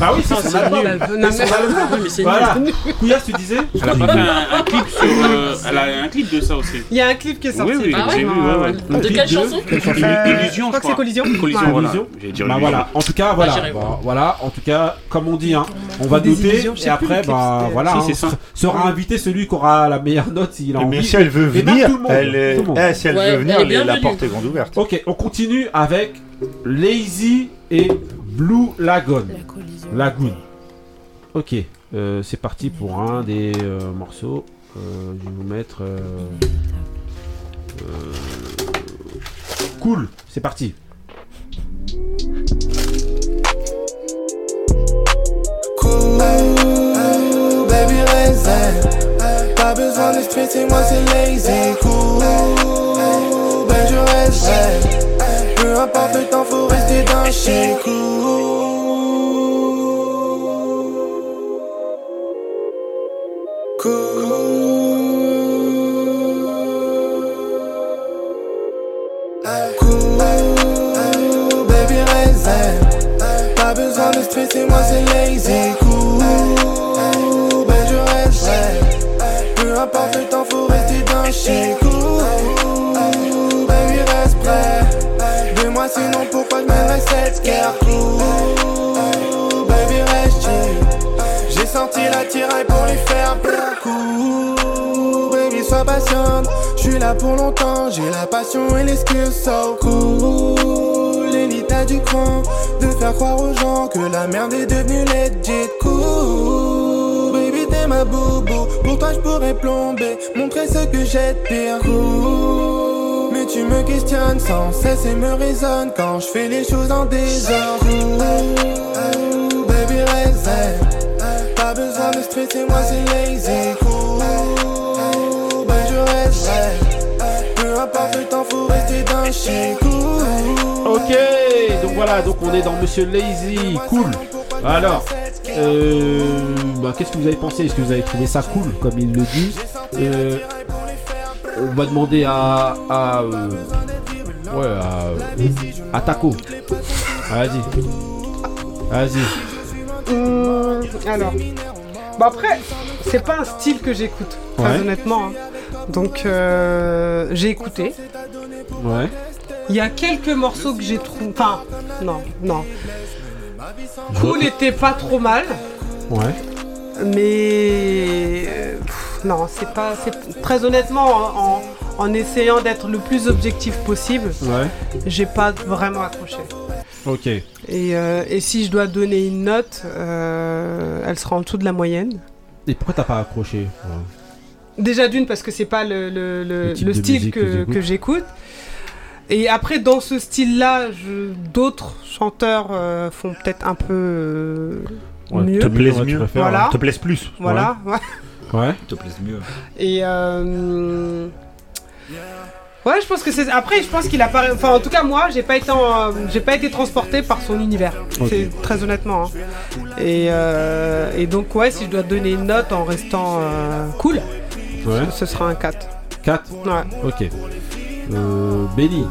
Bah oui, c'est Ah, son c'est album. nul. Non, C'est mais- son album. Oui, mais c'est Voilà. nul. Couillasse, tu disais Elle a pas fait un, un clip sur. euh, elle a un clip de ça aussi. Il y a un clip qui est sorti. Oui, oui, Ah j'ai vu, ouais, ouais. Un De clip quelle chanson Illusion, Euh, je je crois que c'est Collision. Collision, Ouais. voilà. J'ai dit Bah Illusion. voilà, en tout cas, voilà. j'irai voir. voilà, en tout cas, comme on dit, hein, on va Des noter illusions, je sais et plus après, bah c'était- voilà, Si, hein, c'est ça. sera invité celui qui aura la meilleure note s'il a Mais envie. si elle veut Et même venir, tout le monde, elle est- tout le monde. eh, si elle Ouais, veut venir, elle est les- la bienvenue. porte est grande ouverte. Ok, on continue avec Lazy et Blue Lagoon. Lagoon. Ok, euh, c'est parti pour un des euh, morceaux. Euh, je vais vous mettre. euh, euh, Cool, c'est parti. Cool, baby raisin. Pas besoin de stresser, moi c'est lazy. Cool, ben je reste cesse et me raisonnes quand je fais les choses en désordre. Cool. Baby, reste. Pas besoin de stresser, moi c'est lazy. Cool. Ben, je reste. Peu importe le temps, faut rester dans le shit. Cool. Ok, donc voilà, donc on est dans Monsieur Lazy, cool. Alors, euh, bah, qu'est-ce que vous avez pensé? Est-ce que vous avez trouvé ça cool, comme il le dit Euh, On va demander à, à euh, à, à Taco. Vas-y, vas-y. Hum, alors, bah après, c'est pas un style que j'écoute, très Ouais. honnêtement. hein. Donc, euh, j'ai écouté. Ouais. Il y a quelques morceaux que j'ai trouvé. Enfin, non, non. Cool était pas trop mal, Ouais. mais euh, pff, non, c'est pas. c'est- Très honnêtement, en, en- essayant d'être le plus objectif possible, Ouais. j'ai pas vraiment accroché. Ok. Et, euh, et si je dois donner une note, euh, elle sera en dessous de la moyenne. Et pourquoi t'as pas accroché Déjà d'une parce que c'est pas le, le- le- style que que, j'écoute. Et après, dans ce style-là, d'autres chanteurs euh, font peut-être un peu euh, Ouais, mieux. te plaise Ouais, tu mieux. préfères, Voilà. Te plaise plus. Voilà. ouais. Ouais. Te plaise mieux. Et euh, ouais, je pense que c'est. Après, je pense qu'il a pas. Enfin, en tout cas, moi, j'ai pas été, en- j'ai pas été transporté par son univers. C'est très honnêtement. hein. Et, euh, et donc, ouais, si je dois donner une note en restant euh, cool, Ouais. ce sera un 4. 4 Ouais. Ok. Euh, Benny.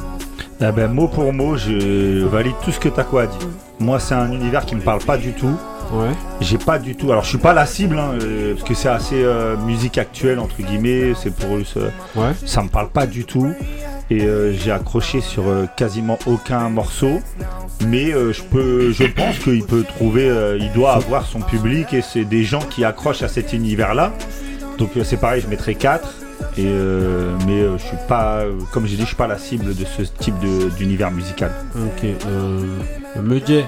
Ah ben, mot pour mot, je valide tout ce que Taco a dit. Moi, c'est un univers qui me parle pas du tout. Ouais. J'ai pas du tout. Alors, je suis pas la cible, hein, euh, parce que c'est assez euh, musique actuelle entre guillemets. C'est pour eux, ça, Ouais. ça me parle pas du tout. Et euh, j'ai accroché sur quasiment aucun morceau. Mais je peux, je pense qu'il peut trouver, il doit avoir son public et c'est des gens qui accrochent à cet univers-là. Donc c'est pareil, je mettrai 4. Et euh, mais euh, je suis pas, euh, comme j'ai dit, je suis pas la cible de ce type d'univers musical. Ok. Euh, Mudjay.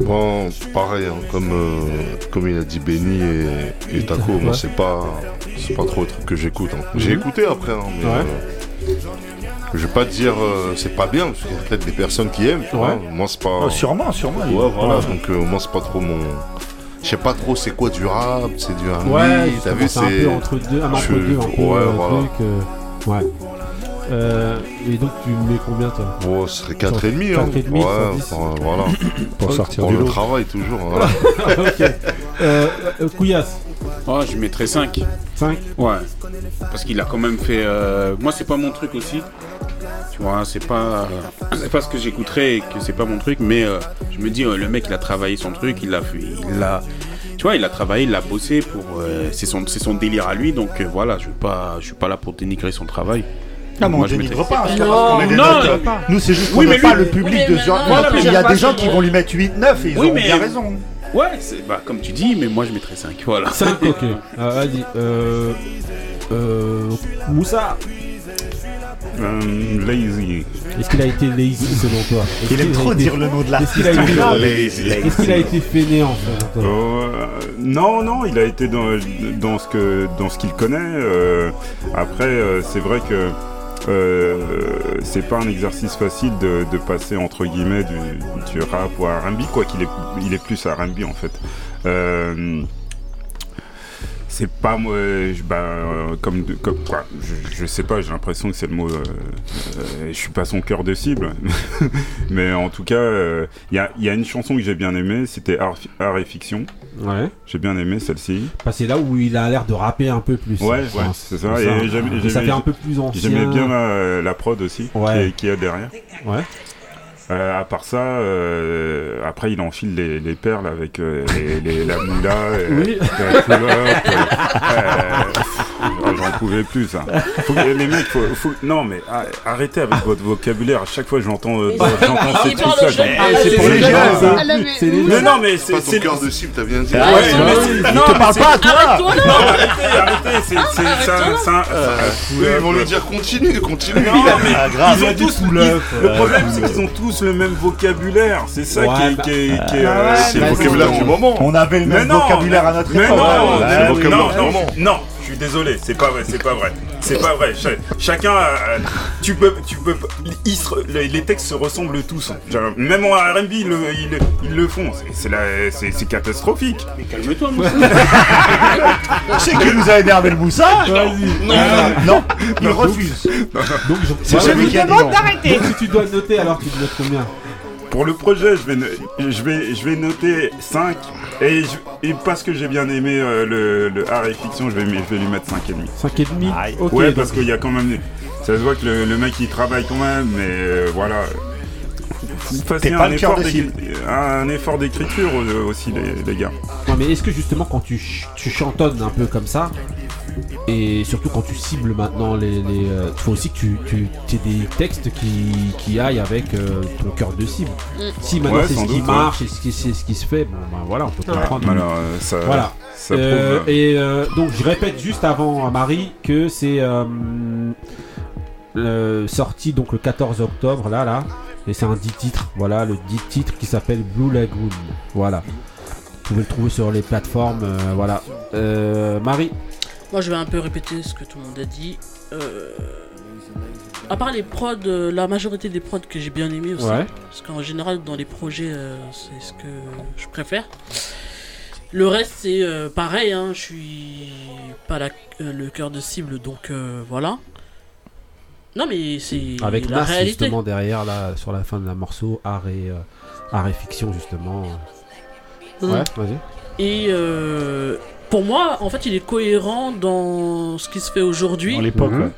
Bon, pareil, hein, comme, euh, comme il a dit Benny et, et Taco, moi Ouais. c'est pas, c'est pas trop le truc que j'écoute. hein. J'ai Mhm. écouté après, hein, mais Ouais. euh, je vais pas dire euh, c'est pas bien, parce qu'il y a peut-être des personnes qui aiment, tu Ouais. vois. Moi c'est pas. Oh, sûrement, sûrement. Ouais, il- voilà, donc moi c'est pas trop mon. Je sais pas trop c'est quoi du rap, c'est du Ouais, t'as vu, c'est un peu entre deux, un entre Je- deux, un peu Ouais, voilà. truc, ouais. Euh, et donc tu mets combien toi? Bon, ce serait 4,5 hein. 4,5 Ouais, sur 10. enfin, voilà. Pour sortir Pour du le lot. travail toujours. voilà. ok. Euh, euh, Couillasse. Oh, je mettrais 5. 5 Ouais. Parce qu'il a quand même fait. euh, Moi, c'est pas mon truc aussi. Tu vois, c'est pas. C'est pas ce que j'écouterais et que c'est pas mon truc, mais euh, je me dis, euh, le mec, il a travaillé son truc, il l'a fait. Il l'a. Tu vois, il a travaillé, il l'a bossé pour. euh, c'est son, c'est son délire à lui, donc euh, voilà, je veux pas, je suis pas là pour dénigrer son travail. Ah, mais on dénigre pas, Non, non, non. Nous, c'est juste qu'on Oui, n'a mais pas le public de non, il y a des gens qui vont lui mettre 8, 9 et ils ont mais- bien raison. Ouais, c'est- bah, comme tu dis, mais moi, je mettrais 5. Voilà. 5 ok. Ah, Vas-y. Euh, euh, Moussa. Euh, lazy. Est-ce qu'il a été lazy selon toi? Est-ce Il aime trop été- dire le nom de Est-ce qu'il a été l'artiste. Lazy. Est-ce qu'il a été fainéant selon toi? Euh, non, non, il a été dans, dans ce que dans ce qu'il connaît. euh, après, euh, c'est vrai que euh, c'est pas un exercice facile de, passer entre guillemets du, du rap au R&B, quoi qu'il est, il est plus R&B en fait. Euh, c'est pas moi, je- bah, euh, comme, comme quoi, je, je sais pas, j'ai l'impression que c'est le mot. euh, euh, je suis pas son cœur de cible, mais en tout cas, il y, y a une chanson que j'ai bien aimée, c'était Art, Art et Fiction. Ouais. J'ai bien aimé celle-ci. Bah, c'est là où il a l'air de rapper un peu plus. Ouais, ouais, c'est ça. Et ça fait un peu plus ancien. J'aimais bien la, la prod aussi, Ouais. qui, qui est derrière. Ouais. Euh, à part ça, euh, après il enfile les, les perles avec euh, les, les- la moula, euh, Oui. la culotte, euh, J'en pouvais plus, ça. Faut que- les mecs, faut, faut- non, mais ah, arrêtez avec votre vocabulaire. À chaque fois, j'entends euh, j'en- Ah, c'est pour les jeunes, ça. C'est les C'est les Mais jeunes. non, mais C'est pas ton cœur de cible, t'as bien dit. Ouais, Ah, mais non, te mais parle pas à toi. Non, arrêtez, arrêtez. C'est c'est- c'est un- c'est un- Oui, ils vont lui dire continue, continue. Non, mais Ah, ils ont tous ils-. Le problème, c'est qu'ils ont tous le même vocabulaire. C'est ça qui est, Ah euh, c'est le vocabulaire du moment. On avait le Mais même vocabulaire à notre mais époque. Ouais, non, non, non, suis désolé, c'est pas vrai, c'est pas vrai, c'est pas vrai. Cha- chacun, a- tu peux, tu peux, ils se- les, textes se ressemblent tous. Genre, Même en R&B, ils, le- ils, ils le font. C'est- C'est catastrophique. Mais calme-toi, C'est qui nous a énervé le Moussa. Non, non, il refuse. Donc, je, C'est celui qui non. Donc, si tu dois noter, alors tu te notes combien? Pour le projet, je vais, je vais, je vais noter 5. Et, je- et parce que j'ai bien aimé euh, le, le art et fiction, je vais, je vais lui mettre 5,5. 5,5 Ok, ouais, donc- parce qu'il y a quand même. Ça se voit que le, le mec il travaille quand même, mais euh, voilà. Pas un, le effort un d'écriture euh, aussi, les, les gars. Non, mais est-ce que justement, quand tu, ch- tu chantonnes un peu comme ça, et surtout quand tu cibles maintenant les. les euh, il faut aussi que tu, tu aies des textes qui, qui aillent avec euh, ton cœur de cible. Mm. Si maintenant Ouais, c'est ce qui doute, ouais. marche et ce qui, c'est ce qui se fait, bon ben voilà, on peut comprendre. alors, euh, ça- voilà. ça Euh, prouve, et euh, donc je répète juste avant à Marie que c'est euh, euh, sorti donc le 14 octobre là là et c'est un 10 titres voilà le 10 titres qui s'appelle Blue Lagoon voilà vous pouvez le trouver sur les plateformes euh, voilà Euh, Marie Moi, je vais un peu répéter ce que tout le monde a dit. Euh, À part les prods, euh, la majorité des prods que j'ai bien aimé aussi. Ouais. Parce qu'en général, dans les projets, euh, c'est ce que je préfère. Le reste, c'est euh, pareil. Hein, je suis pas la- le cœur de cible, donc euh, voilà. Non, mais c'est avec la Nas réalité. justement derrière là sur la fin de la morceau art et euh, art et fiction justement Mm. ouais vas-y Et euh, pour moi, en fait, il est cohérent dans ce qui se fait aujourd'hui. Dans l'époque, Mhm. ouais.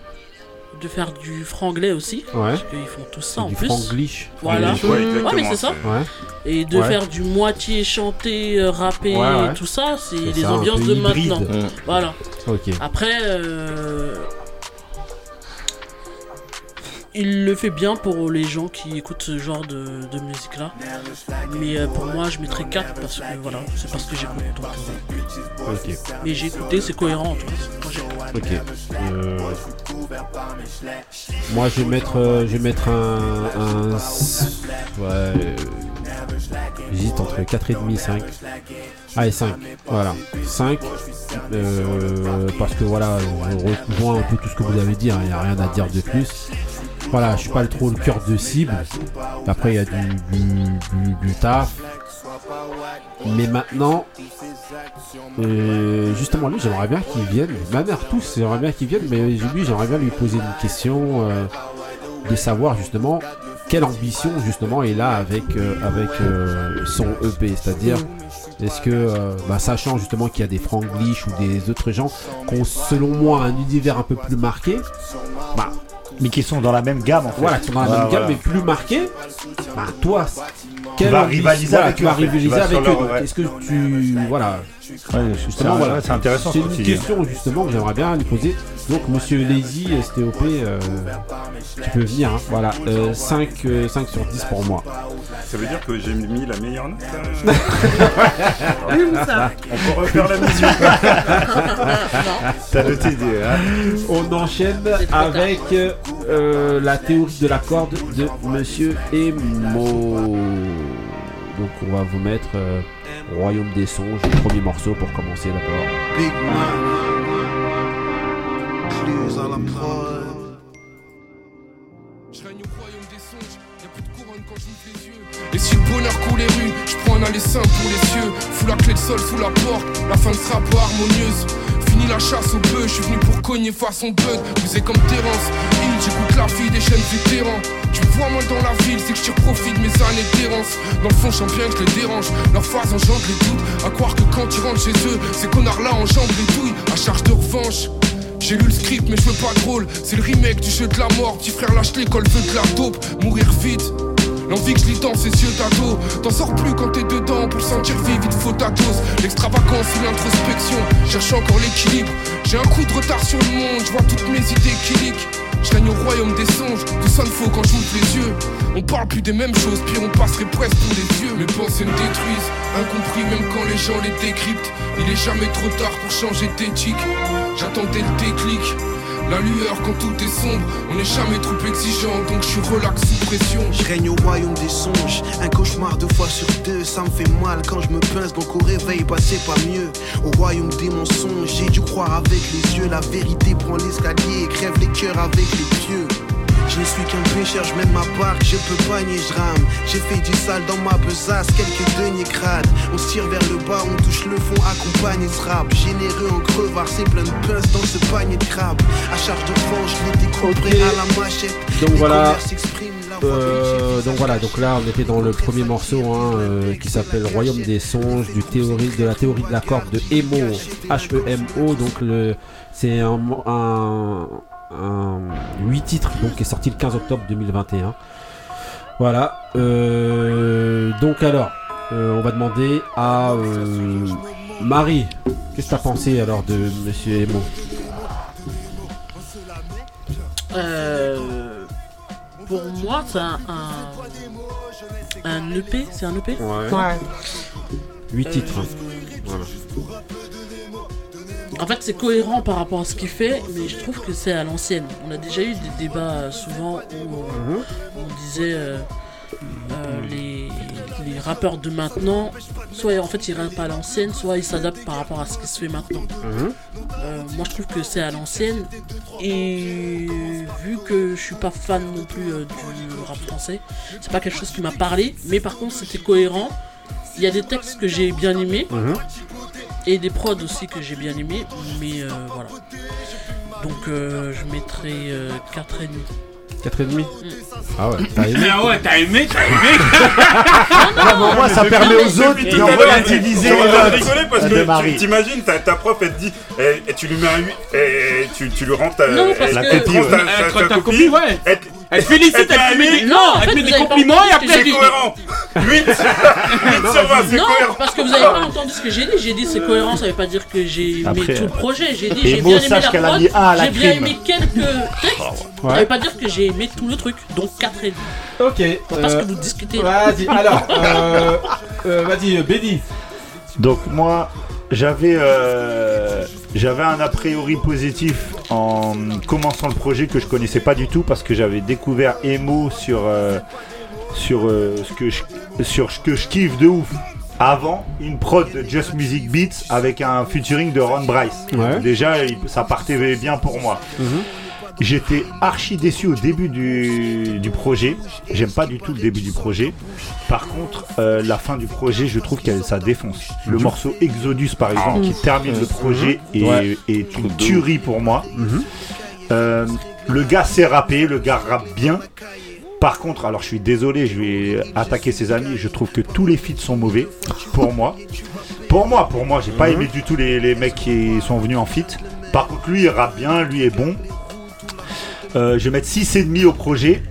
De faire du franglais aussi. Ouais. Parce qu'ils font tout ça en du plus. franglish Voilà. Ouais, mais c'est ça. Ouais. Et de Ouais. faire du moitié chanté, euh, rappé, Ouais, ouais. tout ça, c'est C'est les ça, un ambiances de hybride. maintenant. Voilà. Ok. Après, euh, il le fait bien pour les gens qui écoutent ce genre de, de musique-là. Mais euh, pour moi, je mettrais 4 parce que voilà, c'est parce que j'écoute. donc, euh, Ok. Mais j'ai écouté, c'est cohérent en tout cas. Ok. Euh, Moi, je vais mettre, euh, je vais mettre un, un ouais. J'hésite entre 4,5 et 5. Allez, 5. Voilà. 5. euh, parce que voilà, je rejoins un peu tout ce que vous avez dit. Il n'y a rien à dire de plus. Voilà, je suis pas le trop le cœur de cible. Après, il y a du, du, taf. Mais maintenant, euh, justement, lui, j'aimerais bien qu'il vienne. Ma mère, tous, j'aimerais bien qu'il vienne, mais lui, j'aimerais bien lui poser une question euh, de savoir justement quelle ambition justement il a avec, euh, avec son EP. C'est-à-dire, est-ce que, bah, sachant justement qu'il y a des franglish ou des autres gens qui ont, selon moi, un univers un peu plus marqué, bah, Mais qui sont dans la même gamme en fait. voilà, qui sont dans la même gamme voilà. mais plus marqués, bah toi, Tu vas rivaliser voilà, avec tu eux, vas rivaliser Tu avec eux. Est-ce que tu. Voilà. Ouais, Justement, c'est- voilà. ouais, c'est intéressant C'est ce que une dis. question justement que j'aimerais bien lui poser. Donc, monsieur Lazy, STOP, euh, tu peux venir. hein. Voilà. 5, 5 sur 10 pour moi. Ça veut dire que j'ai mis la meilleure note euh. On peut refaire la mission. T'as noté des. hein. On enchaîne avec euh, la théorie de la corde de Monsieur Emo. Donc on va vous mettre euh, Royaume des songes, le premier morceau pour commencer d'abord. Big Clears à la prod. Et si le bonheur coule les rues, je prends un aller simple pour les cieux. Fous la clé de sol sous la porte, la fin ne sera pas harmonieuse. La chasse au bœuf, je suis venu pour cogner façon bug. Vous comme Terence, Hill, j'écoute la fille des chaînes vétérans. Tu me vois moi dans la ville, c'est que je profite de mes années d'errance. Dans le fond, je bien que je les dérange. Leur phase engendre les doutes. À croire que quand tu rentres chez eux, ces connards-là enjambent les douilles à charge de revanche. J'ai lu le script mais je veux pas de rôle C'est le remake du jeu de la mort Petit frère lâche l'école veut de la taupe Mourir vite L'envie que je lis dans ses yeux d'ado. T'en sors plus quand t'es dedans pour sentir vivre, il faut ta dose. L'extravagance ou l'introspection, cherche encore l'équilibre. J'ai un coup de retard sur le monde, je vois toutes mes idées qui niquent. Je règne au royaume des songes, tout ça ne faut quand j'ouvre les yeux. On parle plus des mêmes choses, puis on passerait presque pour des yeux. Mes pensées me détruisent, incompris même quand les gens les décryptent. Il est jamais trop tard pour changer d'éthique. J'attendais le déclic. La lueur quand tout est sombre, on n'est jamais trop exigeant, donc je suis relax sous pression. Je règne au royaume des songes, un cauchemar deux fois sur deux, ça me fait mal quand je me pince, donc au réveil, bah c'est pas mieux. Au royaume des mensonges, j'ai dû croire avec les yeux, la vérité prend l'escalier et crève les cœurs avec les pieux. Je ne suis qu'un pêcheur, je mène ma barque, je peux pas nier, je rame. J'ai fait du sale dans ma besace, quelques deniers crades. On se tire vers le bas, on touche le fond, accompagne ce rap. Généreux en crevard, c'est plein de pinces dans ce panier de crabes. À charge de frange, je l'ai découpé à la machette. Donc Les voilà. Euh, donc voilà, donc là on était dans le premier morceau hein, euh, qui s'appelle Royaume des songes du théorie de la théorie de la corde de Emo H E M O donc le c'est un, un, un 8 titres donc qui est sorti le 15 octobre 2021. Voilà. euh, donc alors euh, on va demander à euh, Marie qu'est-ce que t'as pensé alors de Monsieur Emo? Euh, pour moi, c'est un, un, un EP, c'est un EP Ouais. Ouais. 8 Euh, titres. Voilà. En fait, c'est cohérent par rapport à ce qu'il fait, mais je trouve que c'est à l'ancienne. On a déjà eu des débats euh, souvent où euh, Mhm. on disait euh, euh, les, les rappeurs de maintenant, soit en fait ils rappent à l'ancienne, soit ils s'adaptent par rapport à ce qui se fait maintenant. Mhm. Euh, moi, je trouve que c'est à l'ancienne, et vu que je suis pas fan non plus du rap français, c'est pas quelque chose qui m'a parlé, mais par contre, c'était cohérent. Il y a des textes que j'ai bien aimés. Mhm. Et des prods aussi que j'ai bien aimé, mais euh, voilà. Donc euh, je mettrai euh, 4,5. 4,5 Ah ouais, t'as aimé Ah ouais, t'as aimé, t'as aimé. Ah, bon, moi, ça permet aux autres de relativiser On les va notes rigoler parce que tu- t'imagines, ta, ta prof elle te dit, eh, eh, tu lui mets un 8, et tu, tu lui rends ta, Non, parce eh, ta- ouais. ta- ta copie, ouais. Elle- Elle te félicite, elle te met des- Non, en elle met des compliments et après dit. cohérent 8 8 sur 20, c'est Non, parce que vous avez pas entendu ce que j'ai dit. J'ai dit c'est cohérent, ça veut pas dire que j'ai aimé Après, tout le projet. J'ai dit j'ai bien aimé sache la prod, j'ai bien aimé quelques textes. Ouais. Ça veut pas dire que j'ai aimé tout le truc. Donc 4,5. Ok. Faut pas ce euh, que vous discutez. Vas-y, alors, euh, euh, vas-y, euh, Benny. Donc moi, j'avais euh, j'avais un a priori positif en commençant le projet que je connaissais pas du tout parce que j'avais découvert Emo sur euh, sur euh, ce que je sur ce que je kiffe de ouf. Avant une prod de Just Music Beats avec un featuring de Ron Bryce. Ouais. Déjà, il- ça partait bien pour moi. J'étais archi déçu au début du, du projet. J'aime pas du tout le début du projet. Par contre, euh, la fin du projet, je trouve que ça défonce. Le morceau Exodus, par exemple, qui termine le projet, est, Ouais. est une tuerie pour moi. Euh, le gars sait rapper, le gars rappe bien. Par contre, alors je suis désolé, je vais attaquer ses amis. Je trouve que tous les feats sont mauvais pour moi. Pour moi, pour moi, j'ai pas aimé du tout les, les mecs qui sont venus en feat. Par contre, lui, il rappe bien, lui est bon. Euh, je vais mettre 6,5 au projet.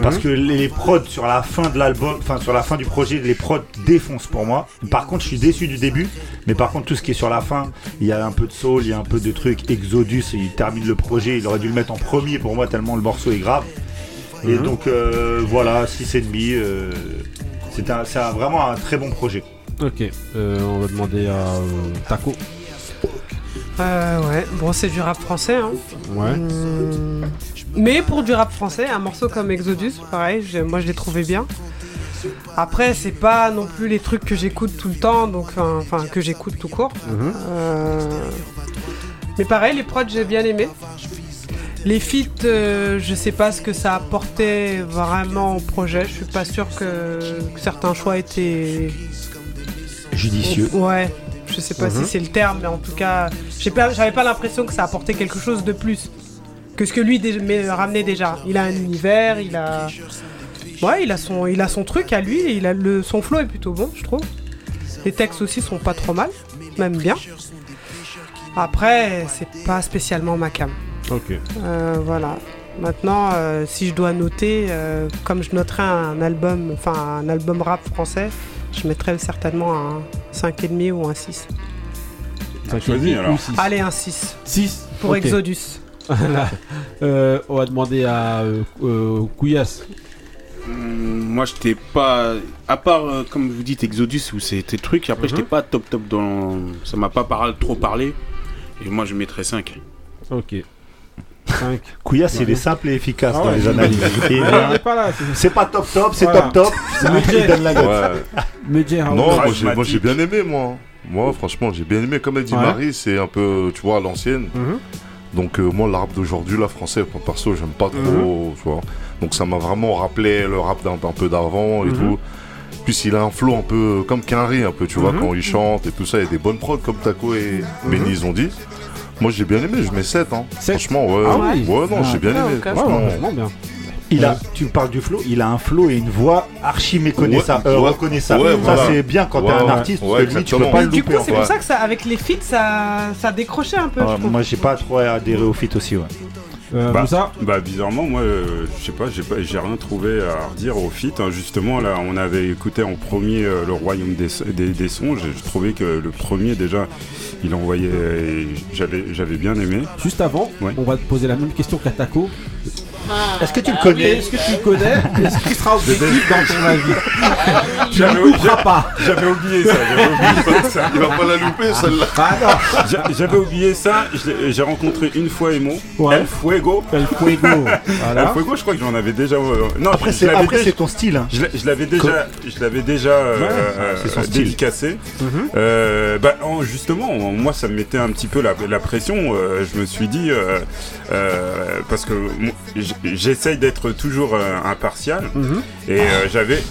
Parce que les prods sur la fin de l'album, enfin sur la fin du projet, les prods défoncent pour moi. Par contre, je suis déçu du début. Mais par contre, tout ce qui est sur la fin, il y a un peu de soul, il y a un peu de trucs. Exodus, il termine le projet. Il aurait dû le mettre en premier pour moi, tellement le morceau est grave. Et Mhm. donc euh, voilà, 6,5. Euh, c'est un, vraiment un très bon projet. Ok, euh, on va demander à euh, Taco. Euh, ouais, bon, c'est du rap français. Hein. Ouais. Hum, Mais pour du rap français, un morceau comme Exodus, pareil, moi je l'ai trouvé bien. Après, c'est pas non plus les trucs que j'écoute tout le temps, donc enfin que j'écoute tout court. Mhm. Euh, Mais pareil, les prods j'ai bien aimé. Les feats, euh, je sais pas ce que ça apportait vraiment au projet. Je suis pas sûr que, que certains choix étaient Judicieux. Ouais, je sais pas Mhm. si c'est le terme, mais en tout cas, pas- j'avais pas l'impression que ça apportait quelque chose de plus que ce que lui dé- mais ramenait déjà. Il a un univers, il a, ouais, il a son, il a son truc à lui, il a le, son flow est plutôt bon, je trouve. Les textes aussi sont pas trop mal, même bien. Après, c'est pas spécialement ma cam. Ok. Euh, voilà. Maintenant, euh, si je dois noter, euh, comme je noterais un album, enfin un album rap français, je mettrais certainement un 5,5 ou un 6. T'as choisi, alors. Allez, un 6. 6 Pour. Exodus. Euh, on va demander à euh, euh, Couillasse. Hum, Moi, j'étais pas. À part, euh, comme vous dites, Exodus, où c'était truc, après, j'étais pas top top dans. Ça m'a pas par- trop parlé. Et moi, je mettrais 5. Ok. 5. Couillasse, il est simple et efficace Ah dans ouais, les analyses. Ouais, Et, il est pas là, c'est- pas top top, c'est Voilà. top top. C'est lui qui donne la note. Ouais. Medjay, Non, moi j'ai, Pragmatique. moi j'ai bien aimé moi. Moi franchement j'ai bien aimé. Comme elle dit Ouais. Marie, c'est un peu, tu vois, à l'ancienne. Mhm. Donc euh, moi le rap d'aujourd'hui, là français, pour perso, j'aime pas trop, Mhm. tu vois. Donc ça m'a vraiment rappelé le rap d'un un peu d'avant et Mhm. tout. Puis il a un flow un peu comme Quinry, un peu, tu vois, Mhm. quand il chante et tout ça, il y a des bonnes prods comme Taco et Benny ils ont dit. Moi j'ai bien aimé, je mets 7 hein. Franchement ouais. Ah. Ouais non, Ah. j'ai bien aimé. franchement. vraiment bien. Il a, tu me parles du flow, il a un flow et une voix archi méconnaissable, Ouais, euh, ouais. reconnaissable. Ouais, ça voilà. c'est bien quand t'es Ouais, un artiste, Ouais, parce que lui tu peux pas le du louper. coup, en c'est pour ça que ça, avec les feats, ça, ça décrochait un peu. Ouais, je trouve. moi j'ai pas trop adhéré au feat aussi, ouais. Euh, Bah, Moussa bah bizarrement moi euh, je sais pas j'ai pas j'ai rien trouvé à redire au feat hein. justement là on avait écouté en premier euh, le royaume des, des, des songes et je trouvais que le premier déjà il envoyait et j'avais j'avais bien aimé Juste avant, Ouais. on va te poser la même question qu'à Taco. Ah, Est-ce que tu bah le connais oui. Est-ce que tu le connais Est-ce qu'il sera objectif dans ton avis Tu J'avais- ne couperas pas. j'avais oublié ça j'avais oublié ça Il va pas la louper celle-là. Ah non j'avais oublié ça j'ai rencontré une fois Emo Ouais. El Fuego El Fuego. El Voilà. Fuego je crois que j'en avais déjà euh, non Après c'est déjà- ton style. hein. Je l'a- je l'avais déjà, je l'avais déjà euh, Ouais, euh, c'est son style. dédicacé. Mhm. Euh, bah, en- justement, en- moi, ça me mettait un petit peu la, la pression. je me suis dit, euh, parce que j'essaye d'être toujours euh, impartial, Mhm. et euh, j'avais.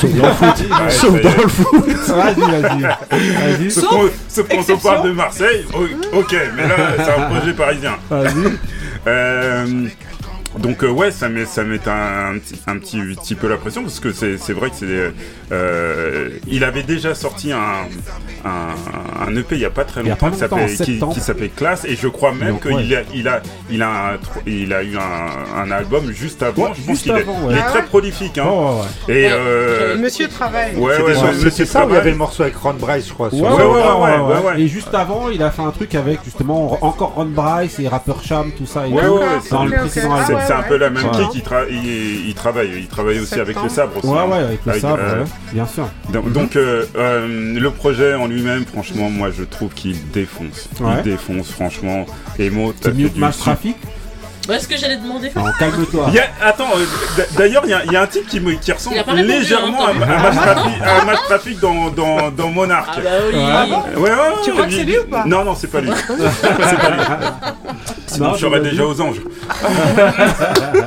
Sauf dans le foot. Ouais, Sauf dans le foot. Vas-y, vas-y. Vas-y. Sauf qu'on- sauf quand on exception. parle de Marseille, o- ok, mais là, c'est un projet parisien. Vas-y. Euh, donc euh, ouais, ça met ça met un, un petit, un petit petit peu la pression parce que c'est c'est vrai que c'est euh, il avait déjà sorti un, un un EP il y a pas très Il longtemps, pas qui longtemps, s'appelait en qui, qui s'appelait Classe et je crois même qu'il ouais. a il a il a il a eu un, un album juste avant. Ouais, je pense juste qu'il est, avant, il ouais. est très prolifique hein. Oh. Et Ouais, euh, Monsieur travaille. ouais C'était ouais, C'était Monsieur ça où il y avait Travail. le morceau avec Ron Bryce, je crois. Ouais, ouais, ouais, ouais, ouais, ouais, ouais, ouais. ouais. Et juste avant, il a fait un truc avec justement encore Ron Bryce et Rapper Cham, tout ça. Et Ouais, tout, ouais, ouais, dans le précédent C'est album. Ouais, c'est un peu la même kick, il, tra- il, il travaille, il travaille aussi avec le sabre aussi. Ouais, hein. ouais, avec le Avec, sabre, euh, bien sûr. Donc, donc, euh, euh, le projet en lui-même, franchement, moi je trouve qu'il défonce. Ouais. Il défonce, franchement. Emo, t'as C'est mieux fait que Trafic? Ouais, est-ce que j'allais demander Non, calme-toi. Il y a- attends, euh, d- d'ailleurs, il y a- il y, a un type qui, me, qui ressemble Il a pas répondu, légèrement hein, à, Trafic, à Mass Trafic dans, dans, dans Monarch. Ah bah oui. Ah bon Ouais, ouais, ouais, Tu crois que c'est lui ou pas Non, non, c'est pas lui. c'est pas lui. Sinon, Non, je serais vas-y. déjà aux anges.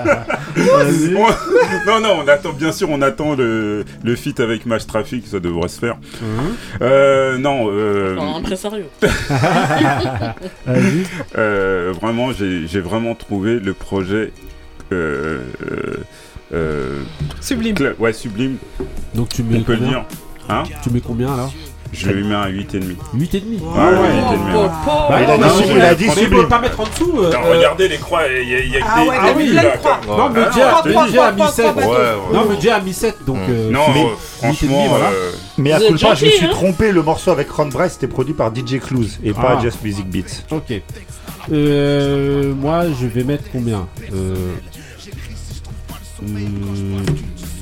Vas-y. On- non, non, on attend, bien sûr, on attend le, le feat avec Match Traffic, ça devrait se faire. Mhm. Euh, non, euh, Non, impresario. Vas-y. euh, vraiment, j'ai j'ai vraiment trouvé le projet. Euh, euh, euh, Sublime. ouais, sublime, Donc tu on mets peut le combien dire. Hein Tu mets combien alors Je lui mets un 8,5. 8 et demi. Ouais, ouais, 8,5. ouais. Bah, Il a non, dit mais sublime, il a dit on ne sublime. peut pas mettre en dessous. euh, euh, regardez les croix, il y a, y a Ah des- ouais, plein de là, croix. Non, Ah, mais non, Jay a- mis 7. Ouais, ouais. Non, mais Jay a mis 7, donc. euh, Non, mets euh, 8 et franchement, voilà. euh, Mais à coup pas, je me suis hein. trompé. Le morceau avec Ron Bryce était produit par DJ Clues et pas Ah. Just Music Beats. Ok. Euh, moi, je vais mettre combien euh,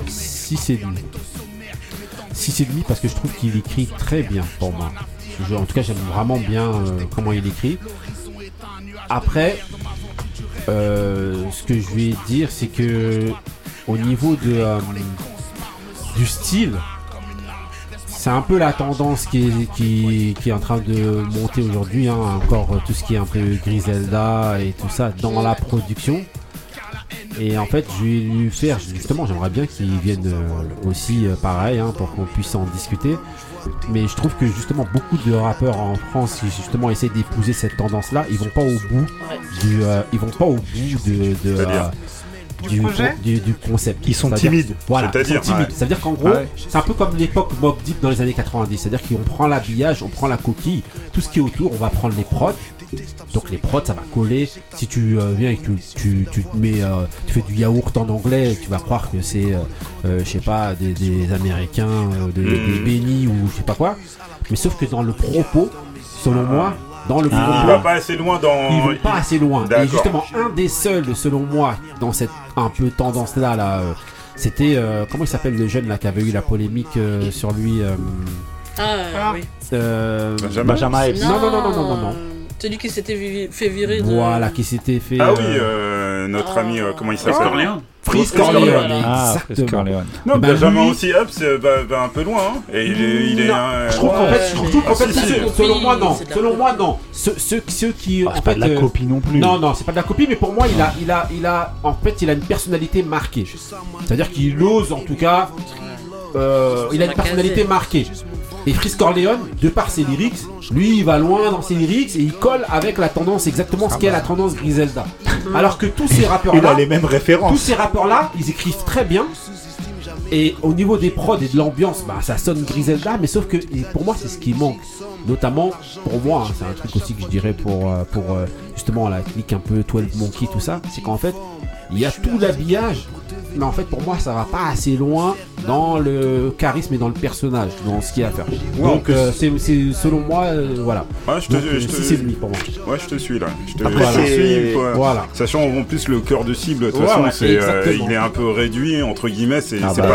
6 et demi. 6 et demi parce que je trouve qu'il écrit très bien pour moi. En tout cas, j'aime vraiment bien euh, comment il écrit. Après, euh, ce que je vais dire, c'est que au niveau de euh, du style, c'est un peu la tendance qui est, qui, qui est en train de monter aujourd'hui. hein. Encore tout ce qui est un peu Griselda et tout ça dans la production. Et en fait, je vais lui faire, justement, j'aimerais bien qu'il vienne euh, aussi euh, pareil hein, pour qu'on puisse en discuter. Mais je trouve que justement, beaucoup de rappeurs en France qui justement essaient d'épouser cette tendance-là, ils vont pas au bout du, euh, ils vont pas au bout de, Du projet du, du concept. Ils sont timides. Voilà, ils sont C'est-à-dire, timides. ouais. C'est-à-dire qu'en gros, Ouais. c'est un peu comme l'époque Mob Deep dans les années 90. C'est-à-dire qu'on prend l'habillage, on prend la coquille, tout ce qui est autour, on va prendre les prods Donc les prods, ça va coller. Si tu euh, viens et que tu, tu, mets, euh, tu fais du yaourt en anglais, tu vas croire que c'est, euh, euh, je sais pas, des, des Américains, euh, des, Mm. des bénis ou je sais pas quoi. Mais sauf que dans le propos, selon moi, dans le Il propos, va pas assez loin dans. ils vont pas assez loin. Et justement, un des seuls, selon moi, dans cette un peu tendance là, là, euh, c'était euh, comment il s'appelle le jeune là qui avait eu la polémique euh, sur lui. euh, Ah, oui. euh, Benjamin Benjamin Epps. Non, non, non, non, non, non, non. Celui qui s'était fait virer de. Voilà, qui s'était fait. Ah oui, euh, euh, notre ami, euh, comment il Fritz s'appelle Corleone. Fritz Corleone, Ah, exactement. Non, Bah, Benjamin lui- aussi, hop, c'est- va un peu loin. hein. Et il est. Il est Non, un- je trouve qu'en fait, je trouve qu'en Ah, fait, selon moi, non. Selon moi, non. Ceux, ceux, ceux qui. en c'est pas fait, de la euh, copie non plus. Non, non, c'est pas de la copie, mais pour moi, il a, il a, il a, en fait, il a une personnalité marquée. C'est-à-dire qu'il ose, en tout cas, euh, il a une personnalité marquée. Et Fritz Corleone, de par ses lyrics, lui, il va loin dans ses lyrics et il colle avec la tendance, exactement ce Ah qu'est bah. la tendance Griselda. Alors que tous ces rappeurs-là, Il a les mêmes références. tous ces rappeurs-là, ils écrivent très bien. Et au niveau des prods et de l'ambiance, bah, ça sonne Griselda, mais sauf que et pour moi, c'est ce qui manque. Notamment, pour moi, hein, c'est un truc aussi que je dirais pour, euh, pour euh, justement la clique un peu 12 Monkey, tout ça, c'est qu'en fait, il y a tout l'habillage, mais en fait, pour moi, ça va pas assez loin dans le charisme et dans le personnage, dans ce qu'il y a à faire. Ouais, Donc, euh, c'est c'est- selon moi, euh, voilà. Ouais, je te, Donc, euh, te- c'est pour moi. Ouais, je te suis là. Je te, Après, je te c'est- suis. quoi. voilà. Sachant en plus le cœur de cible, de toute Ouais, façon, ouais, c'est, euh, il est un peu réduit entre guillemets. C'est, Ah c'est bah,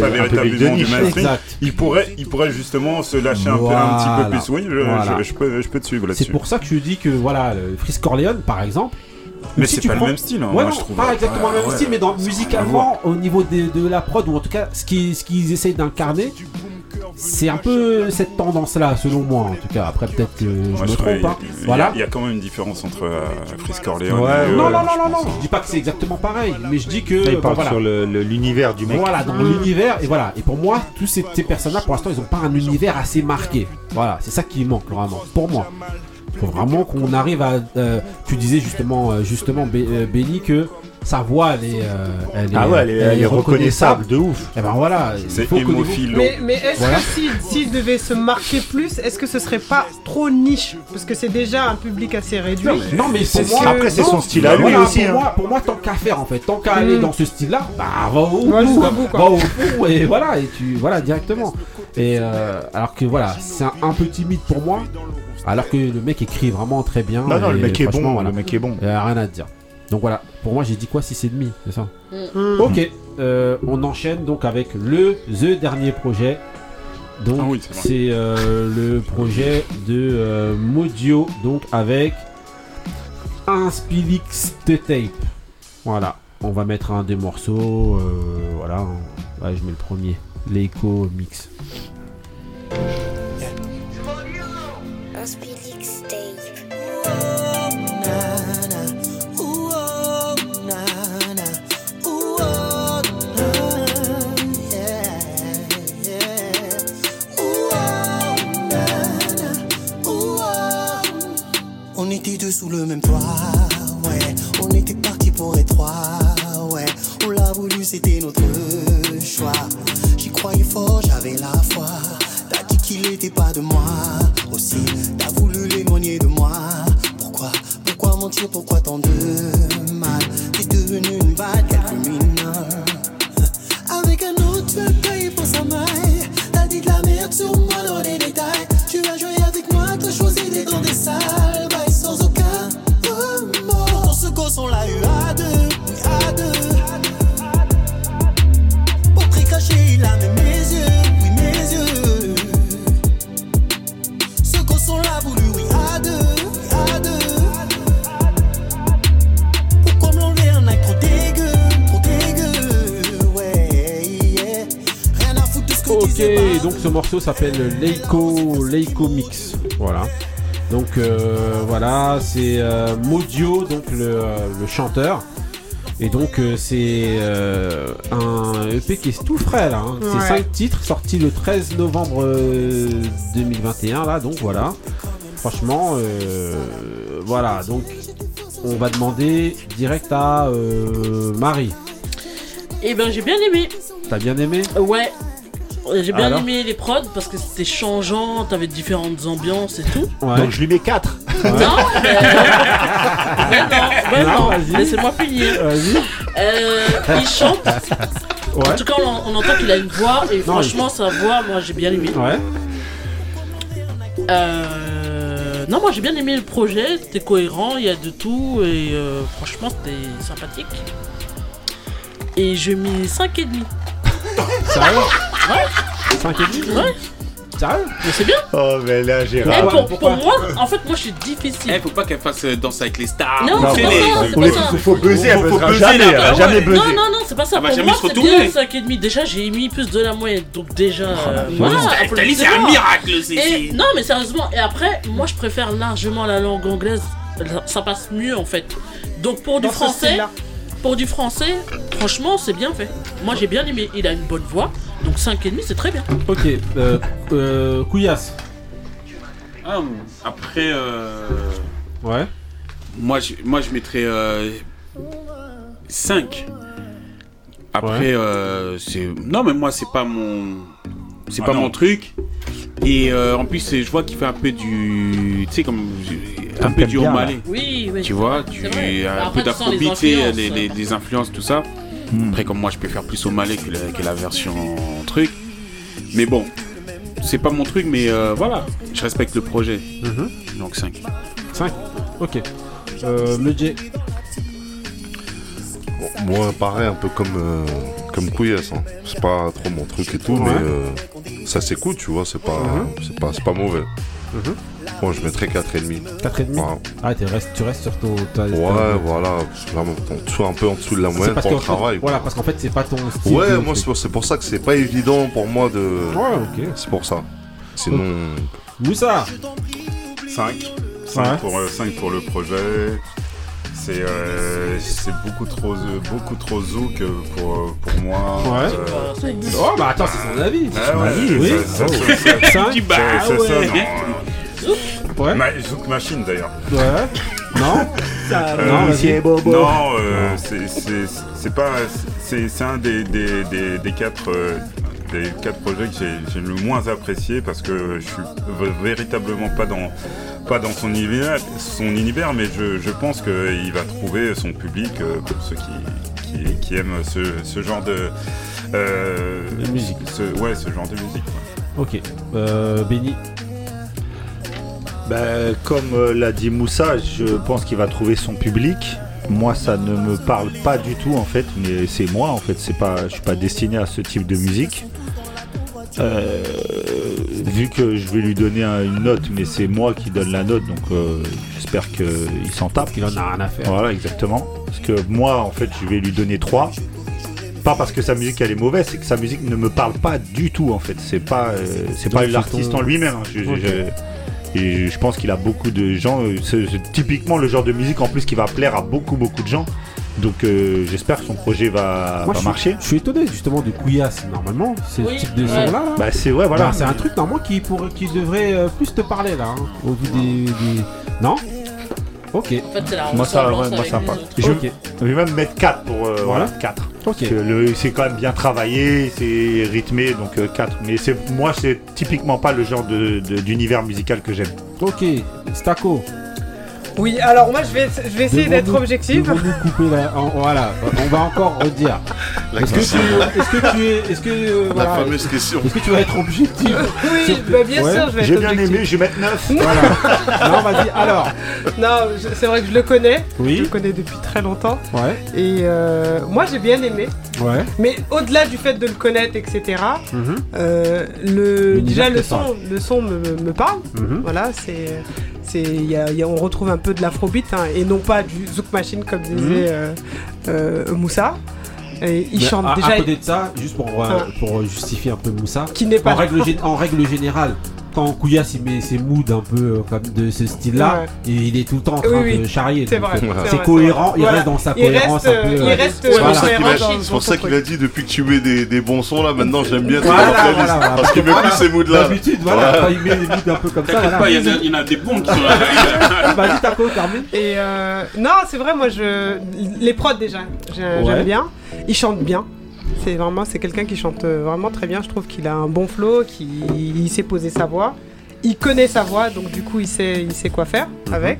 pas, véritablement du mainstream. Exact. Il pourrait, il pourrait justement se lâcher un, peu, un Voilà. petit peu plus. Oui, je, Voilà. je- je peux, je peux te suivre là-dessus. C'est pour ça que je dis que voilà, Fritz Corleone par exemple. Mais si c'est tu pas le même style, hein, ouais, moi, non, je trouve. Pas exactement Ouais, le même ouais. style, mais dans, musicalement, au niveau de, de la prod, ou en tout cas ce qu'ils ce qu'ils essayent d'incarner, c'est un peu cette tendance-là, selon moi en tout cas. Après, peut-être que je Moi, me je trompe. il y a- hein. il y a- Voilà. Il y a quand même une différence entre euh, Fritz Corleone. Ouais, et, Non, euh, non, non, je non, non, je dis pas que c'est exactement pareil, mais je dis que. Là, il bah, parle voilà. sur l'univers du mec. Voilà, dans l'univers, et voilà. Et pour moi, tous ces, ces personnes-là, pour l'instant, ils ont pas un univers assez marqué. Voilà, c'est ça qui manque vraiment, pour moi. Faut vraiment qu'on arrive à. euh, tu disais justement, euh, justement, Bé- euh, Benny, que sa voix, elle est. euh, elle Ah est- ouais, elle est, elle est reconnaissable de ouf. Et ben voilà, C'est hémophile. Mais, mais est-ce Voilà. que s'il s'il devait se marquer plus, est-ce que ce serait pas trop niche? Parce que c'est déjà un public assez réduit. Non mais pour C'est- moi, après, c'est son style à lui voilà, aussi, Pour, hein. moi, pour moi, tant qu'à faire en fait, tant qu'à aller Mm. dans ce style-là, bah va au Va bout, va au bout et voilà et tu voilà directement. Et euh, alors que voilà, c'est un, un peu timide pour moi, alors que le mec écrit vraiment très bien. Non, non, le mec est bon, voilà. le mec est bon. Il a rien à dire. Donc voilà, pour moi j'ai dit quoi 6 et demi, c'est ça Mm. Ok, euh, on enchaîne donc avec le The dernier projet. Donc Ah oui, c'est euh, le projet de euh, Modio, donc avec un Spilix de tape. Voilà, on va mettre un des morceaux. euh, voilà, ouais, je mets le premier, l'Echo Mix. On était deux sous le même toit, ouais. On était partis pour étroit, ouais. On l'a voulu, c'était notre choix. J'y croyais fort, j'avais la foi. Qu'il était pas de moi, aussi. T'as voulu l'éloigner de moi. Pourquoi, pourquoi mentir, pourquoi tant de mal? T'es devenu une balle, quelques mineurs. Avec un autre, tu as payé pour sa maille. T'as dit de la merde sur moi dans les détails. Tu as joué avec moi, t'as choisi d'être dans des. Ok, donc ce morceau s'appelle Leiko, Leiko Mix. Voilà. Donc euh, voilà, c'est euh, Modio, donc le, euh, le chanteur. Et donc euh, c'est un EP qui est tout frais là. hein. Ouais. C'est 5 titres sortis le 13 novembre euh, 2021 là. Donc voilà. Franchement, voilà. Donc on va demander direct à Marie. Et ben j'ai bien aimé. T'as bien aimé? Ouais. J'ai bien Alors aimé les prods parce que c'était changeant, t'avais différentes ambiances et tout. Donc je lui mets 4. Non, mais... mais non, mais Non, laissez-moi finir. Vas-y. Euh, il chante. En tout cas, on, on entend qu'il a une voix et Non, franchement, sa voix, moi j'ai bien aimé. Ouais. Euh, non, moi j'ai bien aimé le projet, c'était cohérent, il y a de tout et euh, franchement c'était sympathique. Et je mets 5,5. Sérieux Ouais. 5 et demi Ouais. Sérieux Mais c'est bien. Oh, mais là, j'ai Eh, pour, pour moi, en fait, moi je suis difficile. Eh, faut pas qu'elle fasse euh, danse avec les stars. Non, c'est pas les- ça, c'est Faut pas ça. faut buzzer, elle Faut- buzzera buzzer, jamais, là. elle va Ah jamais ouais. buzzer. Non, non, non, c'est pas ça. Elle va Pour jamais moi, se c'est retourner. bien 5,5. Déjà, j'ai mis plus de la moyenne. Donc, déjà. euh, voilà, putain, t'as dit, c'est un applaudissez-moi. miracle, c'est- Et- Non, mais sérieusement. Et après, moi, je préfère largement la langue anglaise. Ça passe mieux, en fait. Donc, pour du Dans ce français. style-là. Pour du français, franchement, c'est bien fait. Moi, j'ai bien aimé. Il a une bonne voix. Donc, 5,5, c'est très bien. Ok, euh, euh, Couillasse. Ah, après, euh... Ouais. Moi, je, moi, je mettrais 5. Après, Ouais. euh, c'est. Non, mais moi, c'est pas mon. C'est Ah pas non. mon truc. Et euh, en plus, je vois qu'il fait un peu du. Tu sais, comme. Un peu du là. Oui, oui. Tu vois, vrai. un Après, peu d'afrobeat, tu sais, influences. les, les- les influences, tout ça. Après, comme moi, je préfère plus O'Malley que la, que la version truc. Mais bon, c'est pas mon truc, mais euh, voilà, je respecte le projet. Donc 5. 5 Ok. Euh. Bon, moi, pareil, un peu comme, euh, comme Couillasse. hein. C'est pas trop mon truc et tout, Ouais. mais euh, ça s'écoute, tu vois, c'est pas, Mhm. c'est pas, c'est pas mauvais. Bon, je mettrais 4,5. 4,5 Ouais. Ah, tu restes, tu restes sur ton. ta- ta- Ouais, voilà, vraiment, en dessous, un peu en dessous de la moyenne pour le fait- travail. Voilà, parce qu'en fait, c'est pas ton style. Ouais, moi, c'est pour- c'est pour ça que c'est pas évident pour moi de. Ouais, ok. C'est pour ça. Sinon. Moussa 5. 5 Ouais. pour, euh, 5 pour le projet. C'est euh, c'est beaucoup trop euh, beaucoup trop zouk euh, pour, euh, pour moi. Ouais. Euh, Oh, bah attends, c'est son avis. Ah ouais, avis, c'est oui. ça, ça, ça, ça. Cinq C'est- Bah c'est ça, ouais. non. Ouais. Ma- Zouk Machine d'ailleurs. Ouais. Non Ça, Euh, non, c'est bobo. Non, euh, c'est- c'est c'est pas. C'est c'est un des, des, des, des quatre. Des quatre projets que j'ai- le moins apprécié parce que je suis véritablement pas dans pas dans son univers, son univers mais je, je pense qu'il va trouver son public euh, pour ceux qui, qui, qui aiment ce, ce genre de, euh, musique. ce- ouais, ce genre de musique. ouais. Ok. Euh, Benny? Ben, comme euh, l'a dit Moussa, je pense qu'il va trouver son public. Moi, ça ne me parle pas du tout en fait, mais c'est moi en fait. C'est pas, je suis pas destiné à ce type de musique. Euh, vu que je vais lui donner un- une note, mais c'est moi qui donne la note, donc euh, j'espère qu'il s'en tape. Qu'il en a rien à faire. Voilà, exactement. Parce que moi, en fait, je vais lui donner 3. Pas parce que sa musique elle est mauvaise, c'est que sa musique ne me parle pas du tout en fait. C'est pas, euh, c'est pas l'artiste ton- en lui-même. hein. Je- je- je- je pense qu'il a beaucoup de gens. c'est typiquement le genre de musique en plus qui va plaire à beaucoup beaucoup de gens. Donc euh, j'espère que son projet va, Moi, va je suis- marcher. Je suis étonné justement de Couillasse. Normalement, c'est Oui, le type de ouais. son là. Bah c'est ouais voilà. Bah, c'est un truc normalement qui, pour, qui devrait euh, plus te parler là. hein, au vu des, des- Non? Ok. En fait, c'est la Moi ça, moi autres. Je, vais même mettre 4 pour euh, voilà. Voilà. 4. Ok. Parce que le- c'est quand même bien travaillé, c'est rythmé, donc 4. Mais c'est moi, c'est typiquement pas le genre de- de- d'univers musical que j'aime. Ok. Staco. Oui, alors moi je vais, je vais essayer d'être objectif. la... en- Voilà, on va encore redire. Est-ce que, tu, est-ce que tu es. Est-ce que. euh, La voilà, fameuse question. Est-ce que tu vas être objectif Oui, Sur- bah, bien Ouais. sûr, je vais J'ai bien aimé, je vais mettre 9. Voilà. non, vas-y, alors. Non, je- c'est vrai que je le connais. Oui. Je le connais depuis très longtemps. Ouais, Et euh, moi j'ai bien aimé. ouais. Mais au-delà du fait de le connaître, etc., Mhm, euh, le, déjà le son, le son me, parle. mhm. Voilà, c'est, y a- il y a- on retrouve un peu de l'afrobeat hein, et non pas du zouk machine comme disait Mhm. euh, euh, Moussa. Et il Mais chante à, déjà. à côté de ça, juste pour, euh, pour justifier un peu Moussa, Qui n'est pas. en règle, gé- en règle générale, quand Couillasse il met ses moods un peu euh, comme de ce style-là, Ouais. il est tout le temps en train Oui, oui. de charrier. C'est vrai. euh, c'est cohérent, il reste dans sa Il cohérence reste, un peu. euh, il reste, C'est pour Voilà. ça qu'il a, cohérent dans- c'est dans pour ça son qu'il a dit depuis que tu mets des, des bons sons là, maintenant j'aime bien tes Voilà, playlists. voilà, voilà. Parce qu'il met plus ces moods là. D'habitude, voilà, quand il met les moods un peu comme ça. Pas, il y, en a- des bons qui sont là. Vas-y, Taco, termine. Et non, c'est vrai, moi je. Les prods déjà, j'aime bien. Ils chantent bien. C'est vraiment c'est quelqu'un qui chante euh, vraiment très bien. Je trouve qu'il a un bon flow, qu'il il sait poser sa voix. Il connaît sa voix, donc du coup il sait, il sait quoi faire Mhm. avec.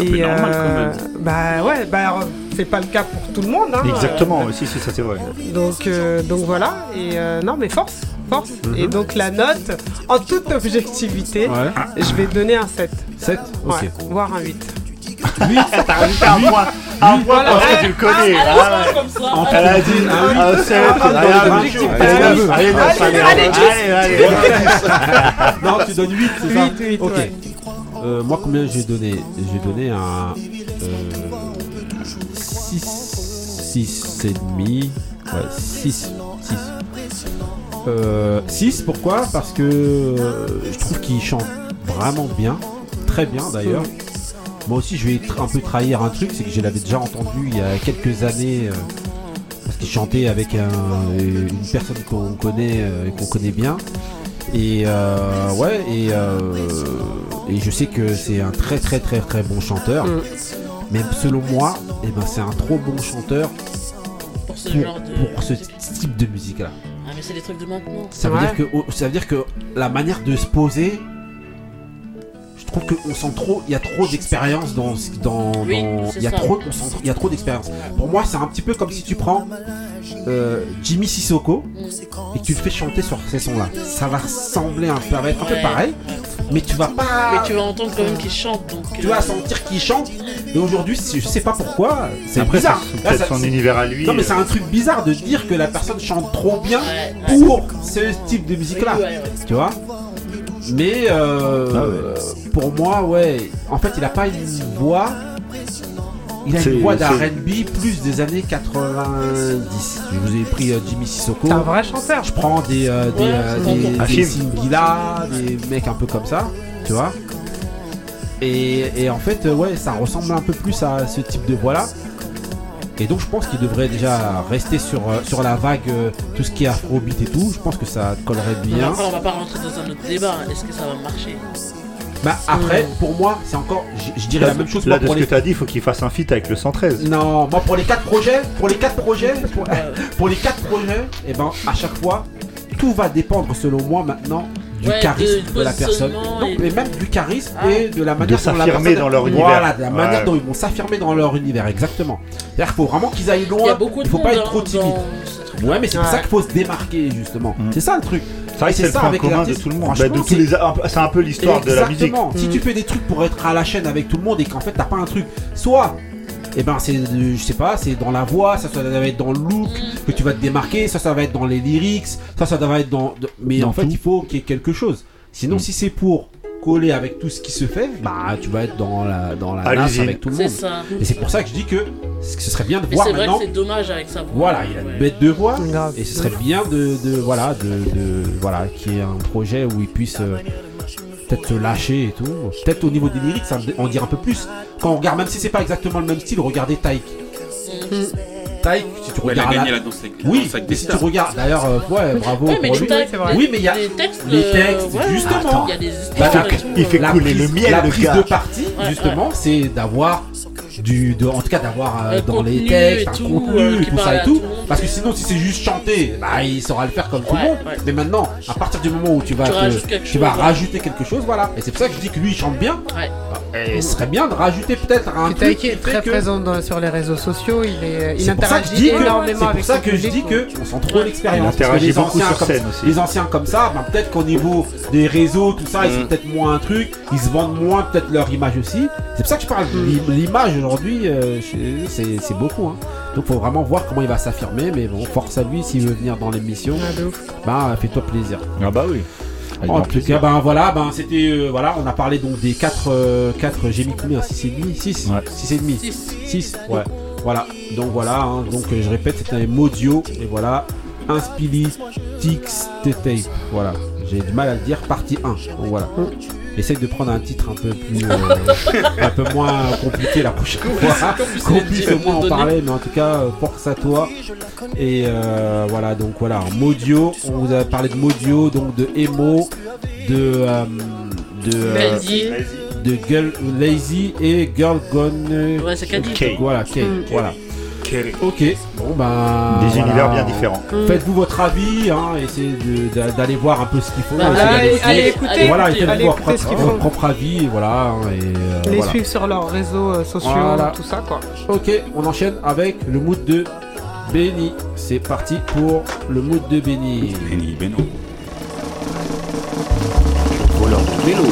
un peu normal, quand même. Bah ouais, bah c'est pas le cas pour tout le monde. Hein, Exactement, Euh, si, si, ça c'est vrai. donc, euh, donc voilà, et euh, non mais force, force. Mhm. Et donc la note, en toute objectivité, Ouais. je vais donner un 7. 7 Ok. Ouais, voire un 8. 8 T'as rajouté un point. Un point parce que tu le connais. Ça. Elle a dit un Ah, un sept, ah, allez, dans allez. Non, tu donnes 8, c'est ça 8, 8, Ok. Euh, moi, combien j'ai donné? J'ai donné un. Euh, 6. 6 et demi. Ouais, 6. 6. Euh, 6, pourquoi? Parce que euh, je trouve qu'il chante vraiment bien. Très bien d'ailleurs. Moi aussi, je vais un peu trahir un truc, c'est que je l'avais déjà entendu il y a quelques années. euh, parce qu'il chantait avec un- une personne qu'on connaît, euh, et qu'on connaît bien. Et euh, ouais, et, euh, et je sais que c'est un très très très très bon chanteur. Mm. Même selon moi, eh ben, c'est un trop bon chanteur Pour ce pour, genre de. pour ce type de musique là. Ah, mais c'est les trucs de maintenant. Ça veut, dire que, ça veut dire que la manière de se poser, trouve qu'on sent trop, il y a trop d'expérience dans, ce- dans, Oui, dans- c'est il y a ça. trop, on sent- il y a trop d'expérience. Pour moi, c'est un petit peu comme si tu prends euh, Jimmy Sissoko et que tu le fais chanter sur ces sons-là. Ça va ressembler un peu, ça va être un peu pareil, mais tu vas pas. Mais tu vas entendre quand même qu'il chante. Donc, Tu euh, vas sentir qu'il chante. Et aujourd'hui, je sais pas pourquoi, c'est bizarre. c'est Là, peut-être ça- son univers à lui, Non, mais euh. c'est un truc bizarre de dire que la personne chante trop bien ouais. pour ce type de musique-là. Oui, ouais, ouais. Tu vois? Mais euh, Ah pour moi, ouais, en fait, il a pas une voix. Il a une voix d'R&B plus des années 90. Je vous ai pris euh, Jimmy Sissoko. C'est un vrai chanteur. Je prends des, euh, des, Ouais, euh, des, bon. des. Singila, des mecs un peu comme ça, tu vois. Et, et en fait, ouais, ça ressemble un peu plus à ce type de voix-là. Et donc, je pense qu'il devrait déjà rester sur, euh, sur la vague, euh, tout ce qui est afrobeat et tout. Je pense que ça collerait bien. après, on va pas rentrer dans un autre débat. Est-ce que ça va marcher? Bah, après, pour moi, c'est encore. Je, je dirais la même chose Là, moi, de pour ce les. que tu as dit, il faut qu'il fasse un feat avec le 113. Non, moi pour les quatre projets, pour les quatre projets, pour, pour les quatre projets, et ben à chaque fois, tout va dépendre selon moi maintenant du Ouais, charisme de- de, la personne. Non, mais même du charisme Ah. et de la manière dont la s'affirmer personne- dans leur univers. Voilà, de la manière Ouais. dont ils vont s'affirmer dans leur univers, exactement. C'est-à-dire qu'il faut vraiment qu'ils aillent loin. Il y a beaucoup de il faut pas être trop hein, timide. dans. Ouais, mais c'est pour ça qu'il faut se démarquer justement. C'est ça le truc. C'est vrai Et que c'est le ça point avec commun de tout le monde. Bah, de tous c'est- les a- C'est un peu l'histoire de la musique. Exactement. Si tu fais des trucs pour être à la chaîne avec tout le monde et qu'en fait t'as pas un truc, soit et ben c'est de- je sais pas, c'est dans la voix, ça, ça va être dans le look que tu vas te démarquer, ça ça va être dans les lyrics, ça ça va être dans mais Dans en fait tout. il faut qu'il y ait quelque chose. Sinon si c'est pour coller avec tout ce qui se fait, bah tu vas être dans la dans la nasse avec tout le C'est monde. ça. Et c'est pour ça que je dis que ce serait bien de voir c'est vrai maintenant que c'est dommage avec sa voix. voilà, il a Ouais. une bête de voix et ce serait bien de, de voilà de, de- voilà qu'il y ait un projet où il puisse euh, peut-être se lâcher et tout. Peut-être au niveau des lyrics, ça en dire un peu plus. Quand on regarde, même si c'est pas exactement le même style, regardez Taïk. Taïk, si tu Ouais, il a regardes gagné la- danse avec- oui, danse avec mais si tu regardes, d'ailleurs, euh, ouais, bravo mais pour lui. oui, mais il y a les textes, les euh, textes, ouais, justement. il y a des Bah, la- il fait la couler prise- le miel, La le prise de parti, Ouais, justement, c'est d'avoir du, de, en tout cas d'avoir euh, Un dans les textes un tout, contenu euh, tout ça et tout. Parce que sinon, si c'est juste chanter, bah, il saura le faire comme tout le monde. Mais maintenant, à partir du moment où tu vas, Tu vas rajouter quelque chose, voilà. Et c'est pour ça que je dis que lui, il chante bien. Et ce serait bien de rajouter peut-être un truc. Est qui fait très que- présent dans- sur les réseaux sociaux, il, est, il c'est pour ça que je interagit dis que, énormément c'est avec pour ça que je dis que on sent trop l'expérience. Les beaucoup anciens sur comme- scène aussi. Les anciens comme ça, bah, peut-être qu'au niveau des réseaux, tout ça, ils sont Mm. peut-être moins un truc. Ils se vendent moins peut-être leur image aussi. C'est pour ça que je parle. L'im- L'image aujourd'hui, euh, c'est beaucoup. Hein. Donc faut vraiment voir comment il va s'affirmer. Mais bon, force à lui s'il veut venir dans l'émission. Bah fais-toi plaisir. Ah bah oui. Avec En grand tout cas, ben voilà, ben c'était euh, voilà, on a parlé donc des 4 4 j'ai mis combien 6 et demi 6 Ouais. 6 et demi 6 ouais. Voilà. Donc voilà, hein, donc euh, je répète, c'était un Modio et voilà, Inspilitix Tape. Voilà. J'ai du mal à le dire, partie 1. Donc voilà. Essaye de prendre un titre un peu plus euh, un peu moins compliqué la prochaine fois. qu'on puisse au moins en parler, mais en tout cas, euh, force à toi. Et euh, voilà, donc voilà, Modio, on vous a parlé de Modio, donc de Emo, de. euh, de. euh, Lazy. de Girl Lazy et Girl Gone. Ouais, c'est Caddy. K. Voilà, K. Mm. Voilà. Ok, bon ben. Des voilà. univers bien différents. Faites-vous votre avis, hein, essayez d'aller voir un peu ce qu'ils font. Bah, essayez allez- d'aller- allez écouter, Voilà, allez et faites-vous écouter votre propre, ce qu'ils votre font. propre avis, voilà. hein, Et, euh, Les voilà. suivre sur leurs réseaux euh, sociaux, Voilà. tout ça quoi. Ok, on enchaîne avec le mood de Benny. C'est parti pour le mood de Benny. Benny, Beno. Voleur de vélo.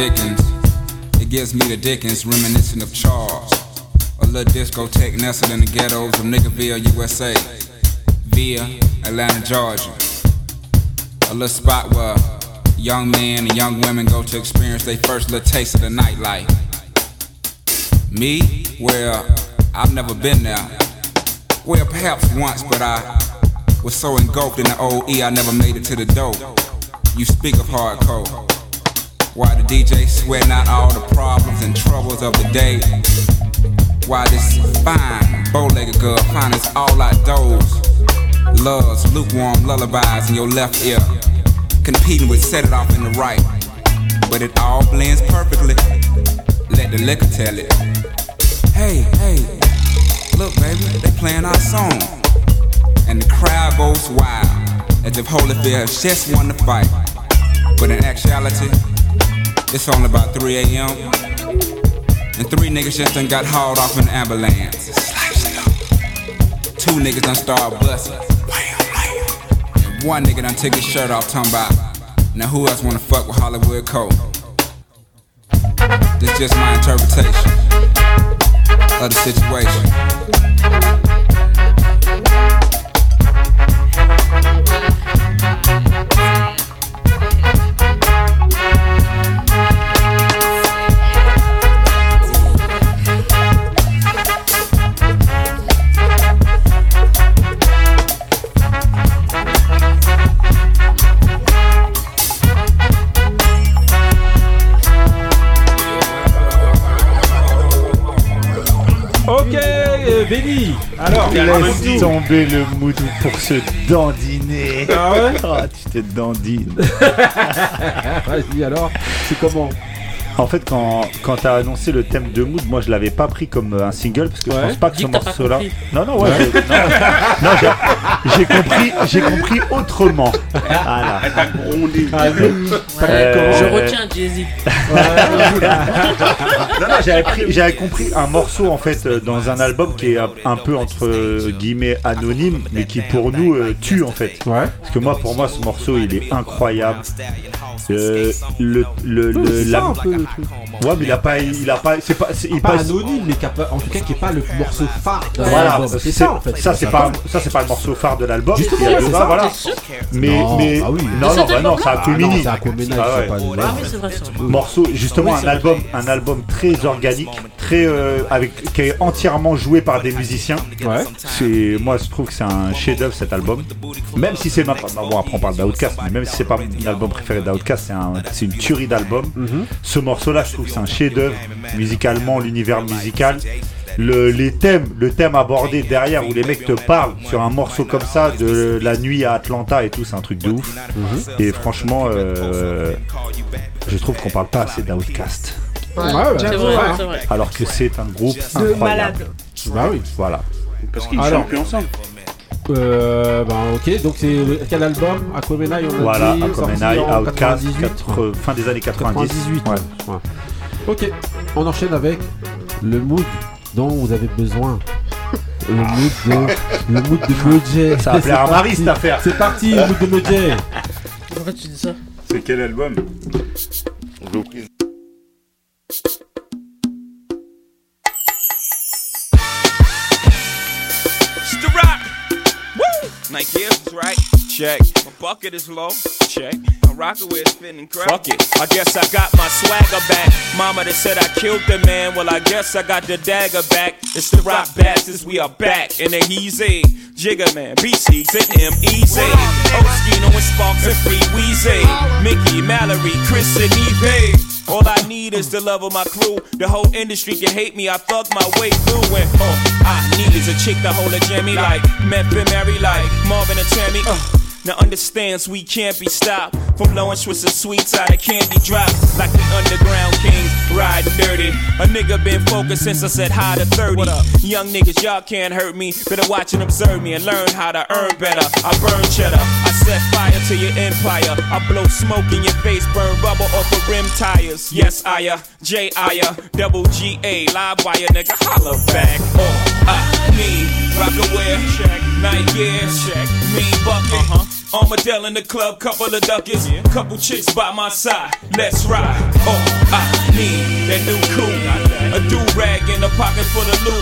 Thickens, it gives me the Dickens, reminiscent of Charles. A little discotheque nestled in the ghettos of Niggerville, USA, via Atlanta, Georgia. A little spot where young men and young women go to experience their first little taste of the nightlife. Me? Well, I've never been there. Well, perhaps once, but I was so engulfed in the OE I never made it to the door. You speak of hardcore. Why the DJ sweating out all the problems and troubles of the day? Why this fine, bow-legged girl finds all outdoors? Loves lukewarm lullabies in your left ear, competing with set it off in the right. But it all blends perfectly. Let the liquor tell it. Hey, hey, look, baby, they playing our song, and the crowd goes wild as if Holyfield just won the fight. But in actuality, it's only about 3 a.m. And three niggas just done got hauled off in an ambulance. Two niggas done started busting. And one nigga done took his shirt off, talking about, now who else wanna fuck with Hollywood Cole? This just my interpretation of the situation. Benny. Alors, Laisse tomber le mood pour se dandiner. Ah ouais Ah, tu te dandines. Vas-y alors, c'est comment En fait, quand, quand t'as annoncé le thème de mood, moi je l'avais pas pris comme euh, un single parce que je pense pas que Dis ce morceau-là. Non, non, ouais. Ouais. j'ai- non, non, j'ai- compris, j'ai compris autrement. Voilà. T'as grondé. Euh, Je retiens Jay-Z. non, non, j'avais, pris- j'avais compris un morceau en fait euh, dans un album qui est un, un peu entre euh, guillemets anonyme, mais qui pour nous euh, tue en fait. Parce que moi, pour moi, ce morceau il est incroyable. Euh, le, le, le, C'est la- ça un peu le truc. Ouais, mais il a pas, il a pas, c'est pas, c'est- il Pas passe- anonyme, mais qui a pas- en tout cas qui est pas le morceau phare de Voilà, l'album. c'est ça en fait. Ça c'est pas, ça c'est pas le morceau phare de l'album. Justement, c'est ça, voilà. Mais, Non, mais, bah oui. non, non, bah non, c'est un Aquemini. Ah c'est Ah ouais. Ah c'est vrai, morceau justement un c'est album un album très organique très euh, avec qui est entièrement joué par des musiciens. Ouais. C'est moi je trouve que c'est un chef d'œuvre cet album. Même si c'est ma bon après on parle d'Outcast mais même si c'est pas mon album préféré d'Outcast c'est un c'est une tuerie d'album. Ce morceau là je trouve que c'est un chef d'œuvre musicalement l'univers musical le, les thèmes, le thème abordé derrière où les mecs te parlent sur un morceau comme ça de la nuit à Atlanta et tout, c'est un truc de ouf. Et franchement, euh, je trouve qu'on parle pas assez d'Outcast. Ouais, ouais, C'est c'est vrai, vrai, c'est vrai. Alors que c'est un groupe De incroyable. malades. Bah oui. Voilà. Parce qu'ils chantent plus ensemble. Euh, bah ok, donc c'est quel album? Aquamenai, on a Voilà, dit, Aquamenai, Outcast, 98. quatre- fin des années 90. 98. Ouais. ouais. Ok, on enchaîne avec le mood dont vous avez besoin. Le mood de, le mood de Mojay. Ça va plaire à Marie, cette affaire. C'est parti, le mood de Mojay. Pourquoi tu dis ça? C'est quel album! Nike right. Check. My bucket is low. Check. Fuck it. I guess I got my swagger back. Mama that said I killed the man. Well, I guess I got the dagger back. It's the rock bastards. We are back. And the easy. Jigger man, BC's and M-Easy. Oskino and Sparks and Free Weezy. Mickey, Mallory, Chris and Eve. All I need is the love of my crew. The whole industry can hate me. I thug my way through. And all I need is a chick to hold a jammy like Memphis Mary, like Marvin and Tammy. Uh, now understands we can't be stopped from blowing Swiss and sweets out of candy drop like the underground kings riding dirty. A nigga been focused since I said hi to 30. Young niggas, y'all can't hurt me. Better watch and observe me and learn how to earn better. I burn cheddar. I set fire to your empire. I blow smoke in your face, burn rubber off of rim tires. Yes, I uh, J I uh, double G A, live wire, nigga, holla back. All I need, rock aware, check, night gear, check, mean bucket. Uh-huh. Armadale in the club, couple of duckets, couple chicks by my side. Let's ride. All I need, that new a do rag in a pocket full of loot.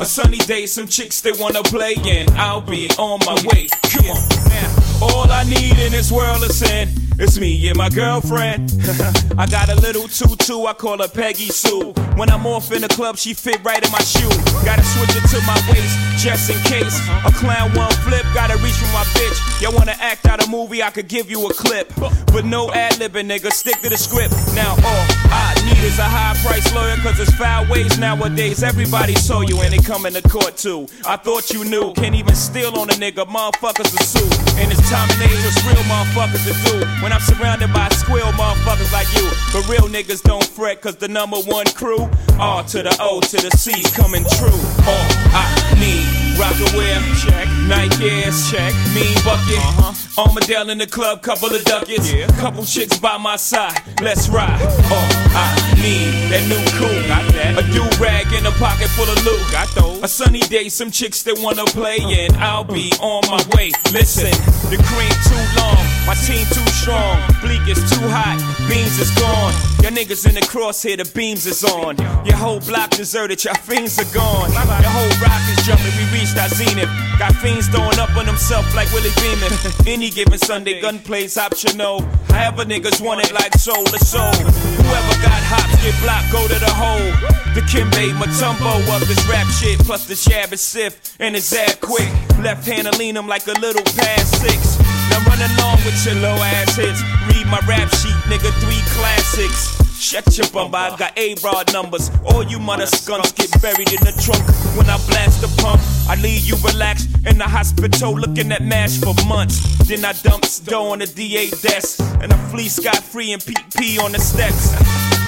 A sunny day, some chicks they wanna play, and I'll be on my way. Come on, now. All I need in this world is sin. It's me and my girlfriend. I got a little tutu, I call her Peggy Sue. When I'm off in the club, she fit right in my shoe. Gotta switch it to my waist, just in case. A clown one flip, gotta reach for my bitch. Y'all wanna act out a movie, I could give you a clip. But no ad libbing, nigga, stick to the script. Now all I need is a high price lawyer, cause it's foul ways nowadays. Everybody saw you and they coming to court too. I thought you knew, can't even steal on a nigga, motherfuckers are sue. And it's time and age, what's real motherfuckers to do. When I'm surrounded by squeal motherfuckers like you. But real niggas don't fret, cause the number one crew, R to the O to the C's coming true. All I need, rock aware, check, Nike check, mean bucket, uh-huh. Armadale in the club, couple of duckets, couple chicks by my side, let's ride. All I need, that new cool, got that. a do rag in a pocket full of loot, got those. A sunny day, some chicks that wanna play, and I'll be on my way. Listen, the cream too long, my team too strong, bleak is too hot, beans is gone. Your niggas in the crosshair, the beams is on. Your whole block deserted, your fiends are gone. Your whole rock is jumping, we reached our zenith. Got fiends throwing up on themselves like Willie Beeman. Any given Sunday, gunplay's optional. However, niggas want it like soul to soul. Whoever got hops, get blocked, go to the hole. The Kimbe Matumbo of this rap shit, plus the is sift and his ab quick. Left hand to lean him like a little pass six. Now run along with your low ass hits. Read my rap sheet, nigga, three classics. Shut your bum, I got A-Rod numbers. All you mother skunks get buried in the trunk. When I blast the pump, I leave you relaxed in the hospital looking at MASH for months. Then I dump dough on the DA desk. And I flee scot free and PP on the steps.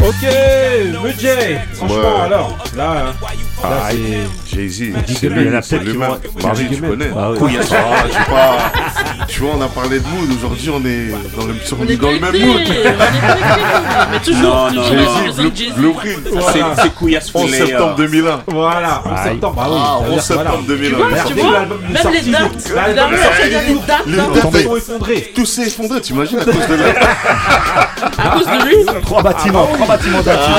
Ok, Mujay Franchement, Ouais. alors, là, là Ah, c'est. Jay-Z, Dit c'est que lui, il y en a c'est peut-être qui lui-même. Marie, tu connais. Ah oui. Couille, ah, je sais pas. Tu vois, on a parlé de mood. Aujourd'hui, on est dans le, sur- On est dans le même mood. mais toujours, Non, non, Jay-Z. Blueprint. C'est- c'est couillasse 11 filet, septembre euh. 2001. Voilà, en Aïe. septembre. Ah oui, Ah, ça veut 11 dire que voilà. septembre 2001. Tu vois, Merde, tu dès vois, que l'album est même les dates, Les Tout dates, s'est mais- effondré. Tout s'est effondré, t'imagines, à cause de la. à cause de lui. Trois bâtiments, trois bâtiments d'actifs.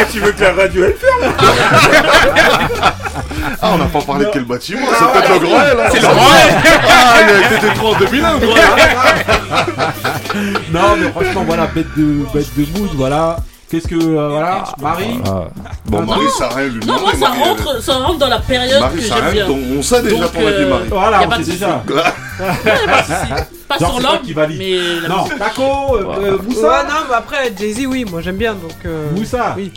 Eh, tu veux que la radio elle ferme Ah, on n'a pas parlé de quel bâtiment, c'est peut-être le Grand hein. C'est le Grand. Ah, il était trop en 2001, le Grand L. Non, mais franchement, voilà, bête de, bête de mood, voilà. Qu'est-ce que, euh, voilà, Marie Bon, Marie, ça a rien lui Non, moi, ça elle- rentre, ça rentre dans la période Marie, que ça a j'aime rien. bien. donc On sait déjà avis, euh, Marie. Voilà, on sait déjà. Pas qui valide. mais la Non. Taco, euh, euh, Ouais, Moussa. non, mais après, Jay-Z, oui, moi j'aime bien donc. euh, Moussa. Oui.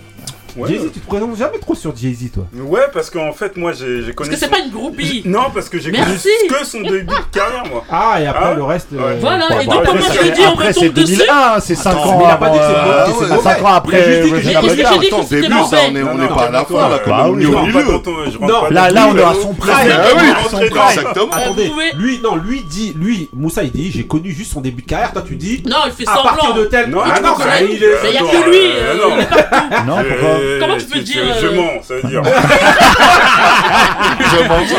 Ouais. Jay-Z, tu te présentes jamais trop sur Jay-Z, toi. Ouais, parce qu'en fait, moi j'ai j'ai Parce connu. que c'est son- pas une groupie. Non, parce que j'ai connu Merci. que son début de carrière, moi. Ah, et après Ah, le reste. euh, Voilà, et donc après, c'est- je lui dis, on Après, c'est retombe dessus. 2001, c'est 5 Attends, ans. mais il a pas dit que c'est avant, bon, euh, que c'est c'est mauvais. 5 ans après. Il a juste dit que Regina j'ai- Est-ce que dit Attends, que c'était début, ça, mauvais on est, on Non, est non, pas à la fin, là, euh, comme bah on oui, est Je au rentre pas milieu. dans ton- je rentre Non, pas Là, dans là, ton- on est à son prime. Ah oui, on son dans- prime. Exactement. Euh, Attendez, vous pouvez- lui, non, lui dit, lui, Moussa, il dit, j'ai connu juste son début de carrière. Toi, tu dis, Non, il fait à partir semblant. de tel. Non, ah il non, bah, connaît. il est. Mais y a que lui, euh, euh, non. il pourquoi Euh, Comment tu peux dire, Je euh, mens, ça veut dire. Je m'en fous.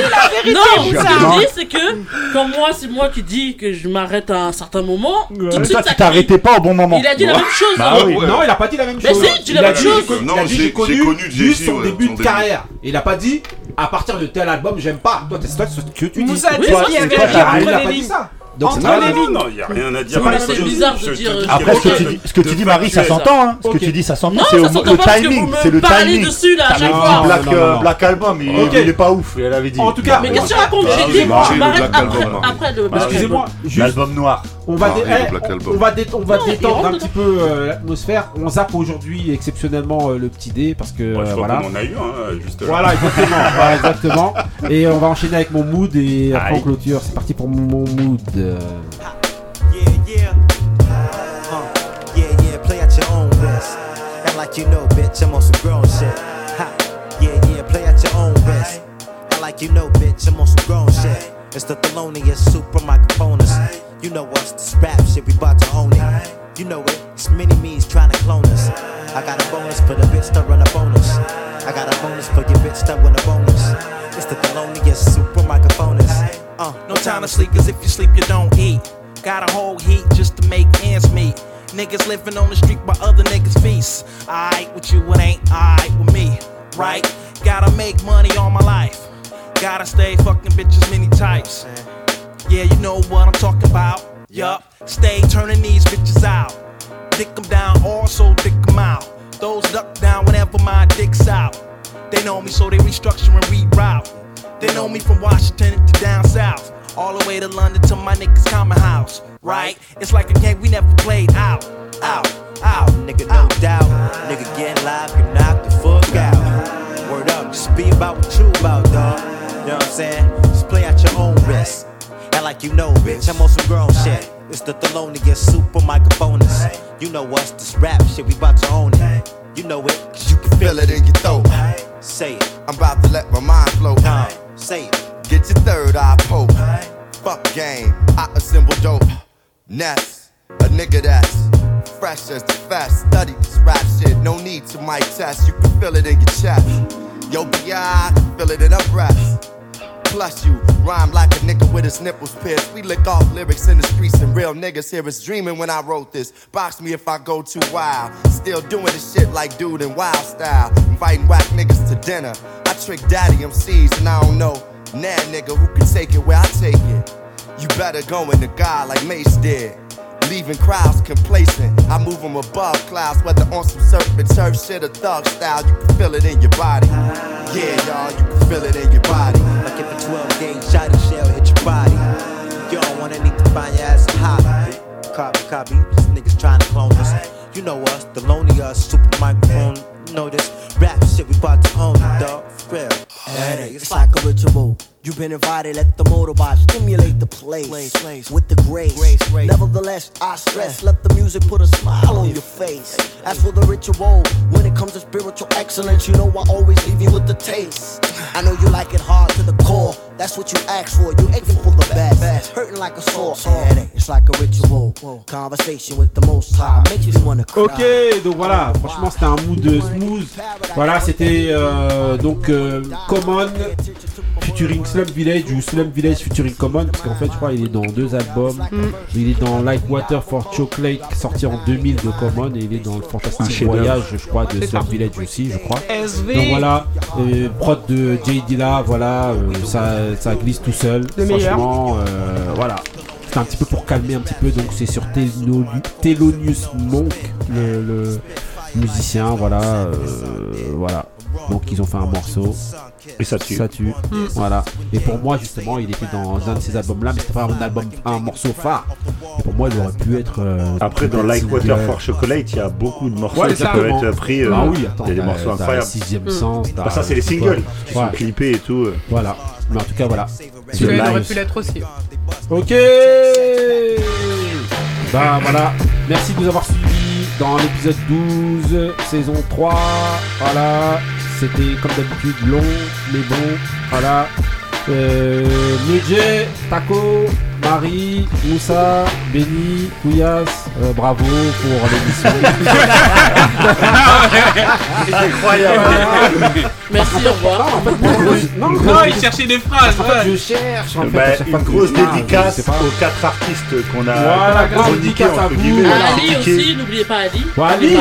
Non, ce que je dis, c'est que quand moi, c'est moi qui dis que je m'arrête à un certain moment, tout de Toi, suite, ça tu t'arrêtais pas au bon moment. Il a dit la même chose. Bah hein. Non, il a pas dit la même Mais chose. si, tu dis la Il a même dit, chose. Non, j'ai- connu, juste son début de carrière. Il a pas dit, à partir de tel album, j'aime pas. Toi, c'est ce que tu dis. Moussa a dit qu'il y avait un ça. Donc, Entre les non, lignes. non, il y a rien à dire. C'est bizarre de dire, Après, ce que tu dis, ce que tu de dis, Marie, ça s'entend. Hein. Ce que tu dis, ça s'entend. C'est le timing. C'est le timing. dessus là à chaque fois. Black, Non, non, euh, non. Black Album, il, est pas ouf, elle avait dit. En tout cas, Mais qu'est-ce que tu racontes J'ai dit, je le m'arrête Black après, Album, après le Black Excusez-moi, L'album noir. On va, Marie, dé- le Black on- Album. on va, dé- on va Non, il détendre un petit peu euh, l'atmosphère. On zappe aujourd'hui exceptionnellement euh, le petit dé parce que je euh, crois voilà. qu'on en a eu un, juste là. Voilà, exactement. voilà, exactement. Et on va enchaîner avec mon mood et après on clôture. C'est parti pour mon mood. Yeah, yeah. Uh, yeah, yeah, play you know. It's the rap shit, we bout to own it. You know it, it's many me's trying to clone us. I got a bonus for the bitch that run a bonus. I got a bonus for your bitch that win a bonus. It's the Thelonious super microphoners. Uh, No time to sleep, cause if you sleep, you don't eat. Got a whole heat just to make ends meet. Niggas living on the street while other niggas feast. Alright with you, it ain't alright with me, right? Gotta make money all my life. Gotta stay fucking bitches many types. Yeah, you know what I'm talking about. Yup, stay turning these bitches out. Dick them down, also dick them out. Those duck down whenever my dick's out. They know me, so they restructure and reroute. They know me from Washington to down south. All the way to London to my niggas' common house. Right? It's like a game we never played out. Out, out. Nigga, no doubt. Nigga getting live, you knock the fuck out. Word up, just be about what you about, dog. You know what I'm saying? Just play at your own risk. Like you know, bitch, I'm on some grown shit. It's the Thelonious super microphoners. You know us, this rap shit, we about to own it. You know it, cause you can feel it in your throat. Say it. I'm about to let my mind flow. Say it. Get your third eye poke. Fuck game, I assemble dope. Ness, a nigga that's fresh as the fast. Study this rap shit, no need to mic test. You can feel it in your chest. Yo, BI, I can feel it in her breath. Plus, you rhyme like a nigga with his nipples pierced. We lick off lyrics in the streets, and real niggas here is dreaming when I wrote this. Box me if I go too wild. Still doing this shit like dude in wild style. Inviting whack niggas to dinner. I trick daddy MCs, and I don't know. Nah, nigga, who can take it where I take it? You better go in the God like Mace did. Leaving crowds complacent. I move them above clouds, whether on some surfing turf shit or thug style. You can feel it in your body. Yeah, y'all, you can feel it in your body. Like if a 12 gauge shotty shell hit your body. You don't wanna need to find your ass hobby. Copy, copy, these niggas trying to clone us. You know us, the lonely us, super microphone. Know this rap shit, we about to own dog. For real. Hey, it's like a ritual. You've been invited, let the motorbot stimulate the place, with the grace. grace, grace. Nevertheless, I stress, let the music put a smile on your face. As for the ritual, when it comes to spiritual excellence, you know I always leave you with the taste. I know you like it hard to the core. That's what you asked for. You aiming for the best. Hurting like a sore headache. It's like a ritual. Conversation with the most high. Makes you wanna cry. Ok, donc voilà, franchement c'était un mood smooth. Voilà, c'était euh, donc euh, Common featuring Slum Village ou Slum Village featuring Common, parce qu'en fait je crois il est dans deux albums. Mm. Il est dans Like Water for Chocolate sorti en 2000 de Common et il est dans le Fantastic. Voyage, je crois, de Slum. Village aussi, je crois. SV. Donc voilà, euh, prod de J Dilla, voilà, euh, ça, ça glisse tout seul. Le. Franchement, euh, voilà. C'est un petit peu pour calmer un petit peu, donc c'est sur Thelonious Thelonious Monk, le, le musicien, voilà, euh, voilà. Donc ils ont fait un morceau. Et ça tue. Ça tue. Mm. Voilà. Et pour moi justement, il était dans un de ces albums-là, mais c'était pas un album, un morceau phare. Et pour moi, il aurait pu être. euh, Après, dans Like. Water for Chocolate, il y a beaucoup de morceaux Ouais, qui peuvent être pris. euh, Ah oui, attends, il y a des morceaux incroyables. Sixième Sens, Bah, ça, c'est les singles qui Ouais. sont clippés et tout. euh. Voilà. Mais en tout cas, voilà. Celui-là, il The aurait pu l'être aussi. Ok Bah voilà, merci de nous avoir suivis dans l'épisode 12, saison 3. Voilà, c'était comme d'habitude long, mais bon. Voilà. Euh, Taco, Marie, Moussa, Benny, Kouyas, euh, bravo pour l'émission. Incroyable. Merci, au revoir. En fait, moi, non, non, Non, il cherchait des phrases. En fait, ouais. je cherche. En fait, Bah, à chaque fois une que- grosse dédicace je sais pas. aux quatre artistes qu'on a Voilà, grande chroniqués, dédicace à entre vous. guillemets, Voilà. on a Ali aussi, n'oubliez pas Ali.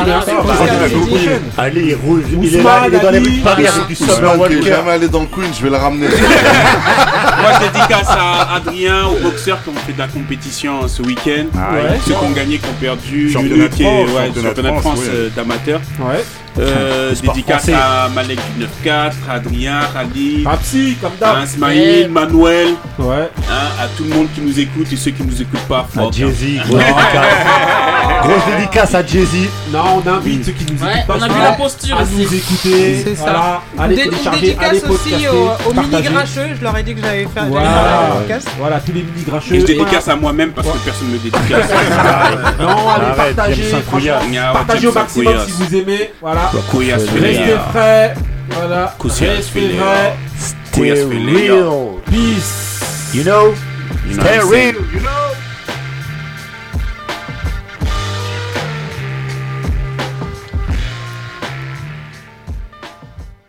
Bien sûr, bon. qu'Ali, Ali, beaucoup. Ali, il roule, il est Ousmane, là, il est dans les rues de Paris avec du Summer Ousmane qui est Walker. jamais allé dans le Queen, je vais le ramener. Moi, je dédicace à Adrien, aux qui ont fait de la compétition ce week-end. Ah, Ouais. Ceux qui ont gagné, qui ont perdu. Championnat de France, ouais, championnat de championnat de France, France ouais. euh, d'amateur. Ouais. Euh, sport dédicace français. à Malek du 9-4, Adrien, Khalid, Rapsi, comme à d'hab. Ismaïl, Manuel, Ouais. hein, à tout le monde qui nous écoute et ceux qui nous écoutent pas. À hein. Jay-Z, grosse dédicace. Grosse dédicace à Jay-Z. Non, on invite ceux qui nous Ouais, écoutent pas on a vu la- posture à aussi. nous écouter. C'est ça. Voilà. Allez Dé- une télécharger, dédicace allez aussi aux, aux mini grincheux. Je leur ai dit que j'allais faire Voilà. podcast. Voilà, tous les mini grincheux. Et je dédicace à moi-même parce que personne ne me dédicace. Non, allez. Saint-Couillard. Partagez au maximum si vous aimez. Voilà. Couillas Restez Féléa. frais. Voilà. Restez frais. Couillas Stay real. Peace. You know? Stay real. You know?